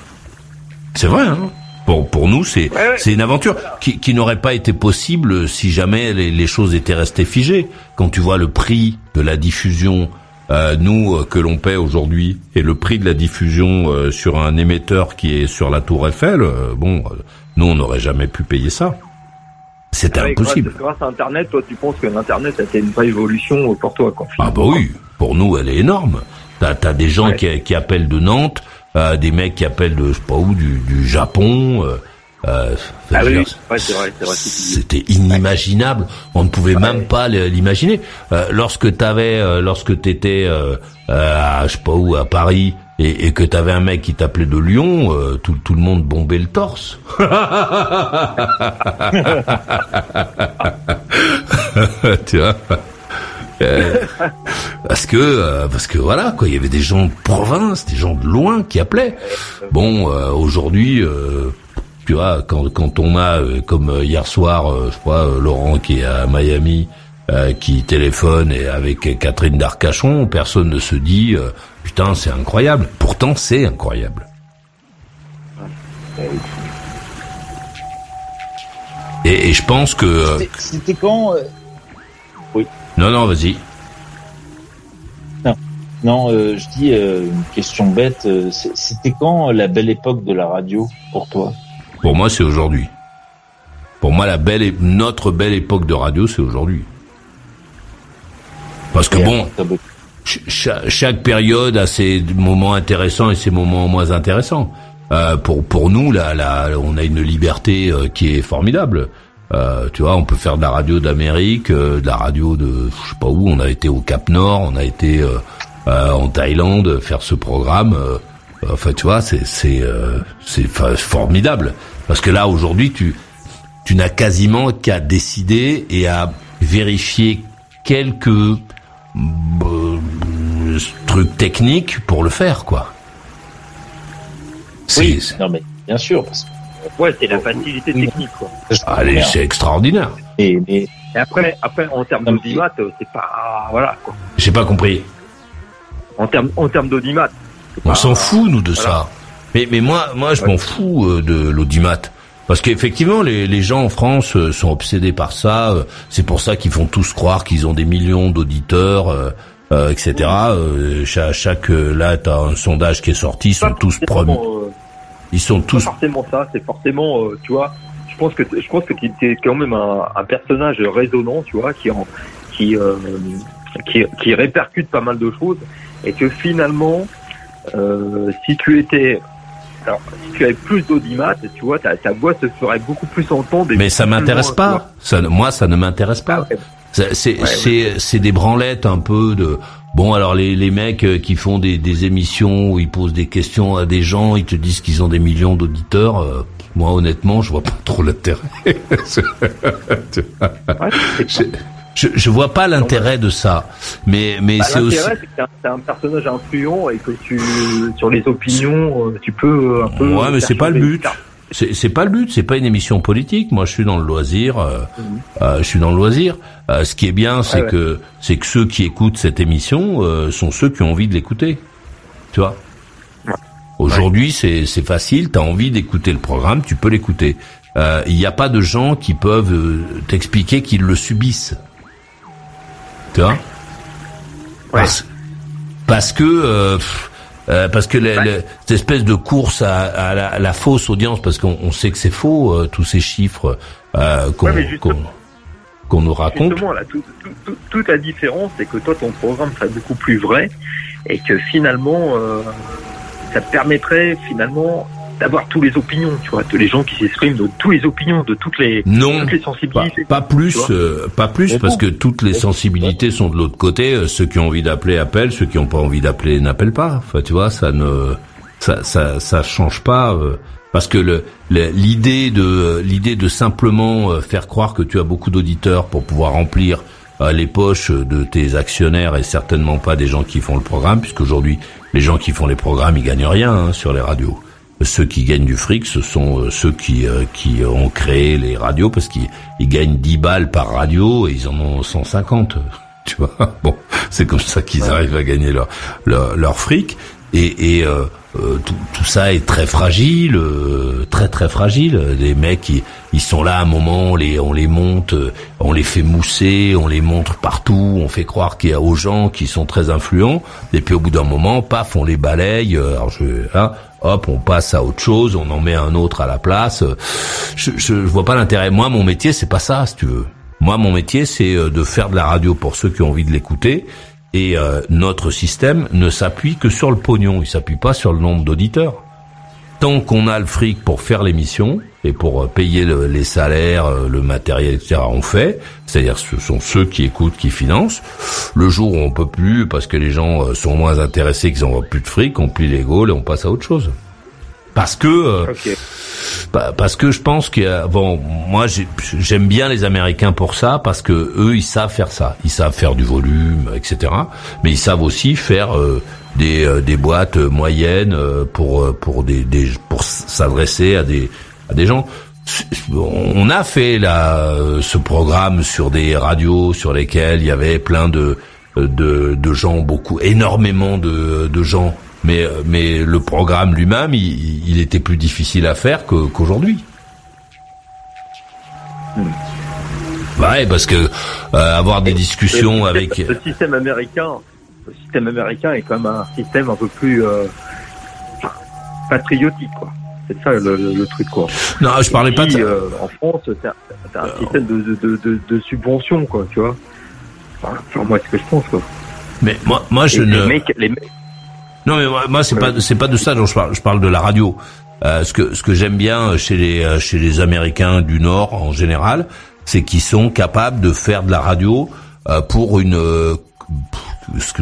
C'est vrai, hein pour, pour nous, c'est c'est une aventure qui, qui n'aurait pas été possible si jamais les, les choses étaient restées figées. Quand tu vois le prix de la diffusion, euh, nous, euh, que l'on paie aujourd'hui, et le prix de la diffusion euh, sur un émetteur qui est sur la tour Eiffel, euh, bon, euh, nous, on n'aurait jamais pu payer ça. C'était Ouais, impossible. Grâce, grâce à Internet, toi, tu penses que l'Internet, a été une vraie évolution pour toi, quoi. Ah bah oui, pour nous elle est énorme. T'as as des gens qui, qui appellent de Nantes, euh, des mecs qui appellent de je sais pas où du, du Japon. euh, euh, Ah oui, ouais. C'était inimaginable. On ne pouvait même pas l'imaginer. Euh, lorsque t'avais, euh, lorsque t'étais, euh, euh, à, je sais pas où, à Paris, et, et que t'avais un mec qui t'appelait de Lyon, euh, tout, tout le monde bombait le torse. tu vois? Euh, parce que euh, parce que voilà quoi il y avait des gens de province des gens de loin qui appelaient bon euh, aujourd'hui euh, tu vois quand quand on a euh, comme hier soir je crois Laurent qui est à Miami qui téléphone et avec Catherine d'Arcachon personne ne se dit putain c'est incroyable pourtant c'est incroyable et, et je pense que C'était- quand. Non non vas-y Non, non euh, je dis euh, une question bête. euh, C'était quand la belle époque de la radio pour toi? Pour moi, c'est aujourd'hui. Pour moi, la belle, notre belle époque de radio, c'est aujourd'hui. Parce que bon, ch- cha- chaque période a ses moments intéressants et ses moments moins intéressants. Pour pour nous, là, là, on a une liberté qui est formidable. Euh, tu vois, on peut faire de la radio d'Amérique, euh, de la radio de je sais pas où. On a été au Cap Nord, on a été euh, en Thaïlande faire ce programme. Enfin, tu vois, c'est c'est c'est formidable parce que là aujourd'hui, tu tu n'as quasiment qu'à décider et à vérifier quelques trucs techniques pour le faire, quoi. Oui, non mais bien sûr. Parce que, Ouais, c'est la facilité technique, quoi. Allez, c'est extraordinaire. Et, après, après, en termes d'audimat, euh, c'est pas, voilà, quoi. J'ai pas compris. En termes, en termes d'audimat. On s'en fout nous de voilà. ça. Mais mais moi moi je Ouais. m'en fous euh, de l'audimat. Parce qu'effectivement, les, les gens en France euh, sont obsédés par ça. euh, C'est pour ça qu'ils font tous croire qu'ils ont des millions d'auditeurs, euh, euh, etc. Euh, chaque, chaque euh, là, t'as un sondage qui est sorti, ils sont tous premiers. Ils sont tous. forcément ça, c'est forcément, euh, tu vois, je pense que je pense que tu es quand même un, un personnage résonnant, tu vois, qui en, qui, euh, qui qui répercute pas mal de choses et que finalement, euh, si tu étais alors, si tu avais plus d'audimat, tu vois, ta, ta voix se ferait beaucoup plus entendre. Mais ça m'intéresse pas. Ça, moi, ça ne m'intéresse pas. C'est c'est Ouais, c'est c'est des branlettes un peu de bon alors les les mecs euh, qui font des des émissions où ils posent des questions à des gens, ils te disent qu'ils ont des millions d'auditeurs. euh, moi honnêtement, je vois pas trop l'intérêt. je, je je vois pas l'intérêt de ça. Mais mais Bah, c'est aussi L'intérêt, c'est que t'es un, personnage influent et que tu, sur les opinions, euh, tu peux un peu. Ouais, mais c'est pas le but. C'est pas le but. C'est pas une émission politique. Moi, je suis dans le loisir. euh, Mhm. euh, je suis dans le loisir. Euh, ce qui est bien, c'est Ouais, ouais. que c'est que ceux qui écoutent cette émission euh, sont ceux qui ont envie de l'écouter. Tu vois. Aujourd'hui, c'est c'est facile. T'as envie d'écouter le programme, tu peux l'écouter. Euh, Il n'y a pas de gens qui peuvent euh, t'expliquer qu'ils le subissent. Tu vois. Parce, parce que euh, pff, euh, parce que la- la- cette espèce de course à, à la, à la fausse audience, parce qu'on on sait que c'est faux euh, tous ces chiffres euh, qu'on Ouais, qu'on nous raconte. Justement, là, tout, tout- tout- toute la différence, c'est que toi, ton programme serait beaucoup plus vrai et que finalement, euh, ça te permettrait finalement d'avoir tous les opinions, tu vois, tous les gens qui s'expriment de tous les opinions, de toutes les, Non, toutes les Pas, sensibilités. pas plus, tu vois. euh, pas plus, Mais parce bon. que toutes les sensibilités sont de l'autre côté. Euh, Ceux qui ont envie d'appeler appellent, ceux qui n'ont pas envie d'appeler n'appellent pas. Enfin, tu vois, ça ne, ça, ça, ça change pas. euh, parce que le- le- l'idée de, l'idée de simplement euh, faire croire que tu as beaucoup d'auditeurs pour pouvoir remplir euh, les poches de tes actionnaires et certainement pas des gens qui font le programme, puisqu'aujourd'hui, les gens qui font les programmes, ils gagnent rien hein, sur les radios. Ceux qui gagnent du fric, ce sont euh, ceux qui euh, qui ont créé les radios, parce qu'ils ils gagnent 10 balles par radio et ils en ont 150. Tu vois, bon, c'est comme ça qu'ils arrivent à gagner leur leur, leur fric. Et, et euh, euh, tout, tout ça est très fragile, euh, très très fragile. Les mecs, ils, ils sont là à un moment, on les, on les monte, on les fait mousser, on les montre partout, on fait croire qu'il y a aux gens qui sont très influents. Et puis au bout d'un moment, paf, on les balaye. Alors je, hein, hop, on passe à autre chose, on en met un autre à la place. Je, je, je vois pas l'intérêt. Moi, mon métier, c'est pas ça, si tu veux. Moi, mon métier, c'est euh, de faire de la radio pour ceux qui ont envie de l'écouter. Et euh, notre système ne s'appuie que sur le pognon, il s'appuie pas sur le nombre d'auditeurs. Tant qu'on a le fric pour faire l'émission et pour euh, payer le- les salaires, euh, le matériel, etc., on fait. C'est-à-dire ce sont ceux qui écoutent, qui financent. Le jour où on peut plus, parce que les gens euh, sont moins intéressés, qu'ils ont plus de fric, on plie les gaules et on passe à autre chose. Parce que euh, Pa- parce que je pense que bon, moi j'ai- j'aime bien les Américains pour ça parce que eux ils savent faire ça, ils savent faire du volume, etc. Mais ils savent aussi faire euh, des euh, des boîtes moyennes euh, pour euh, pour des, des pour s'adresser à des à des gens. On a fait là ce programme sur des radios sur lesquelles il y avait plein de de, de gens, beaucoup, énormément de, de gens. Mais, euh, mais le programme lui-même, il, il était plus difficile à faire qu'aujourd'hui. Ouais, parce que euh, avoir des discussions Le avec. Le système américain, le système américain est quand même un système un peu plus euh, patriotique, quoi. C'est ça le, le- le truc, quoi. Non, je parlais pas de euh, en France, c'est un, système de, de, de, de, subvention, quoi, tu vois. Enfin, moi, c'est ce que je pense, quoi. Mais moi, moi je Et ne. Les mecs, les mecs, Non, mais moi, moi, c'est pas c'est pas de ça dont je parle. Je parle de la radio. Euh, ce que ce que j'aime bien chez les euh, chez les Américains du Nord en général, c'est qu'ils sont capables de faire de la radio euh, pour une euh, ce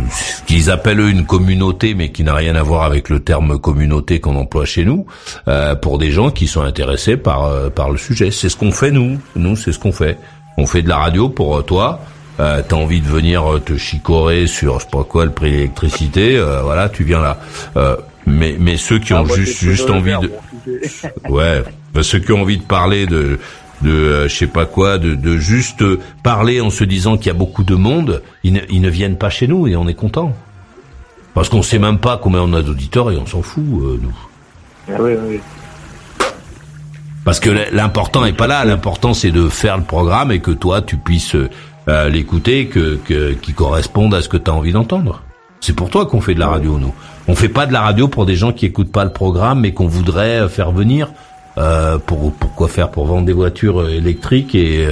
qu'ils appellent une communauté, mais qui n'a rien à voir avec le terme communauté qu'on emploie chez nous, euh, pour des gens qui sont intéressés par euh, par le sujet. C'est ce qu'on fait nous. Nous, c'est ce qu'on fait. On fait de la radio pour euh, toi. Euh, T'as envie de venir euh, te chicorer sur je sais pas quoi le prix de l'électricité, euh, voilà, tu viens là. Euh, mais mais ceux qui Ah, ont moi, juste juste envie de ouais, bah, ceux qui ont envie de parler de de je sais pas quoi, de, de juste parler en se disant qu'il y a beaucoup de monde, ils ne, ils ne viennent pas chez nous et on est content. Parce qu'on sait même pas combien on a d'auditeurs et on s'en fout nous. Ah oui, oui. Parce que l'important est pas là, l'important c'est de faire le programme et que toi tu puisses euh, l'écouter, que, que qui corresponde à ce que tu as envie d'entendre. C'est pour toi qu'on fait de la radio nous. On fait pas de la radio pour des gens qui écoutent pas le programme mais qu'on voudrait euh, faire venir euh, pour pourquoi faire? Pour vendre des voitures euh, électriques et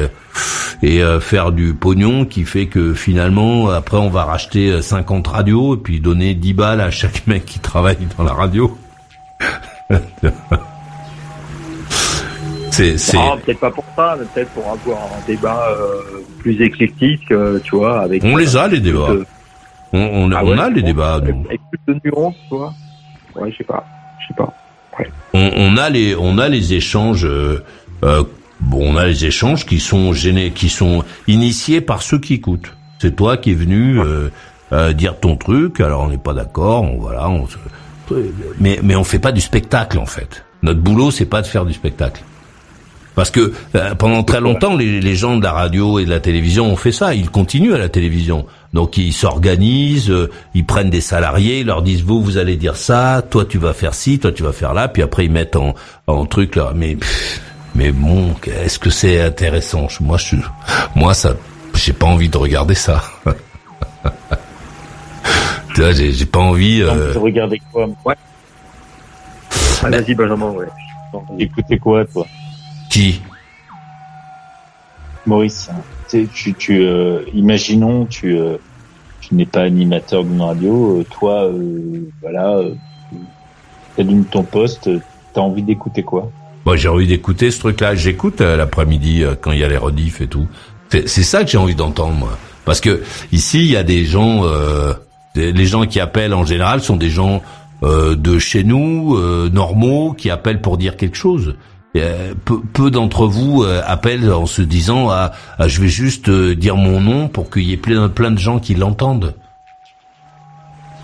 et faire du pognon qui fait que finalement après on va racheter euh, 50 radios et puis donner 10 balles à chaque mec qui travaille dans la radio. c'est c'est Non, peut-être pas pour ça, mais peut-être pour avoir un débat euh, plus éclectique, euh, tu vois, avec. On les a les débats. de- On, on, Ah on ouais, a les débats. Avec, avec plus de nuances, tu vois. Ouais, je sais pas. Je sais pas. On, on a les on a les échanges. euh, euh, bon, on a les échanges qui sont gênés, qui sont initiés par ceux qui écoutent. C'est toi qui es venu euh, euh, dire ton truc. Alors on n'est pas d'accord. On voilà. On se- mais mais on fait pas du spectacle en fait. Notre boulot c'est pas de faire du spectacle. Parce que euh, pendant très longtemps, les, les gens de la radio et de la télévision ont fait ça. Ils continuent à la télévision. Donc ils s'organisent, euh, ils prennent des salariés, ils leur disent vous vous allez dire ça, toi tu vas faire ci, toi tu vas faire là, puis après ils mettent en, en truc là. Mais mais bon, est-ce que c'est intéressant? Moi je suis, moi ça, j'ai pas envie de regarder ça. tu vois, j'ai j'ai pas envie. euh, Regardez quoi Ouais. Ah, Vas-y, Benjamin, ouais. Écoutez quoi, toi? Qui Maurice, tu, tu, tu euh, imaginons, tu, euh, tu n'es pas animateur d'une radio, euh, toi, voilà, t'allumes ton poste, t'as envie d'écouter quoi? Moi, j'ai envie d'écouter ce truc-là. J'écoute l'après-midi quand il y a les rediffs et tout. C'est ça que j'ai envie d'entendre, moi. Parce que ici, il y a des gens, les gens qui appellent en général sont des gens de chez nous, normaux, qui appellent pour dire quelque chose. Euh, peu, peu d'entre vous euh, appellent en se disant ah, ah, je vais juste euh, dire mon nom pour qu'il y ait plein, plein de gens qui l'entendent.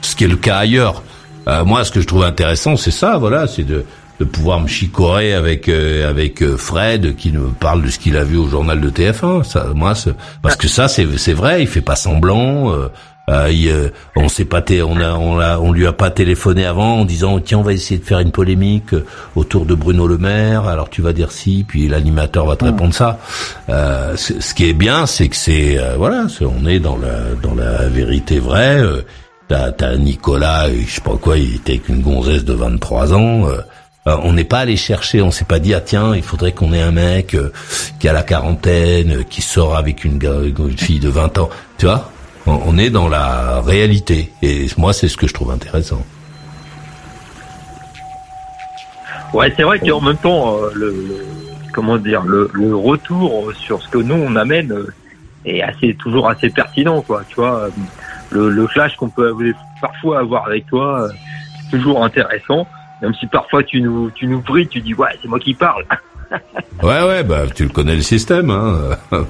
Ce qui est le cas ailleurs. Euh, moi, ce que je trouve intéressant, c'est ça, voilà, c'est de, de pouvoir me chicorer avec euh, avec Fred qui nous parle de ce qu'il a vu au journal de TF1. Ça, moi, parce que ça, c'est c'est vrai, il fait pas semblant. Euh, euh, il, euh, on s'est pas, on a, on a, on lui a pas téléphoné avant en disant tiens, on va essayer de faire une polémique euh, autour de Bruno Le Maire. Alors tu vas dire si, puis l'animateur va te répondre ça. Euh, ce qui est bien, c'est que c'est euh, voilà, c'est- on est dans la dans la vérité vraie. Euh, T'as, Nicolas, je sais pas quoi, il était avec une gonzesse de 23 ans. on n'est pas allé chercher, on s'est pas dit ah tiens, il faudrait qu'on ait un mec euh, qui a la quarantaine, euh, qui sort avec une, une fille de 20 ans. Tu vois, on, est dans la réalité. Et moi, c'est ce que je trouve intéressant. Ouais, c'est vrai qu'en même temps, euh, le, comment dire, le, le retour sur ce que nous on amène euh, est assez toujours assez pertinent, quoi. Tu vois, euh, le, le flash qu'on peut parfois avoir avec toi, c'est toujours intéressant. Même si parfois tu nous tu nous brilles, tu dis ouais, c'est moi qui parle. Ouais, ouais, bah tu le connais le système. Hein.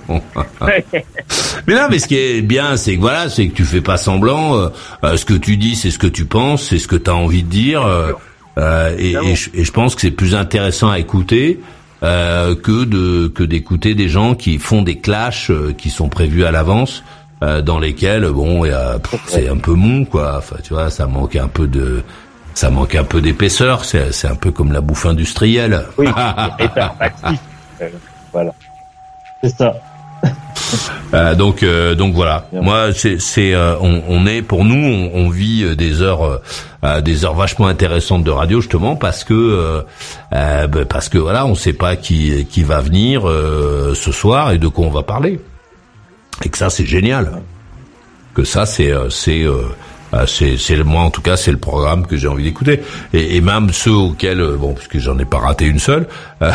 Mais non, mais ce qui est bien, c'est que voilà, c'est que tu fais pas semblant. euh, euh, ce que tu dis, c'est ce que tu penses, c'est ce que tu as envie de dire. euh, euh, et, je, pense que c'est plus intéressant à écouter euh, que de que d'écouter des gens qui font des clashs euh, qui sont prévus à l'avance, dans lesquels bon, c'est un peu mou, quoi. Enfin, tu vois, ça manque un peu de ça manque un peu d'épaisseur. C'est c'est un peu comme la bouffe industrielle. Oui. Euh, voilà. C'est ça. Euh, donc euh, donc voilà. Moi c'est c'est euh, on, on est pour nous on, on vit euh, des heures euh, euh, des heures vachement intéressantes de radio justement parce que ben, parce que voilà on sait pas qui qui va venir euh, ce soir et de quoi on va parler et que ça c'est génial. Que ça c'est c'est c'est c'est le- moi en tout cas c'est le programme que j'ai envie d'écouter. Et, et même ceux auxquels euh, bon parce que j'en ai pas raté une seule euh,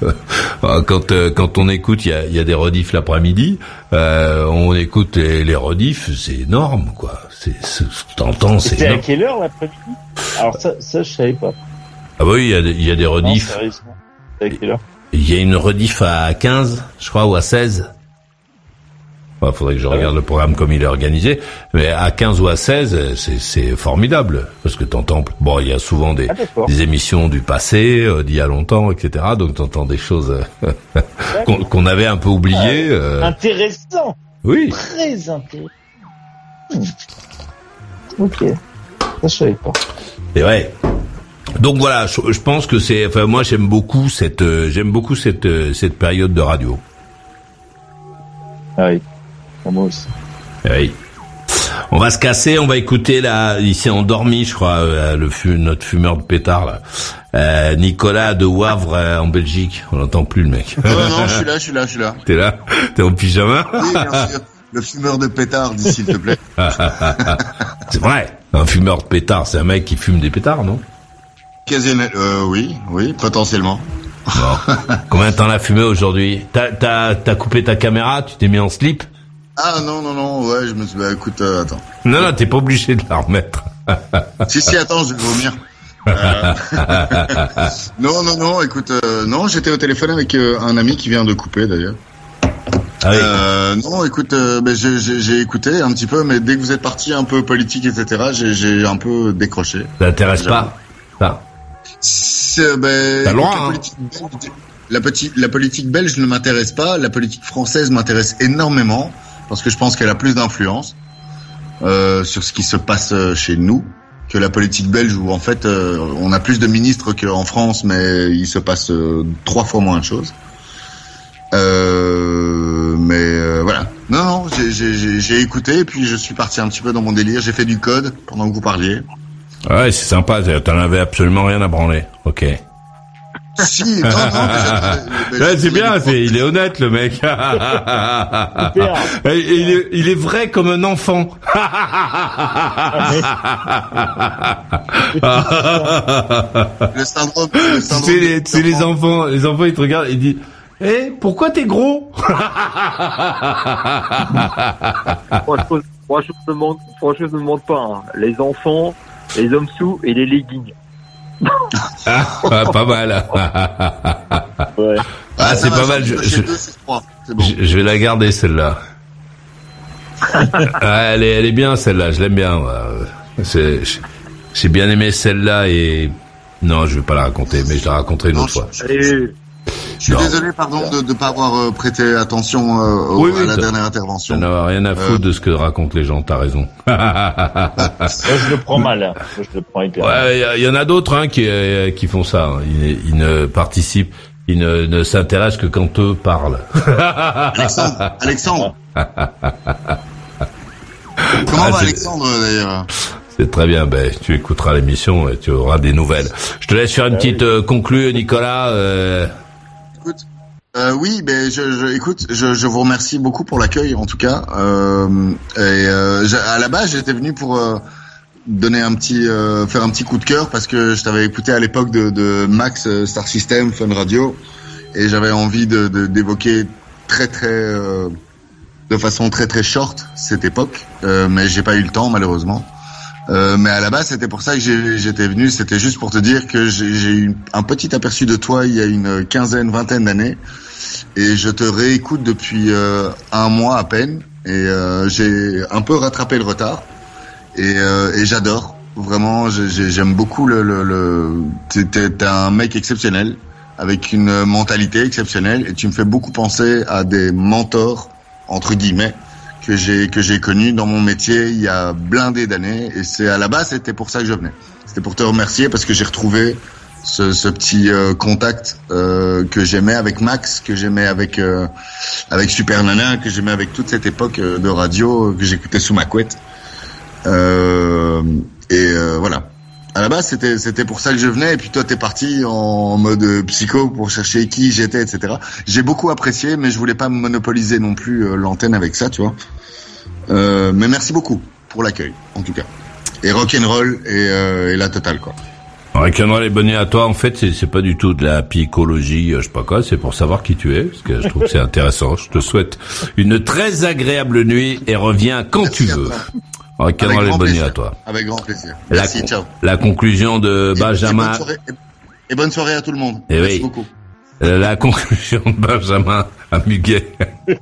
quand euh, quand on écoute il y a, il y a des rediffs l'après-midi euh, on écoute les, les rediffs c'est énorme quoi. C'est c'est- t'entends c'est C'était à quelle heure l'après-midi? Alors ça, ça je savais pas. ah bah oui il y a y a des Non, rediffs. sérieusement. C'était à quelle heure? Il y a une rediff à 15 je crois ou à 16 Il faudrait que je regarde le programme comme il est organisé, mais à 15 ou à 16, euh, c'est, formidable parce que t'entends. Bon, il y a souvent des, Ah, des émissions du passé, euh, d'il y a longtemps, etc. Donc t'entends des choses euh, qu'on, avait un peu oubliées. euh. Intéressant. Oui. Très intéressant. Ok. Ça je savais pas. Et ouais. Donc voilà, je, je pense que c'est. Enfin, moi, j'aime beaucoup cette. euh, j'aime beaucoup cette cette période de radio. Ah oui. Eh Oui. On va se casser, on va écouter là, il s'est endormi, je crois, euh, le fu- notre fumeur de pétard là. Euh, Nicolas de Wavre euh, en Belgique. On n'entend plus le mec. Non, non, non, je suis là, je suis là, je suis là. T'es là? T'es en pyjama? Oui, bien sûr. Le fumeur de pétard, dis s'il te plaît. C'est vrai. Un fumeur de pétard, c'est un mec qui fume des pétards, non? Quasiment, euh, oui, oui, potentiellement. Bon. Combien t'en as fumé aujourd'hui? T'as coupé ta caméra? Tu t'es mis en slip? Ah non, non, non, ouais, je me suis... Bah écoute, euh, attends. Non, non, t'es pas obligé de la remettre. Si, si, attends, je vais vomir. Euh, non, non, non, écoute, euh, non, j'étais au téléphone avec un ami qui vient de couper d'ailleurs. Ah oui. Euh, non, écoute, euh, j'ai- écouté un petit peu, mais dès que vous êtes parti un peu politique, etc., j'ai- j'ai un peu décroché. Ça t'intéresse pas Ça. Ben, la, hein. politique belge, la, petite- la politique belge ne m'intéresse pas, la politique française m'intéresse énormément, parce que je pense qu'elle a plus d'influence euh, sur ce qui se passe euh, chez nous que la politique belge, où en fait euh, on a plus de ministres qu'en France, mais il se passe euh, trois fois moins de choses. Euh, mais voilà. Non, non, j'ai écouté, et puis je suis parti un petit peu dans mon délire. J'ai fait du code pendant que vous parliez. Ouais, c'est sympa. T'en avais absolument rien à branler. Ok. Si, non, non, mais c'est bien, c'est, il est honnête le mec. Et il, est, il est vrai comme un enfant. Le syndrome, le Tu sais, les, les enfants, les enfants ils te regardent et ils disent, eh, pourquoi t'es gros? Trois choses, trois choses ne mentent, trois choses ne mentent pas. hein. Les enfants, les hommes sous et les leggings. Ah, ah, pas mal. Ouais. Ah, c'est pas mal. Je, vais la garder celle-là. Ah, elle est, elle est bien celle-là. Je l'aime bien. J'ai bien aimé celle-là et non, je vais pas la raconter, mais je la raconterai une autre fois. je, je suis Non. désolé, pardon, de ne pas avoir euh, prêté attention euh, au- Oui, oui, à la dernière intervention. n'a rien à foutre Euh. de ce que racontent les gens. T'as raison. Moi, je le prends mal. hein. Moi, je le prends hyper mal. Ouais, il y il y, en a d'autres hein, qui, euh, qui font ça. hein. Ils, ils ne participent, ils ne, ne s'intéressent que quand eux parlent. Alexandre, Alexandre. Comment Ah, va Alexandre d'ailleurs? C'est très bien. Ben, tu écouteras l'émission et tu auras des nouvelles. Je te laisse faire une petite euh, conclue, Nicolas. euh, Euh, oui, ben je, écoute, je, vous remercie beaucoup pour l'accueil en tout cas. Euh, et euh, à la base, j'étais venu pour donner un petit, faire un petit coup de cœur parce que je t'avais écouté à l'époque de, de Max Star System Fun Radio et j'avais envie de de- d'évoquer très très euh, de façon très très short cette époque, mais j'ai pas eu le temps malheureusement. Euh, mais à la base, c'était pour ça que j'étais venu. C'était juste pour te dire que j'ai eu un petit aperçu de toi il y a une quinzaine, vingtaine d'années, et je te réécoute depuis euh, un mois à peine, et euh, j'ai un peu rattrapé le retard, et, euh, et j'adore. Vraiment, j'ai- j'ai- j'aime beaucoup le. le, le... T'es un mec exceptionnel, avec une mentalité exceptionnelle, et tu me fais beaucoup penser à des mentors entre guillemets que j'ai que j'ai connu dans mon métier il y a blindé d'années. Et c'est à la base c'était pour ça que je venais. C'était pour te remercier parce que j'ai retrouvé ce, ce petit euh, contact euh, que j'aimais avec Max que j'aimais avec euh, avec Super Nana que j'aimais avec toute cette époque euh, de radio que j'écoutais sous ma couette. Euh, et euh, voilà à la base c'était c'était pour ça que je venais et puis toi t'es parti en mode psycho pour chercher qui j'étais etc j'ai beaucoup apprécié mais je voulais pas monopoliser non plus euh, l'antenne avec ça tu vois euh, mais merci beaucoup pour l'accueil en tout cas et rock'n'roll et, euh, et la totale quoi Rock'n'roll et bonne nuit à toi. En fait, c'est c'est pas du tout de la psychologie, euh, je sais pas quoi. C'est pour savoir qui tu es, parce que je trouve que c'est intéressant. Je te souhaite une très agréable nuit et reviens quand tu veux. Avec Rock'n'roll et grand bonne nuit plaisir. à toi. avec grand plaisir La, merci con- ciao la conclusion de Et- Benjamin. et bonne, soirée, et- et bonne soirée à tout le monde Eh merci oui. beaucoup Euh, La conclusion de Benjamin à Muguet.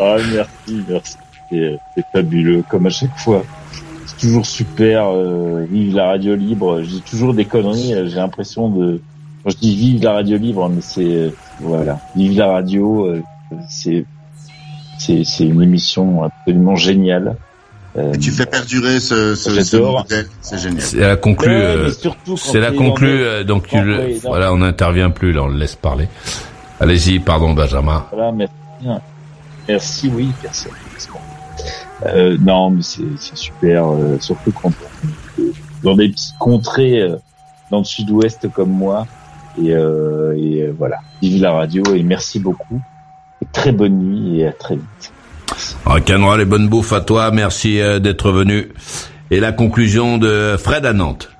Ah, merci, merci. C'est fabuleux, comme à chaque fois. C'est toujours super. Euh, vive la radio libre. Je dis toujours des conneries. euh, J'ai l'impression de. Quand je dis vive la radio libre, mais c'est euh, voilà, vive la radio. euh, c'est c'est c'est une émission absolument géniale. Euh, tu fais perdurer ce, ce, ce c'est génial C'est la conclue. Euh, mais surtout quand c'est la conclue. euh, donc tu le, voilà, on n'intervient plus là, on le laisse parler. Allez-y, pardon Benjamin. Voilà, merci. Merci, oui, merci. Euh, non, mais c'est c'est super, euh, surtout quand on est dans des petites contrées euh, dans le sud-ouest comme moi. Et, euh, et voilà, vive la radio et merci beaucoup. Très bonne nuit et à très vite. Rock'n'roll et bonne bouffe à toi. Merci euh, d'être venu. Et la conclusion de Fred à Nantes.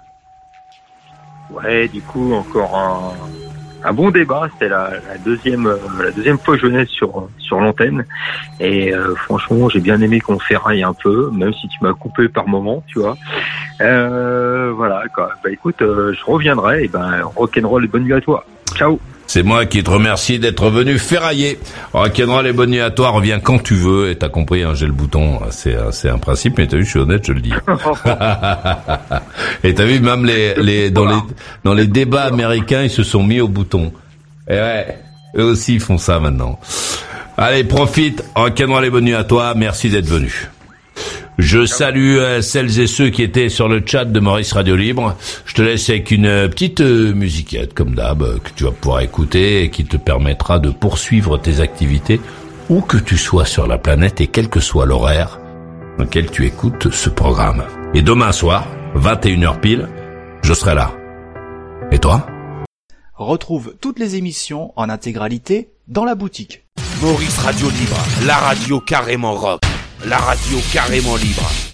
Ouais, du coup, encore un, un bon débat. C'était la, la deuxième, euh, la deuxième fois que je venais sur sur l'antenne. Et euh, franchement, j'ai bien aimé qu'on ferraille un peu, même si tu m'as coupé par moment, tu vois. Euh, voilà. Quoi. Bah écoute, euh, je reviendrai. Et ben, rock'n'roll et bonne nuit à toi. Ciao. C'est moi qui te remercie d'être venu ferrailler. Rock'n'roll et bonne nuit à toi. Reviens quand tu veux. Et t'as compris, hein, j'ai le bouton. C'est un- c'est un principe, mais t'as vu, je suis honnête, je le dis. et t'as vu, même les, les, dans les, dans les débats américains, ils se sont mis au bouton. Et ouais, eux aussi ils font ça maintenant. Allez, profite. Rock'n'roll et bonne nuit à toi. Merci d'être venu. Je salue euh, celles et ceux qui étaient sur le chat de Maurice Radio Libre. Je te laisse avec une euh, petite euh, musiquette, comme d'hab, que tu vas pouvoir écouter et qui te permettra de poursuivre tes activités où que tu sois sur la planète et quel que soit l'horaire dans lequel tu écoutes ce programme. Et demain soir, 21h pile, je serai là. Et toi? Retrouve toutes les émissions en intégralité dans la boutique. Maurice Radio Libre, la radio carrément rock, la radio carrément libre.